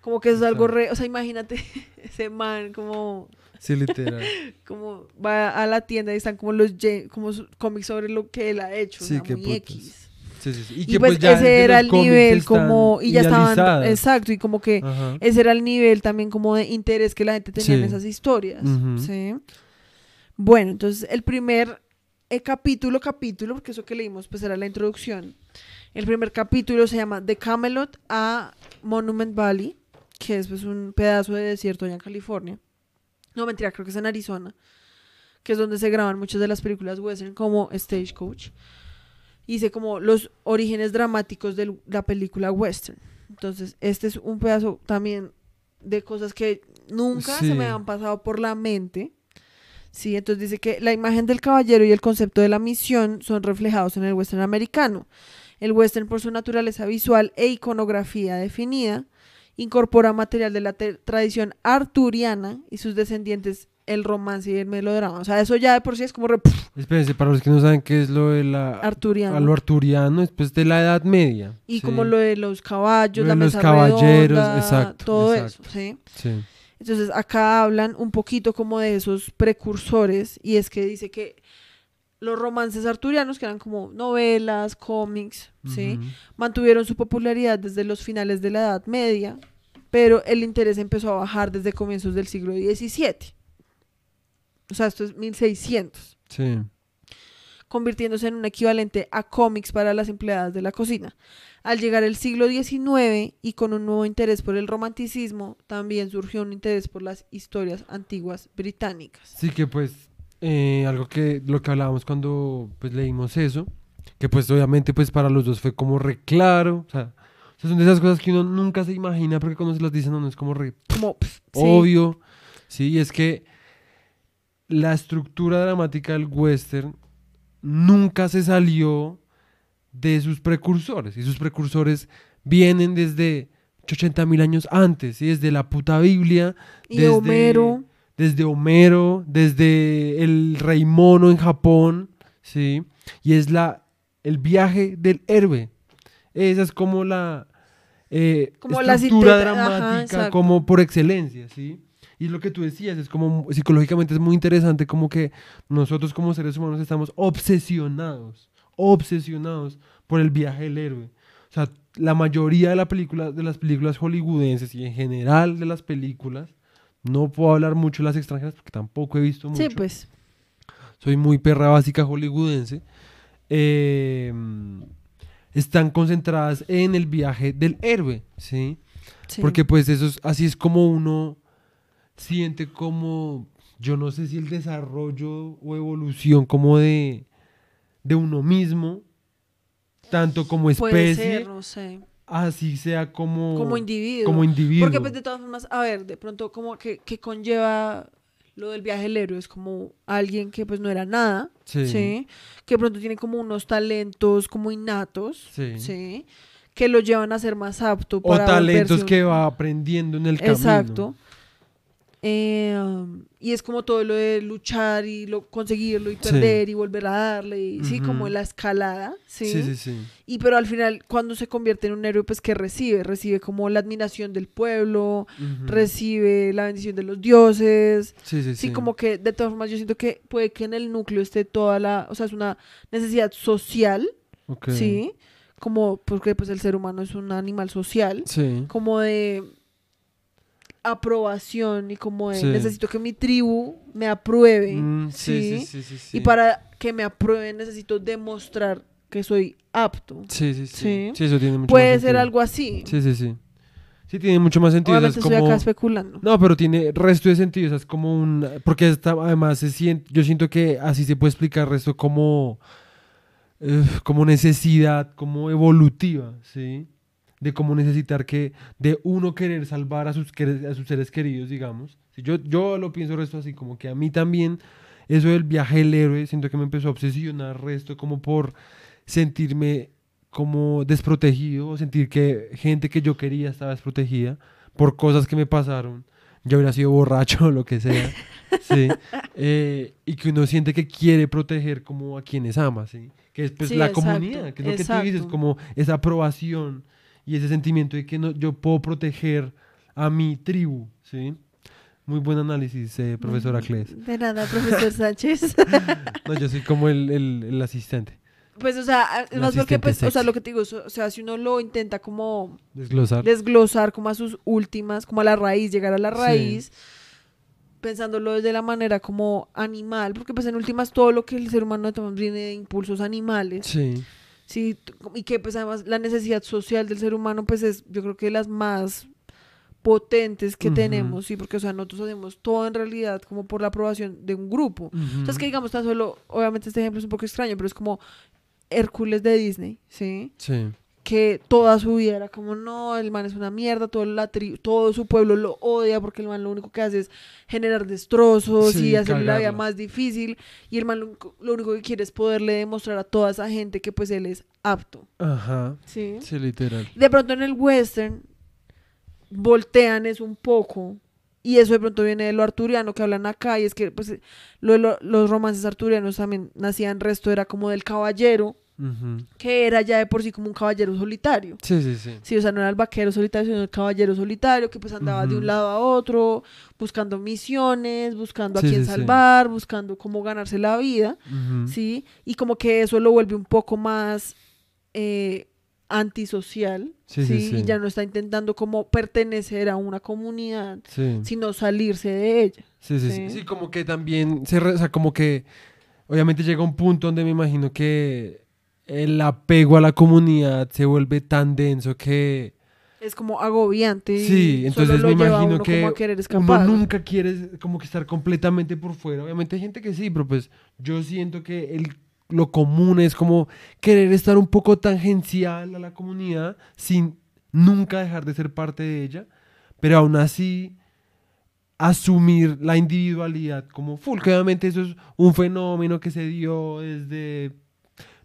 A: Como que eso es algo re... O sea, imagínate ese man como,
B: Sí, literal.
A: como va a la tienda y están como los como cómics sobre lo que él ha hecho.
B: Sí,
A: o sea, muy. X.
B: Sí, sí, sí.
A: Y,
B: que,
A: pues,
B: ya
A: ese era el nivel como... Y ya estaban... Exacto, y como que
B: Ajá.
A: ese era el nivel también como de interés que la gente tenía en esas historias. ¿sí? Bueno, entonces el primer eh, capítulo, capítulo, porque eso que leímos pues era la introducción. El primer capítulo se llama The Camelot a Monument Valley, que es pues un pedazo de desierto allá en California. No, mentira, creo que es en Arizona, que es donde se graban muchas de las películas western como Stagecoach. Hice como los orígenes dramáticos de la película western. Entonces, este es un pedazo también de cosas que nunca se me han pasado por la mente. Sí, entonces dice que la imagen del caballero y el concepto de la misión son reflejados en el western americano. El western, por su naturaleza visual e iconografía definida, incorpora material de la tradición arturiana y sus descendientes el romance y el melodrama. O sea, eso ya de por sí es como re-
B: Espérense, para los que no saben qué es lo de la...
A: arturiano.
B: A lo arturiano, después de la Edad Media.
A: y
B: sí.
A: como lo de los caballos,
B: Lo
A: la
B: de los
A: mesa
B: caballeros,
A: redonda,
B: exacto,
A: todo
B: exacto.
A: eso, ¿sí?
B: Sí.
A: Entonces acá hablan un poquito como de esos precursores y es que dice que los romances arturianos, que eran como novelas, cómics, ¿sí? Mantuvieron su popularidad desde los finales de la Edad Media, pero el interés empezó a bajar desde comienzos del siglo XVII. O sea, esto es 1600,
B: Sí.
A: Convirtiéndose en un equivalente a cómics para las empleadas de la cocina. Al llegar el siglo XIX y con un nuevo interés por el romanticismo, también surgió un interés por las historias antiguas británicas.
B: Sí, que pues eh, algo que lo que hablábamos cuando pues leímos eso, que pues obviamente pues para los dos fue como re claro, o sea, son de esas cosas que uno nunca se imagina porque cuando se las dicen a uno es como re
A: Como, pf, sí,
B: obvio, sí, y es que la estructura dramática del western nunca se salió de sus precursores, y sus precursores vienen desde 80 mil años antes, ¿sí? desde la puta Biblia,
A: y
B: desde-
A: Homero,
B: desde Homero, desde el rey mono en Japón, ¿sí? Y es la, el viaje del héroe. Esa es como la eh,
A: Como la
B: estructura
A: ajá,
B: dramática, como por excelencia, ¿sí? Y lo que tú decías es como psicológicamente es muy interesante, como que nosotros como seres humanos estamos obsesionados, obsesionados por el viaje del héroe. O sea, la mayoría de, la película, de las películas hollywoodenses y en general de las películas, no puedo hablar mucho de las extranjeras porque tampoco he visto mucho.
A: sí, pues,
B: Soy muy perra básica hollywoodense. eh, están concentradas en el viaje del héroe, ¿sí?
A: sí.
B: Porque pues eso es, así es como uno siente como, yo no sé si el desarrollo o evolución como de, de uno mismo, tanto como
A: puede
B: especie,
A: ser, no sé,
B: así sea como,
A: como individuo.
B: como individuo.
A: Porque pues de todas formas, a ver, de pronto como que, que conlleva lo del viaje del héroe, es como alguien que pues no era nada,
B: Sí.
A: ¿sí? Que de pronto tiene como unos talentos como innatos,
B: Sí.
A: ¿sí? Que lo llevan a ser más apto
B: o
A: para
B: talentos
A: volverse un-
B: que va aprendiendo en el camino.
A: Exacto. Eh, um, y es como todo lo de luchar y lo, conseguirlo y
B: Sí.
A: perder y volver a darle, y, sí, como la escalada, ¿sí?
B: Sí, sí, sí.
A: Y pero al final, cuando se convierte en un héroe, pues que recibe, recibe como la admiración del pueblo, recibe la bendición de los dioses,
B: Sí, sí,
A: sí,
B: sí.
A: como que de todas formas yo siento que puede que en el núcleo esté toda la, o sea, es una necesidad social, sí, como porque pues el ser humano es un animal social,
B: Sí.
A: como de aprobación y como de
B: Sí.
A: necesito que mi tribu me apruebe,
B: Mm,
A: sí, y para que me aprueben necesito demostrar que soy apto.
B: Sí, sí, sí. Eso tiene mucho
A: Puede
B: más
A: ser
B: sentido.
A: algo así.
B: Sí, sí, sí. Sí, tiene mucho más sentido.
A: Obviamente
B: es
A: estoy
B: como...
A: acá especulando.
B: No, pero tiene resto de sentido. O sea, es como un. Porque esta, además se siente, yo siento que así se puede explicar resto como. eh, como necesidad, como evolutiva, ¿sí? De cómo necesitar que. De uno querer salvar a sus, a sus seres queridos, digamos. Si Yo, yo lo pienso resto así, como que a mí también. Eso del viaje del héroe, siento que me empezó a obsesionar resto, como por sentirme como desprotegido, sentir que gente que yo quería estaba desprotegida por cosas que me pasaron. Yo hubiera sido borracho o lo que sea. sí. Eh, y que uno siente que quiere proteger como a quienes ama, ¿sí? Que es pues
A: Sí,
B: la
A: exacto,
B: comunidad, que es lo que tú dices, como esa aprobación y ese sentimiento de que no, yo puedo proteger a mi tribu, ¿sí? Muy buen análisis, eh, profesora Cles.
A: De nada, profesor Sánchez.
B: No, yo soy como el, el- el asistente.
A: Pues, o sea,
B: El
A: más porque, pues, o sea, lo que te digo, o sea, si uno lo intenta como
B: Desglosar.
A: desglosar como a sus últimas, como a la raíz, llegar a la
B: Sí.
A: raíz, pensándolo desde la manera como animal, porque pues en últimas todo lo que el ser humano toma viene de impulsos animales,
B: Sí.
A: Sí, y que pues además la necesidad social del ser humano pues es yo creo que las más potentes que tenemos, sí, porque o sea, nosotros hacemos todo en realidad como por la aprobación de un grupo. O sea, es que digamos tan solo, obviamente este ejemplo es un poco extraño, pero es como Hércules de Disney, ¿sí?
B: Sí.
A: Que toda su vida era como, no, el man es una mierda, todo, la tri- todo su pueblo lo odia porque el man lo único que hace es generar destrozos
B: Sí,
A: y hacerle la vida más difícil y el man lo, único- lo único que quiere es poderle demostrar a toda esa gente que pues él es apto,
B: Ajá.
A: ¿sí?
B: Sí, literal.
A: De pronto en el western voltean eso un poco y eso de pronto viene de lo arturiano que hablan acá y es que pues lo de lo- los romances arturianos también nacían resto era como del caballero Que era ya de por sí como un caballero solitario
B: Sí, sí, sí.
A: Sí, o sea, no era el vaquero solitario, sino el caballero solitario que pues andaba de un lado a otro, buscando misiones, buscando a quién
B: sí, sí.
A: salvar, buscando cómo ganarse la vida. ¿sí? Y como que eso lo vuelve un poco más eh, antisocial,
B: Sí,
A: ¿sí?
B: sí, sí.
A: Y ya no está intentando como pertenecer a una comunidad,
B: Sí.
A: sino salirse de ella.
B: Sí, sí, sí.
A: Sí.
B: Sí, como que también se, re- o sea, como que obviamente llega un punto donde me imagino que el apego a la comunidad se vuelve tan denso que
A: Es como agobiante.
B: Sí, entonces me imagino que uno nunca quiere como que estar completamente por fuera. Obviamente hay gente que sí, pero pues yo siento que el, lo común es como querer estar un poco tangencial a la comunidad sin nunca dejar de ser parte de ella, pero aún así asumir la individualidad como full, que obviamente eso es un fenómeno que se dio desde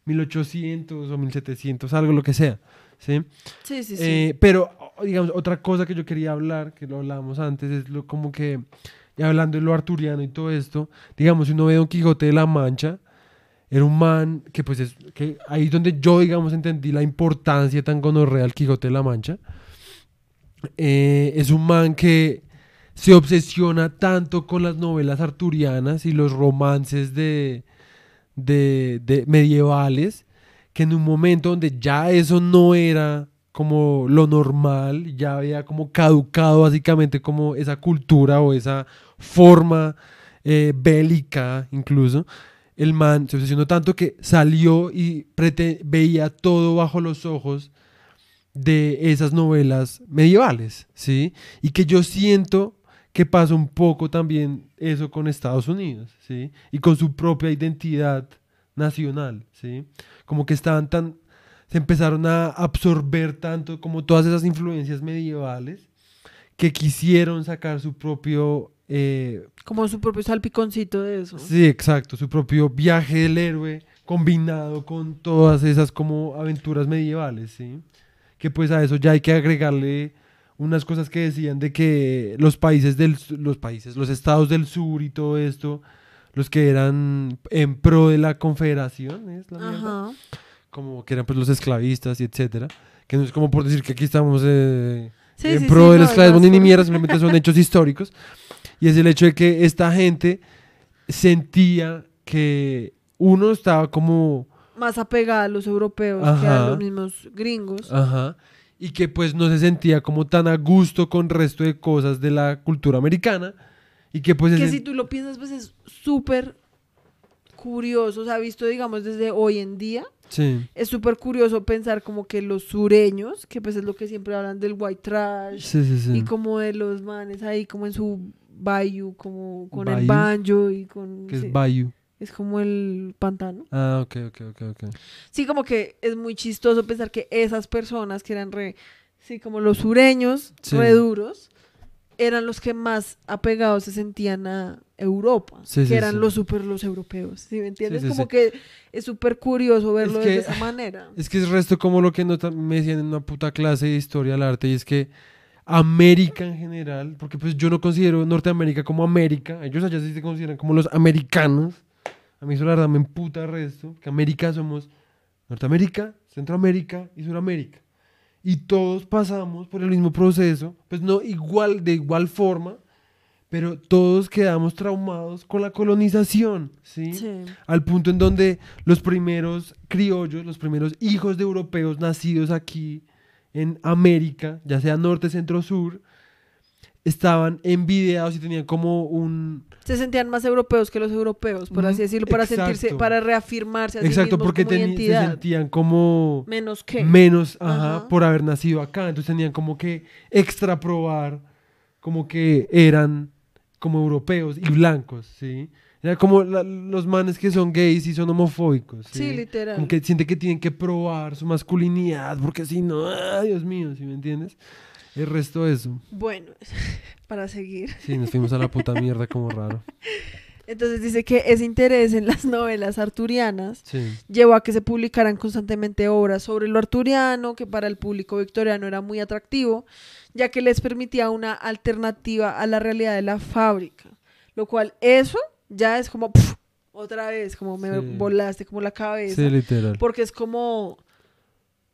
B: 1800 o 1700, algo lo que sea, ¿sí?
A: Sí, sí, sí.
B: Eh, pero, digamos, otra cosa que yo quería hablar, que lo hablábamos antes, es lo, como que, ya hablando de lo arturiano y todo esto, digamos, si uno ve Don Quijote de la Mancha, era un man que, pues, es, que ahí es donde yo, digamos, entendí la importancia tan gonorrea del Quijote de la Mancha. Eh, es un man que se obsesiona tanto con las novelas arturianas y los romances de, de, de medievales que en un momento donde ya eso no era como lo normal, ya había como caducado básicamente como esa cultura o esa forma eh, bélica incluso, el man se obsesionó tanto que salió y veía todo bajo los ojos de esas novelas medievales, ¿sí? Y que yo siento que pasa un poco también eso con Estados Unidos, ¿sí? Y con su propia identidad nacional, ¿sí? Como que estaban tan, se empezaron a absorber tanto como todas esas influencias medievales que quisieron sacar su propio, eh,
A: Como su propio salpiconcito de eso.
B: sí, exacto, su propio viaje del héroe combinado con todas esas como aventuras medievales, ¿sí? Que pues a eso ya hay que agregarle unas cosas que decían de que los países del los países, los estados del sur y todo esto, los que eran en pro de la confederación, ¿es la mierda? Como que eran pues los esclavistas y etcétera, que no es como por decir que aquí estamos eh,
A: Sí,
B: en
A: sí,
B: pro
A: sí,
B: del
A: no,
B: esclavismo
A: es
B: ni, ni mierda, simplemente son hechos históricos. Y es el hecho de que esta gente sentía que uno estaba como,
A: Más apegada a los europeos que
B: Ajá.
A: a los mismos gringos.
B: ajá, y que pues no se sentía como tan a gusto con el resto de cosas de la cultura americana y que pues
A: que
B: ese-
A: si tú lo piensas, pues es súper curioso. O sea, visto, digamos, desde hoy en día,
B: sí,
A: es súper curioso pensar como que los sureños, que pues es lo que siempre hablan del white trash,
B: sí, sí, sí.
A: y como de los manes ahí como en su bayou, como con el banjo y con...
B: que es Bayou.
A: Es como el pantano.
B: Ah, ok, ok, ok, ok.
A: Sí, como que es muy chistoso pensar que esas personas que eran re, sí, como los sureños,
B: Sí.
A: re duros, eran los que más apegados se sentían a Europa,
B: Sí,
A: que
B: sí,
A: eran los super los europeos, ¿sí me entiendes? como que es súper curioso verlo
B: Es que-
A: de esa manera.
B: Es que es resto como lo que no me decían en una puta clase de historia del arte y es que América en general, porque pues yo no considero Norteamérica como América, ellos allá sí se consideran como los americanos. A mí eso la verdad me emputa el resto, que América somos Norteamérica, Centroamérica y Suramérica. Y todos pasamos por el mismo proceso, pues no igual, de igual forma, pero todos quedamos traumados con la colonización, ¿sí?
A: Sí.
B: al punto en donde los primeros criollos, los primeros hijos de europeos nacidos aquí en América, ya sea norte, centro, sur, estaban envidiados y tenían como un...
A: Se sentían más europeos que los europeos, por así decirlo, para sentirse,
B: exacto.
A: para reafirmarse a sí
B: Exacto,
A: mismos
B: porque
A: como
B: teni- se
A: identidad.
B: sentían como
A: Menos que.
B: menos ajá,
A: Ajá.
B: por haber nacido acá. Entonces tenían como que extra probar como que eran como europeos y blancos, ¿sí? Era como la- los manes que son gays y son homofóbicos.
A: sí,
B: ¿sí?
A: literal.
B: Como que siente que tienen que probar su masculinidad, porque si no, ¡ay, Dios mío, ¿sí me entiendes? El resto de eso.
A: Bueno, para seguir.
B: Sí, nos fuimos a la puta mierda como raro.
A: Entonces dice que ese interés en las novelas arturianas
B: Sí.
A: llevó a que se publicaran constantemente obras sobre lo arturiano, que para el público victoriano era muy atractivo, ya que les permitía una alternativa a la realidad de la fábrica. Lo cual eso ya es como otra vez, como me
B: Sí.
A: volaste como la cabeza.
B: Sí, literal.
A: Porque es como,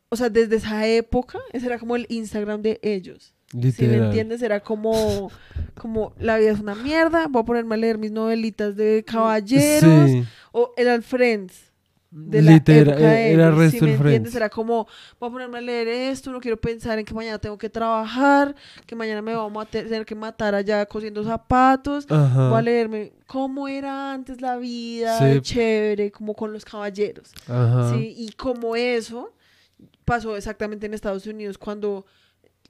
A: o sea, desde esa época, ese era como el Instagram de ellos. ¿Sí me entiendes? Era como, como la vida es una mierda, voy a ponerme a leer mis novelitas de caballeros
B: Sí.
A: o el Friends de la
B: Literal,
A: época de
B: era-
A: ¿sí me entiendes?
B: Friends.
A: Era como, voy a ponerme a leer esto, no quiero pensar en que mañana tengo que trabajar, que mañana me vamos a te- tener que matar allá cosiendo zapatos,
B: Ajá.
A: voy a leerme cómo era antes la vida,
B: Sí.
A: chévere, como con los caballeros.
B: Ajá.
A: Sí, y como eso pasó exactamente en Estados Unidos cuando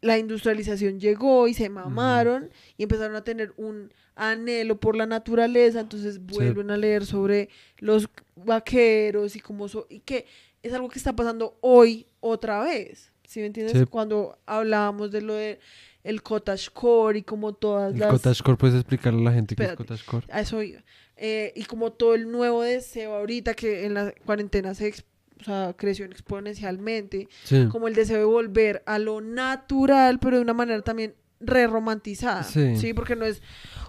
A: la industrialización llegó y se mamaron y empezaron a tener un anhelo por la naturaleza, entonces vuelven a leer sobre los vaqueros y como so- y que es algo que está pasando hoy otra vez. ¿Sí me entiendes?
B: Sí.
A: Cuando hablábamos de lo de el cottagecore y como todas
B: El
A: las
B: cottagecore, ¿puedes explicarle a la gente qué es
A: Espérate.
B: cottagecore?
A: a eso iba. Eh, y como todo el nuevo deseo ahorita que en la cuarentena se o sea, creció exponencialmente,
B: Sí.
A: como el deseo de volver a lo natural, pero de una manera también re romantizada,
B: Sí.
A: sí. Porque no es,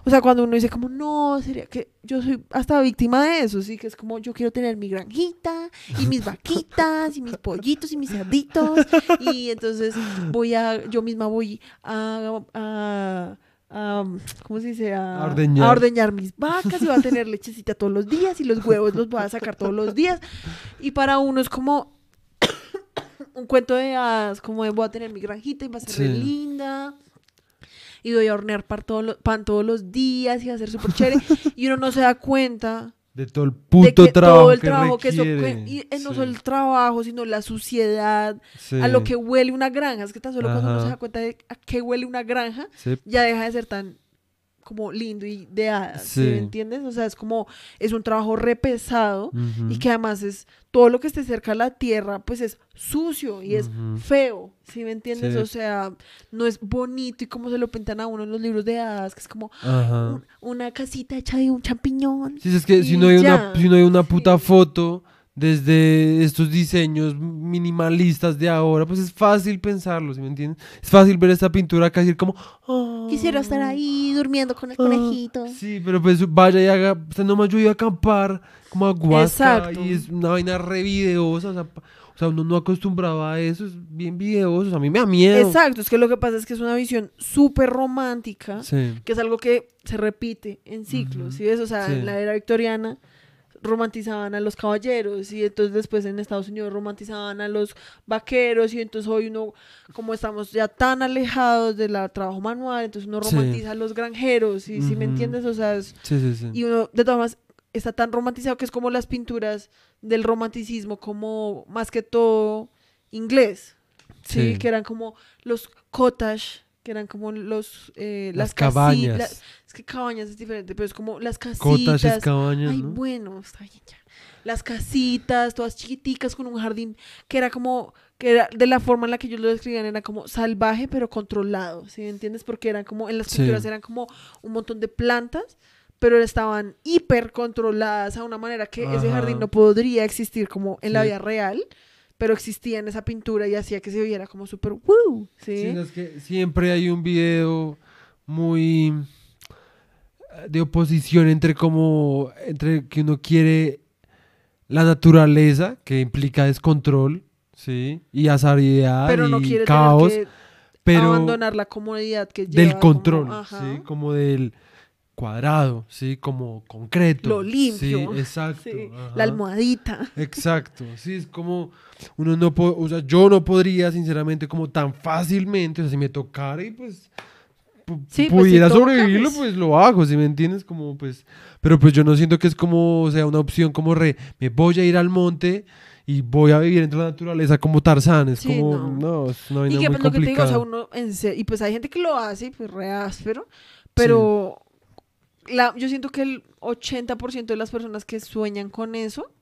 A: o sea, cuando uno dice como, no, sería que yo soy hasta víctima de eso, sí, que es como, yo quiero tener mi granjita, y mis vaquitas, y mis pollitos, y mis cerditos, y entonces voy a, yo misma voy a, a- a, ¿cómo se dice? A,
B: A ordeñar.
A: a ordeñar mis vacas, y voy a tener lechecita todos los días, y los huevos los voy a sacar todos los días, y para uno es como un cuento de hadas, como de voy a tener mi granjita y va a ser re linda. Y voy a hornear pan, todo lo- pan todos los días y va a ser súper chévere. y uno no se da cuenta
B: De todo el
A: de
B: puto
A: que
B: trabajo
A: todo el
B: que
A: trabajo que eso...
B: requiere.
A: que- y, eh, no
B: Sí.
A: solo el trabajo, sino la suciedad,
B: Sí.
A: a lo que huele una granja. Es que tan solo cuando uno se da cuenta de a qué huele una granja,
B: Sí.
A: ya deja de ser tan como lindo y de hadas, ¿sí me entiendes? O sea, es como, es un trabajo re pesado
B: Ujú.
A: y que además es todo lo que esté cerca de la tierra, pues es sucio y es feo, ¿sí me entiendes?
B: Sí.
A: O sea, no es bonito y como se lo pintan a uno en los libros de hadas, que es como un- una casita hecha de un champiñón.
B: Sí, es que si no hay una, si no hay una puta
A: Sí.
B: foto desde estos diseños minimalistas de ahora, pues es fácil pensarlo, ¿sí me entiendes? Es fácil ver esta pintura acá y decir como... "Ah,
A: Quisiera estar ahí durmiendo con el
B: ah".
A: conejito.
B: Sí, pero pues vaya y haga... Usted nomás yo iba a acampar como a Huasca
A: Exacto.
B: y es una vaina re videosa, o sea, pa- o sea, uno no acostumbraba a eso, es bien videoso, a mí me da miedo.
A: Exacto, es que lo que pasa es que es una visión súper romántica,
B: Sí,
A: que es algo que se repite en ciclos,
B: Ujú.
A: ¿sí ves? O sea,
B: Sí.
A: en la era victoriana romantizaban a los caballeros y entonces después en Estados Unidos romantizaban a los vaqueros y entonces hoy uno, como estamos ya tan alejados del trabajo manual, entonces uno
B: Sí.
A: romantiza a los granjeros y si me entiendes, o sea, es-
B: sí,
A: y uno de todas formas está tan romantizado que es como las pinturas del romanticismo, como más que todo inglés, sí,
B: Sí.
A: que eran como los cottage, que eran como los eh,
B: Las
A: las,
B: cabañas.
A: la- es que cabañas es diferente, pero es como las
B: Cotas,
A: casitas.
B: cabañas,
A: Ay,
B: ¿no?
A: bueno, está bien ya. Las casitas, todas chiquiticas con un jardín que era como que era de la forma en la que ellos lo describían era como salvaje pero controlado, ¿sí me entiendes? Porque eran como en las
B: Sí.
A: pinturas eran como un montón de plantas, pero estaban hiper controladas a una manera que ese
B: Ajá.
A: jardín no podría existir como en la
B: Sí.
A: vida real, pero existía en esa pintura y hacía que se viera como súper wow, ¿sí?
B: Sí, es que siempre hay un video muy eh, de oposición entre como entre que uno quiere la naturaleza que implica descontrol, sí, y azariedad
A: pero no
B: y caos,
A: tener que
B: pero
A: abandonar la comodidad que lleva
B: del control, sí, como del cuadrado, sí, como concreto,
A: Lo limpio,
B: sí, exacto,
A: Sí, la almohadita.
B: Exacto, sí, es como uno no po- o sea, yo no podría sinceramente como tan fácilmente, o sea, si me tocara y pues pu-
A: Sí, pues, si
B: pudiera sobrevivirlo,
A: pues.
B: pues lo hago, si me entiendes, como pues, pero pues yo no siento que es como, o sea, una opción como re, me voy a ir al monte y voy a vivir entre la naturaleza como Tarzán, es
A: Sí,
B: como,
A: no.
B: no, es una
A: Y que
B: muy
A: pues, lo que te digo, o sea,
B: complicada.
A: uno en y pues hay gente que lo hace, pues re áspero, pero la, yo siento que el 80% de las personas que sueñan con eso,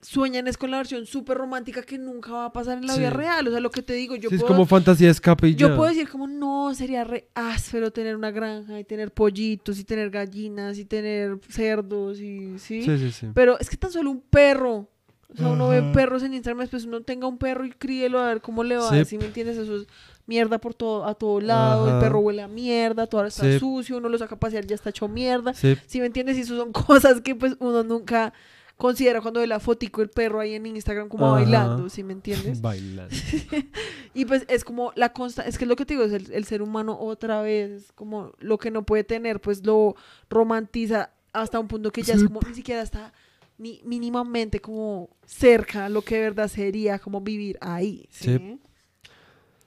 A: sueñan es con la versión súper romántica que nunca va a pasar en la
B: Sí.
A: vida real. O sea, lo que te digo, yo
B: Sí, es
A: puedo,
B: como fantasía escape y
A: yo
B: ya.
A: puedo decir como, no, sería re áspero tener una granja y tener pollitos y tener gallinas y tener cerdos y, ¿sí?
B: Sí, sí, sí.
A: Pero es que tan solo un perro. O sea, uno ve perros en Instagram, pues uno tenga un perro y críelo a ver cómo le va.
B: Sí.
A: Si me entiendes? Eso es mierda por todo, a todo lado. El perro huele a mierda, todo ahora está
B: Sí.
A: sucio, uno lo saca a pasear, ya está hecho mierda.
B: Sí,
A: Si me entiendes? Y eso son cosas que pues uno nunca considera cuando ve la fotico el perro ahí en Instagram como
B: Ajá.
A: bailando, si me entiendes?
B: bailando.
A: Y pues es como la consta, es que es lo que te digo, es el, el ser humano otra vez, es como lo que no puede tener, pues lo romantiza hasta un punto que ya es
B: Sí.
A: como ni siquiera está ni mínimamente como cerca a lo que de verdad sería como vivir ahí. ¿sí?
B: Sí.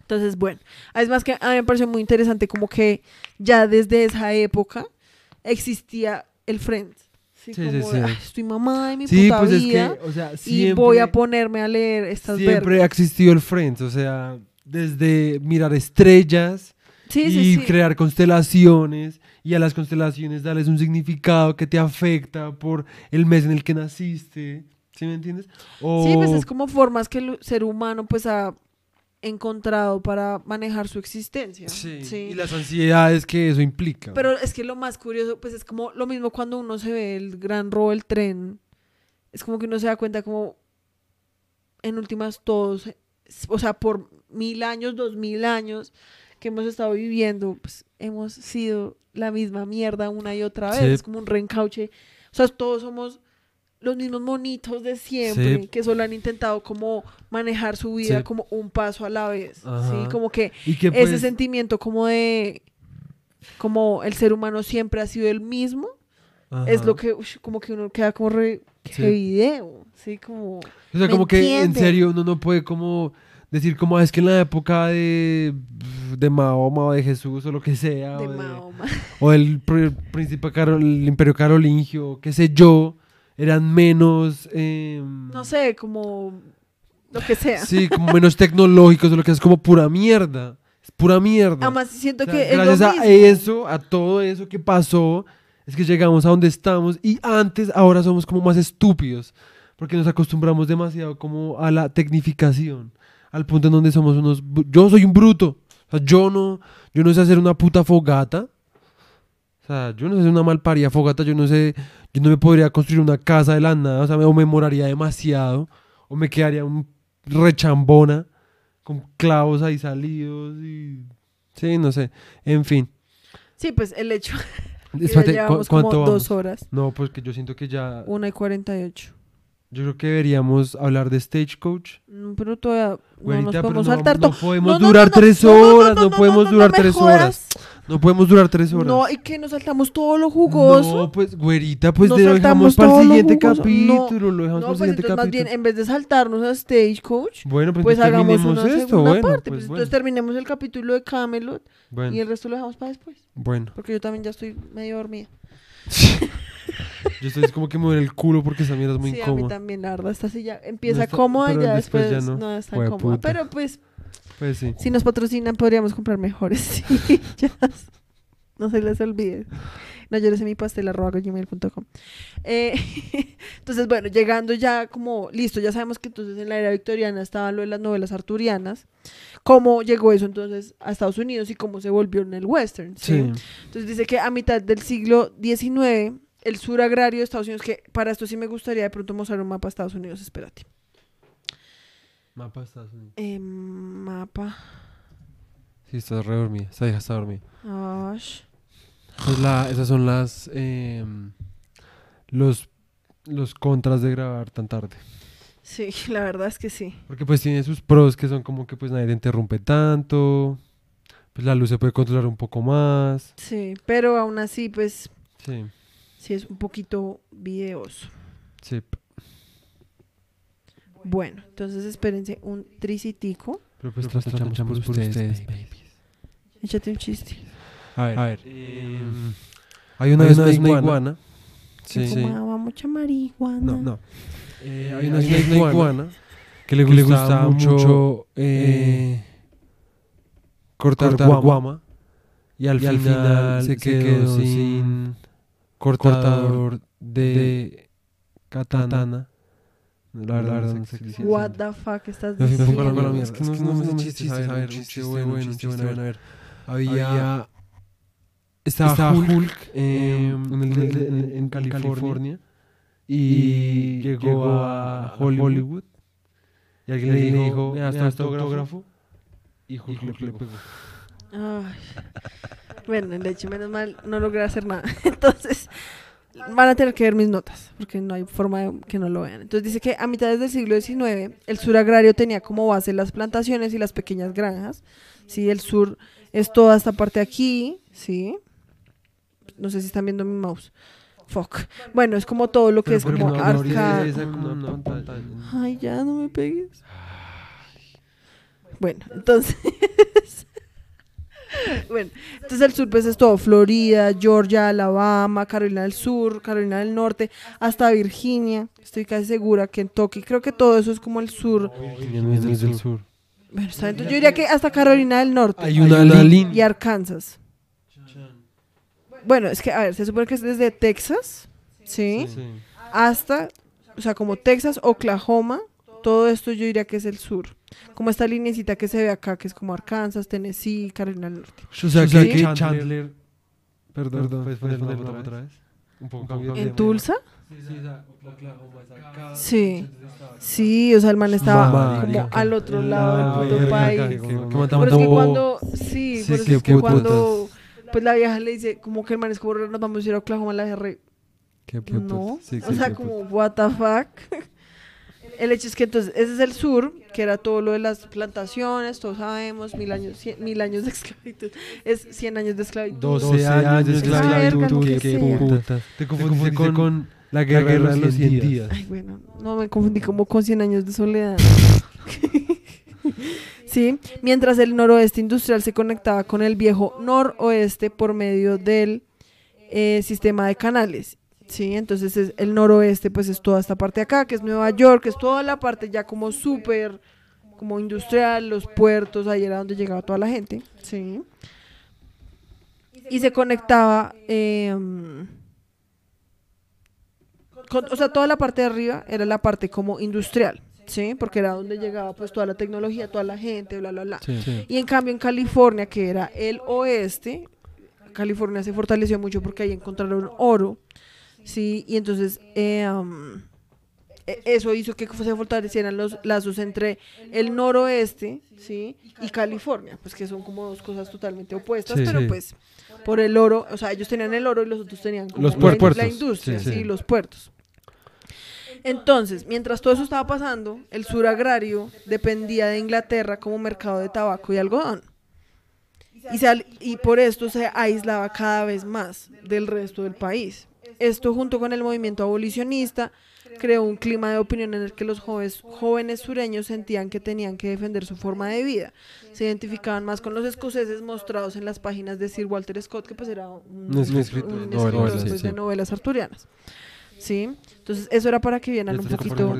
A: Entonces, bueno, además que a mí me pareció muy interesante como que ya desde esa época existía el Friends. Sí,
B: Sí,
A: como
B: sí, sí.
A: "Ay, estoy mamá de mi
B: Sí,
A: puta
B: pues es
A: vida
B: que, o sea,
A: y
B: siempre...
A: voy a ponerme a leer estas
B: Siempre
A: vergas".
B: ha existido el Friends, o sea, desde mirar estrellas y crear constelaciones y a las constelaciones darles un significado que te afecta por el mes en el que naciste, ¿sí me entiendes? O,
A: Sí, pues es como formas que el ser humano pues ha encontrado para manejar su existencia.
B: Sí,
A: Sí.
B: y las ansiedades que eso implica.
A: Pero es que lo más curioso, pues es como lo mismo cuando uno se ve el gran robo del tren. Es como que uno se da cuenta como en últimas todos, o sea, por mil años, dos mil años que hemos estado viviendo, pues hemos sido la misma mierda una y otra vez.
B: Sí.
A: Es como un reencauche. O sea, todos somos los mismos monitos de siempre
B: Sí.
A: que solo han intentado como manejar su vida
B: Sí.
A: como un paso a la vez.
B: Ajá.
A: ¿sí? Como que
B: y que
A: ese
B: pues,
A: sentimiento como de como el ser humano siempre ha sido el mismo es lo que como que uno queda como re
B: Sí.
A: video sí como
B: O sea,
A: ¿Me
B: como que en serio uno no puede como decir como "Ah, es que en la época de, de Mahoma o de Jesús o lo que sea,
A: de
B: o, de-
A: Mahoma
B: o el pr- príncipe Carol, el imperio carolingio, qué sé yo, eran menos... em,
A: no sé como lo que sea
B: Sí, como menos tecnológicos o lo que es como pura mierda. Es pura mierda.
A: además siento
B: O sea,
A: que es lo
B: gracias a
A: mismo.
B: eso, a todo eso que pasó, es que llegamos a donde estamos y antes, ahora somos como más estúpidos, porque nos acostumbramos demasiado como a la tecnificación, al punto en donde somos unos... Yo soy un bruto, o sea, yo no, yo no sé hacer una puta fogata, sea, yo no sé, es una malparía fogata, yo no sé, yo no me podría construir una casa de la nada, o sea, me, o me moraría demasiado, o me quedaría un rechambona con clavos ahí salidos y... Sí, no sé, en fin.
A: Sí, pues el hecho
B: Espérate, ¿cu-
A: llevamos
B: ¿cuánto
A: como
B: vamos?
A: dos horas.
B: No, pues que yo siento que ya...
A: Una y cuarenta y ocho.
B: Yo creo que deberíamos hablar de Stagecoach.
A: Mm, Pero todavía no nos podemos
B: no,
A: saltar
B: no podemos
A: No, no,
B: durar tres horas,
A: no,
B: podemos durar tres horas. No podemos durar tres horas.
A: No, y que nos saltamos todo lo jugoso.
B: No, pues, güerita, pues lo dejamos para el siguiente capítulo. Lo dejamos
A: No,
B: para el
A: pues
B: siguiente
A: entonces más
B: capítulo.
A: bien, en vez de saltarnos a Stagecoach,
B: Bueno, pues,
A: pues hagamos una
B: esto.
A: segunda
B: Bueno,
A: parte.
B: pues,
A: Pues
B: bueno.
A: entonces terminemos el capítulo de Camelot
B: Bueno,
A: y el resto lo dejamos para después.
B: bueno.
A: Porque yo también ya estoy medio dormida.
B: Yo estoy es como que duele el culo porque esa mierda es muy
A: sí, a mí
B: incómoda.
A: también, la verdad, esta silla empieza
B: No está-
A: cómoda y ya
B: después ya no.
A: no. es tan
B: Jue
A: cómoda.
B: puta.
A: Pero pues,
B: Pues sí.
A: si nos patrocinan, podríamos comprar mejores sillas. No se les olvide. No llores en mi pastel arroba gmail.com. Eh, entonces, bueno, llegando ya como listo, ya sabemos que entonces en la era victoriana estaba lo de las novelas arturianas. ¿Cómo llegó eso entonces a Estados Unidos y cómo se volvió en el western? ¿sí?
B: Sí.
A: Entonces dice que a mitad del siglo XIX, el sur agrario de Estados Unidos, que para esto sí me gustaría de pronto mostrar un mapa de Estados Unidos, espérate.
B: Mapa Estados Unidos.
A: Eh, mapa.
B: Sí, estás re dormida. Esta está dormida.
A: Ash.
B: Pues la- esas son las... eh, los, los contras de grabar tan tarde.
A: Sí, la verdad es que sí.
B: Porque pues tiene sus pros que son como que pues nadie te interrumpe tanto. Pues la luz se puede controlar un poco más.
A: Sí, pero aún así, pues
B: Sí,
A: sí es un poquito videoso.
B: sí.
A: Bueno, entonces espérense un tricitico.
B: Pero pues trasnochamos por ustedes, babies.
A: Échate un chiste.
B: A ver, a ver. em, hay una vez una iguana.
A: Que
B: Sí, sí.
A: fumaba mucha marihuana.
B: No, no. Eh, hay una, una iguana que le gustaba, mucho eh, cortar, guama, y al, final, se quedó, sin cortador de katana. La verdad, la verdad no sé qué decir.
A: What the fuck estás diciendo?
B: Es que no, no chistes. A ver, un chiste bueno, un chiste bueno. A ver, había... Estaba, Hulk, eh, en, el- en- en California y llegó a Hollywood y alguien le dijo, "Mira, ¿está este autógrafo? Y Hulk le pegó.
A: Ay. Bueno, de hecho, menos mal no logré hacer nada. Entonces, van a tener que ver mis notas, porque no hay forma de que no lo vean. Entonces, dice que a mitades del siglo XIX, el sur agrario tenía como base las plantaciones y las pequeñas granjas. Sí, el sur es toda esta parte aquí, ¿sí? No sé si están viendo mi mouse. Fuck. Bueno, es como todo lo que es como arcada. Ay, ya no me pegues. Bueno, entonces. bueno, entonces el sur pues es todo Florida, Georgia, Alabama, Carolina del Sur, Carolina del Norte, hasta Virginia. Estoy casi segura, Kentucky. Creo que todo eso es como el sur.
B: del sur.
A: Bueno, está bien. Entonces yo diría que hasta Carolina del Norte
B: Hay una línea.
A: y Arkansas. Bueno, es que, a ver, se supone que es desde Texas, ¿sí? hasta, o sea, como Texas, Oklahoma, todo esto yo diría que es el sur. Como esta linecita que se ve acá, que es como Arkansas, Tennessee, Carolina del Norte.
B: O sea,
A: Sí.
B: que Chandler... Perdón, ¿puedes poner otra, otra vez? Un poco de-
A: ¿En Tulsa?
B: Sí, sí, o sea, Oklahoma es acá.
A: Sí. Sí, o sea, el man estaba
B: Marica.
A: como al otro lado
B: la
A: del puto país.
B: que- que- que
A: Pero es que cuando, sí,
B: qué
A: es que
B: putas.
A: cuando, pues la vieja le dice, como que el man es como, nos vamos a ir a Oklahoma, la vieja re,
B: Qué putas.
A: no,
B: Sí,
A: o sea,
B: qué
A: como, what the fuck. El hecho es que entonces, ese es el sur, que era todo lo de las plantaciones, todos sabemos, mil años, cien- mil años de esclavitud, es 100 años de esclavitud.
B: 12 años de esclavitud. qué
A: sea.
B: putas. Te confundiste con, la guerra, de los 100 días.
A: Ay, bueno, no me confundí como con 100 años de soledad. sí, mientras el noroeste industrial se conectaba con el viejo noroeste por medio del eh, sistema de canales. Sí, entonces es el noroeste, pues es toda esta parte de acá, que es Nueva York, que es toda la parte ya como súper, como industrial, los puertos, ahí era donde llegaba toda la gente. Sí. Y se conectaba, eh, con- o sea, toda la parte de arriba era la parte como industrial, ¿sí? Porque era donde llegaba pues toda la tecnología, toda la gente, bla, bla, bla.
B: Sí.
A: Y en cambio en California, que era el oeste, California se fortaleció mucho porque ahí encontraron oro, ¿sí? Y entonces eh, um, e- eso hizo que se fortalecieran los lazos entre el noroeste, ¿sí? Y California, pues que son como dos cosas totalmente opuestas,
B: Sí,
A: pero
B: sí.
A: pues por el oro, o sea, ellos tenían el oro y los otros tenían como
B: Los
A: la,
B: puertos.
A: la industria,
B: Sí,
A: los puertos. Entonces, mientras todo eso estaba pasando, el sur agrario dependía de Inglaterra como mercado de tabaco y algodón. Y, se y por esto se aislaba cada vez más del resto del país. Esto junto con el movimiento abolicionista creó un clima de opinión en el que los jóvenes, jóvenes sureños sentían que tenían que defender su forma de vida. Se identificaban más con los escoceses mostrados en las páginas de Sir Walter Scott, que pues era un,
B: Un escritor,
A: un escritor, pues,
B: sí.
A: de novelas arturianas. ¿Sí? Entonces, eso era para que vieran un
B: Esto se
A: poquito...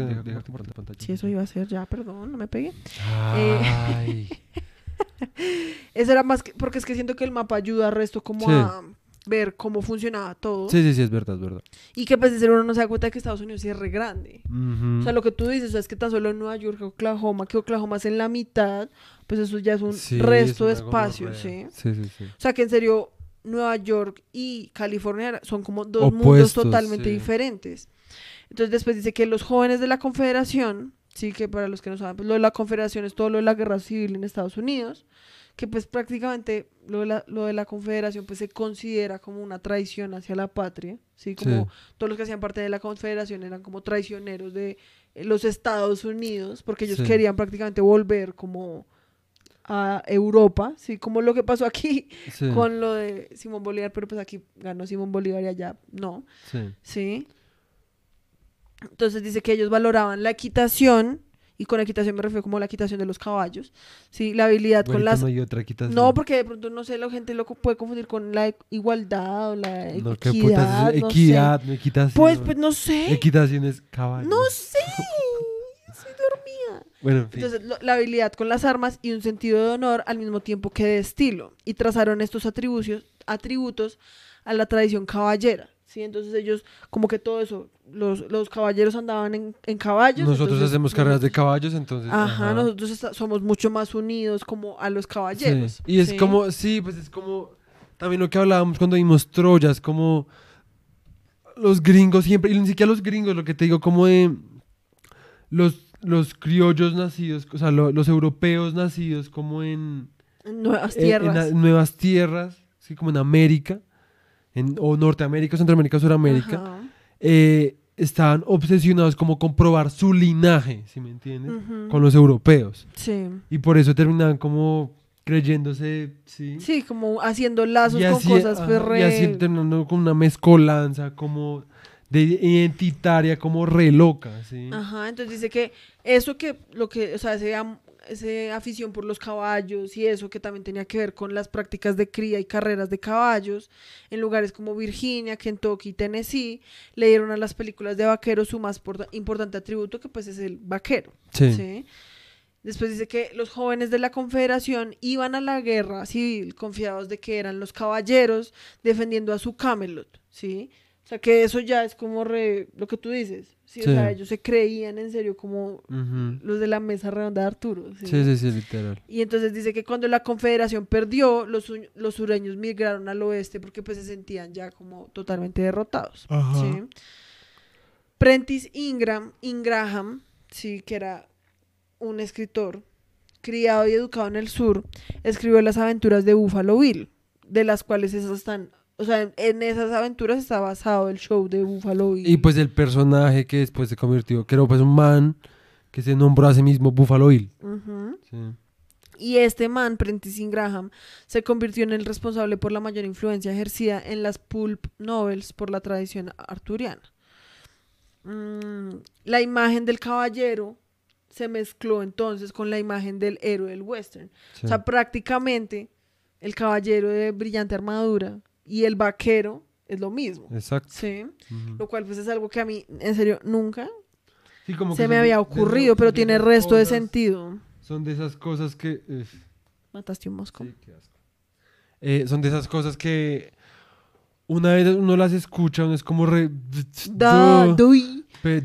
A: Sí, eso iba a ser ya, perdón, no me pegué.
B: Ay.
A: Eso era más que, porque es que siento que el mapa ayuda al resto como
B: Sí.
A: a ver cómo funcionaba todo.
B: Sí, sí, sí, es verdad, es verdad.
A: Y que pues de ser uno no se da cuenta de que Estados Unidos es re grande.
B: Ujú.
A: O sea, lo que tú dices, o sea, es que tan solo en Nueva York, Oklahoma, que Oklahoma es en la mitad, pues eso ya es un
B: Sí,
A: resto de espacio, ¿sí?
B: Sí, sí, sí.
A: O sea, que en serio, Nueva York y California son como dos mundos totalmente
B: sí.
A: diferentes. Entonces después dice que los jóvenes de la Confederación, sí, que para los que no saben, pues lo de la Confederación es todo lo de la guerra civil en Estados Unidos, que pues prácticamente lo de la, lo de la Confederación pues se considera como una traición hacia la patria, sí, como
B: Sí.
A: todos los que hacían parte de la Confederación eran como traicioneros de eh, los Estados Unidos, porque ellos
B: Sí.
A: querían prácticamente volver como a Europa, sí, como lo que pasó aquí
B: Sí,
A: con lo de Simón Bolívar, pero pues aquí ganó Simón Bolívar y allá no,
B: sí.
A: ¿sí? Entonces dice que ellos valoraban la equitación, y con equitación me refiero como la equitación de los caballos, ¿sí? La habilidad con
B: Güerita,
A: las...
B: no hay otra quitación.
A: No, porque de pronto, no sé, la gente lo puede confundir con la e- igualdad o la
B: No, qué
A: equidad,
B: putas es
A: no sé.
B: equidad, no equitación.
A: Pues, pues no sé,
B: Equitación es caballo.
A: no sé, estoy dormida.
B: Bueno, en fin.
A: Entonces, lo- la habilidad con las armas y un sentido de honor al mismo tiempo que de estilo. Y trazaron estos atributos a la tradición caballera. ¿Sí? Entonces ellos, como que todo eso, los, los caballeros andaban en, en caballos.
B: nosotros
A: entonces
B: hacemos carreras de caballos, entonces.
A: Ajá, nosotros somos mucho más unidos como a los caballeros.
B: Sí. Y es
A: ¿sí?
B: como, sí, pues es como también lo que hablábamos cuando vimos Troya, es como los gringos siempre, y ni siquiera los gringos, lo que te digo, como de los, los criollos nacidos, o sea, lo- los europeos nacidos como en,
A: En nuevas
B: en- en
A: tierras.
B: la- nuevas tierras, sí, como en América, en, o Norteamérica, Centroamérica, Suramérica, eh, estaban obsesionados como con probar su linaje, ¿sí me entiendes? Con los europeos.
A: Sí.
B: Y por eso terminaban como creyéndose, sí.
A: Sí, como haciendo lazos con cosas pues, re-
B: Y así terminando con una mezcolanza como de identitaria, como re loca, ¿sí?
A: Ajá, entonces dice que eso que, lo que, o sea, ese, ese afición por los caballos y eso que también tenía que ver con las prácticas de cría y carreras de caballos en lugares como Virginia, Kentucky, Tennessee, le dieron a las películas de vaqueros su más porta- importante atributo que pues es el vaquero.
B: Sí.
A: ¿sí? Después dice que los jóvenes de la Confederación iban a la guerra civil confiados de que eran los caballeros defendiendo a su Camelot, ¿sí? O sea, que eso ya es como re- lo que tú dices, ¿sí?
B: Sí.
A: O sea, ellos se creían en serio como los de la mesa redonda de Arturo, ¿sí?
B: Sí, sí, sí, literal.
A: Y entonces dice que cuando la Confederación perdió, los, los sureños migraron al oeste porque pues se sentían ya como totalmente derrotados.
B: Ajá.
A: ¿sí? Prentice Ingram, Ingraham, sí, que era un escritor criado y educado en el sur, escribió las aventuras de Buffalo Bill, de las cuales esas están, o sea, en, esas aventuras está basado el show de Buffalo Bill.
B: Y pues el personaje que después se convirtió, que era pues un man que se nombró a sí mismo Buffalo Bill. Sí.
A: Y este man, Prentice Ingraham, se convirtió en el responsable por la mayor influencia ejercida en las pulp novels por la tradición arturiana. Mm, la imagen del caballero se mezcló entonces con la imagen del héroe del western.
B: sí.
A: O sea, prácticamente el caballero de brillante armadura y el vaquero es lo mismo.
B: Exacto.
A: Sí, lo cual pues es algo que a mí, en serio, nunca
B: Sí, como que
A: se me había ocurrido, pero tiene resto de sentido.
B: Son de esas cosas que...
A: Mataste un mosco.
B: sí, qué asco. Eh, son de esas cosas que una vez uno las escucha, uno es como re...
A: Da,
B: pe-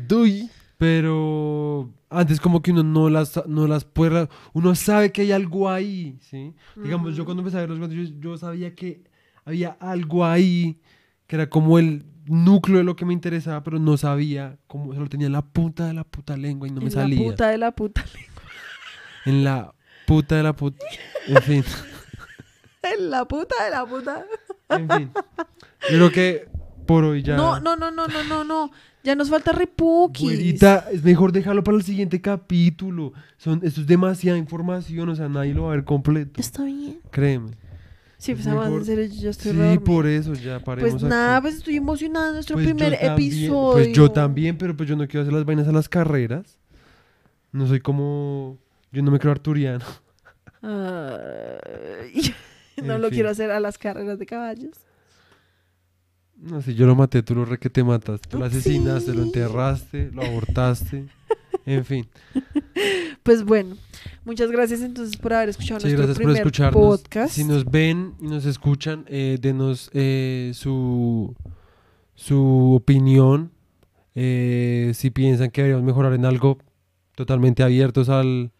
B: pero antes como que uno no las, no las puede... Uno sabe que hay algo ahí, ¿sí? Digamos, yo
A: Ujú.
B: cuando empecé a ver los cuentos, yo, yo sabía que había algo ahí que era como el núcleo de lo que me interesaba, pero no sabía cómo, solo tenía en la punta de la puta lengua y no me
A: en
B: salía.
A: la puta de la puta.
B: En la puta de la puta. En fin,
A: En la puta de la puta.
B: en fin. Yo creo que por hoy ya.
A: No, no, no, no, no, no, no. Ya nos falta repuquis.
B: Güerita, es mejor dejarlo para el siguiente capítulo. Son, esto es demasiada información, o sea, nadie lo va a ver completo.
A: Está bien.
B: Créeme.
A: Sí, pues serio, yo estoy
B: Sí,
A: re
B: por eso ya paremos
A: Pues
B: aquí.
A: nada, pues estoy emocionada nuestro
B: Pues yo
A: primer
B: también-
A: episodio.
B: Pues yo también, pero pues yo no quiero hacer las vainas a las carreras. No soy como... Yo no me creo arturiano.
A: Ay, no
B: En
A: lo
B: fin.
A: quiero hacer a las carreras de caballos.
B: No, si yo lo maté, tú lo re que te mataste. Tú lo asesinaste, lo enterraste, lo abortaste. En fin.
A: Pues bueno, muchas gracias entonces por haber escuchado
B: Sí,
A: nuestro
B: por
A: primer podcast.
B: Si nos ven y nos escuchan, eh, denos eh, su, su opinión. Eh, si piensan que deberíamos mejorar en algo, totalmente abiertos al,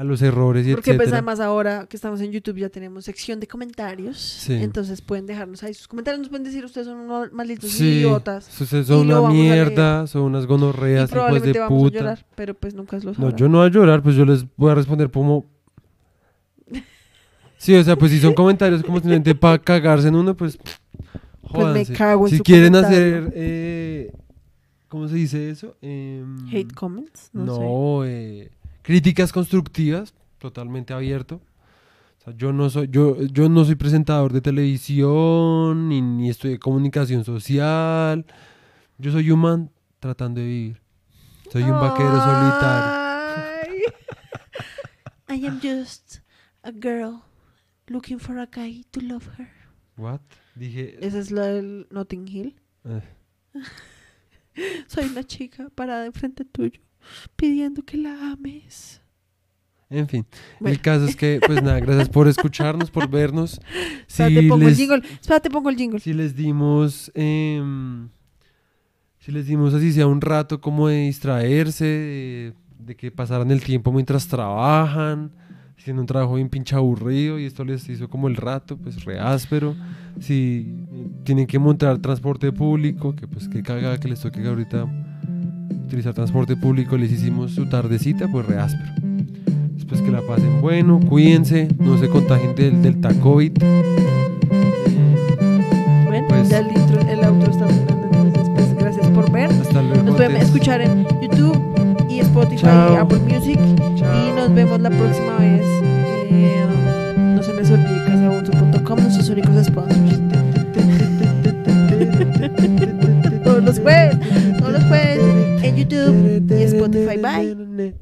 B: a los errores y
A: Porque pues
B: etcétera.
A: además ahora que estamos en YouTube ya tenemos sección de comentarios.
B: Sí.
A: Entonces pueden dejarnos ahí sus comentarios. Nos pueden decir ustedes son unos malditos
B: Sí,
A: idiotas.
B: Ustedes
A: y
B: son una mierda, son unas
A: Y
B: gonorreas, hijos
A: probablemente
B: de
A: vamos a llorar, pero pues nunca lo
B: No,
A: sabrán.
B: yo no voy a llorar, pues yo les voy a responder como... Sí, o sea, pues si son comentarios como simplemente para cagarse en uno, pues...
A: Pues me cago en
B: si
A: su
B: quieren
A: comentario.
B: hacer... eh, ¿Cómo se dice eso? Em,
A: Hate comments, no, sé.
B: no, eh, críticas constructivas, totalmente abierto. O sea, yo no soy, yo, yo no soy presentador de televisión, ni, ni estoy de comunicación social. Yo soy un man tratando de vivir. Soy un vaquero solitario.
A: Ay. I am just a girl looking for a guy to love her.
B: What? Dije.
A: Esa es la del Notting Hill.
B: eh,
A: Soy una chica parada enfrente tuyo pidiendo que la ames.
B: en fin,
A: Bueno.
B: el caso es que, pues nada, gracias por escucharnos, por vernos. Si
A: Espérate, pongo
B: les,
A: el jingle. Espérate, pongo el jingle.
B: si les dimos, em, si les dimos así sea un rato como de distraerse, de, de que pasaran el tiempo mientras trabajan, haciendo un trabajo bien pinche aburrido y esto les hizo como el rato, pues re áspero. Si eh, tienen que montar transporte público, que pues que caga que les toque ahorita utilizar transporte público, les hicimos su tardecita, pues re áspero. Después que la pasen bueno, cuídense, no se contagien del Delta COVID.
A: ¿Ven?
B: Pues-
A: ya el, intro, el outro está. Entonces, pues gracias por ver.
B: Hasta luego.
A: Nos pueden escuchar en YouTube y Spotify
B: Chao.
A: y Apple Music. Y nos vemos la próxima vez. Eh, no se les olvide casabunzo.com, nuestros únicos sponsors. todos los jueves, todos los jueves YouTube y Spotify. Bye.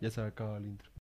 B: Ya se acabado el intro.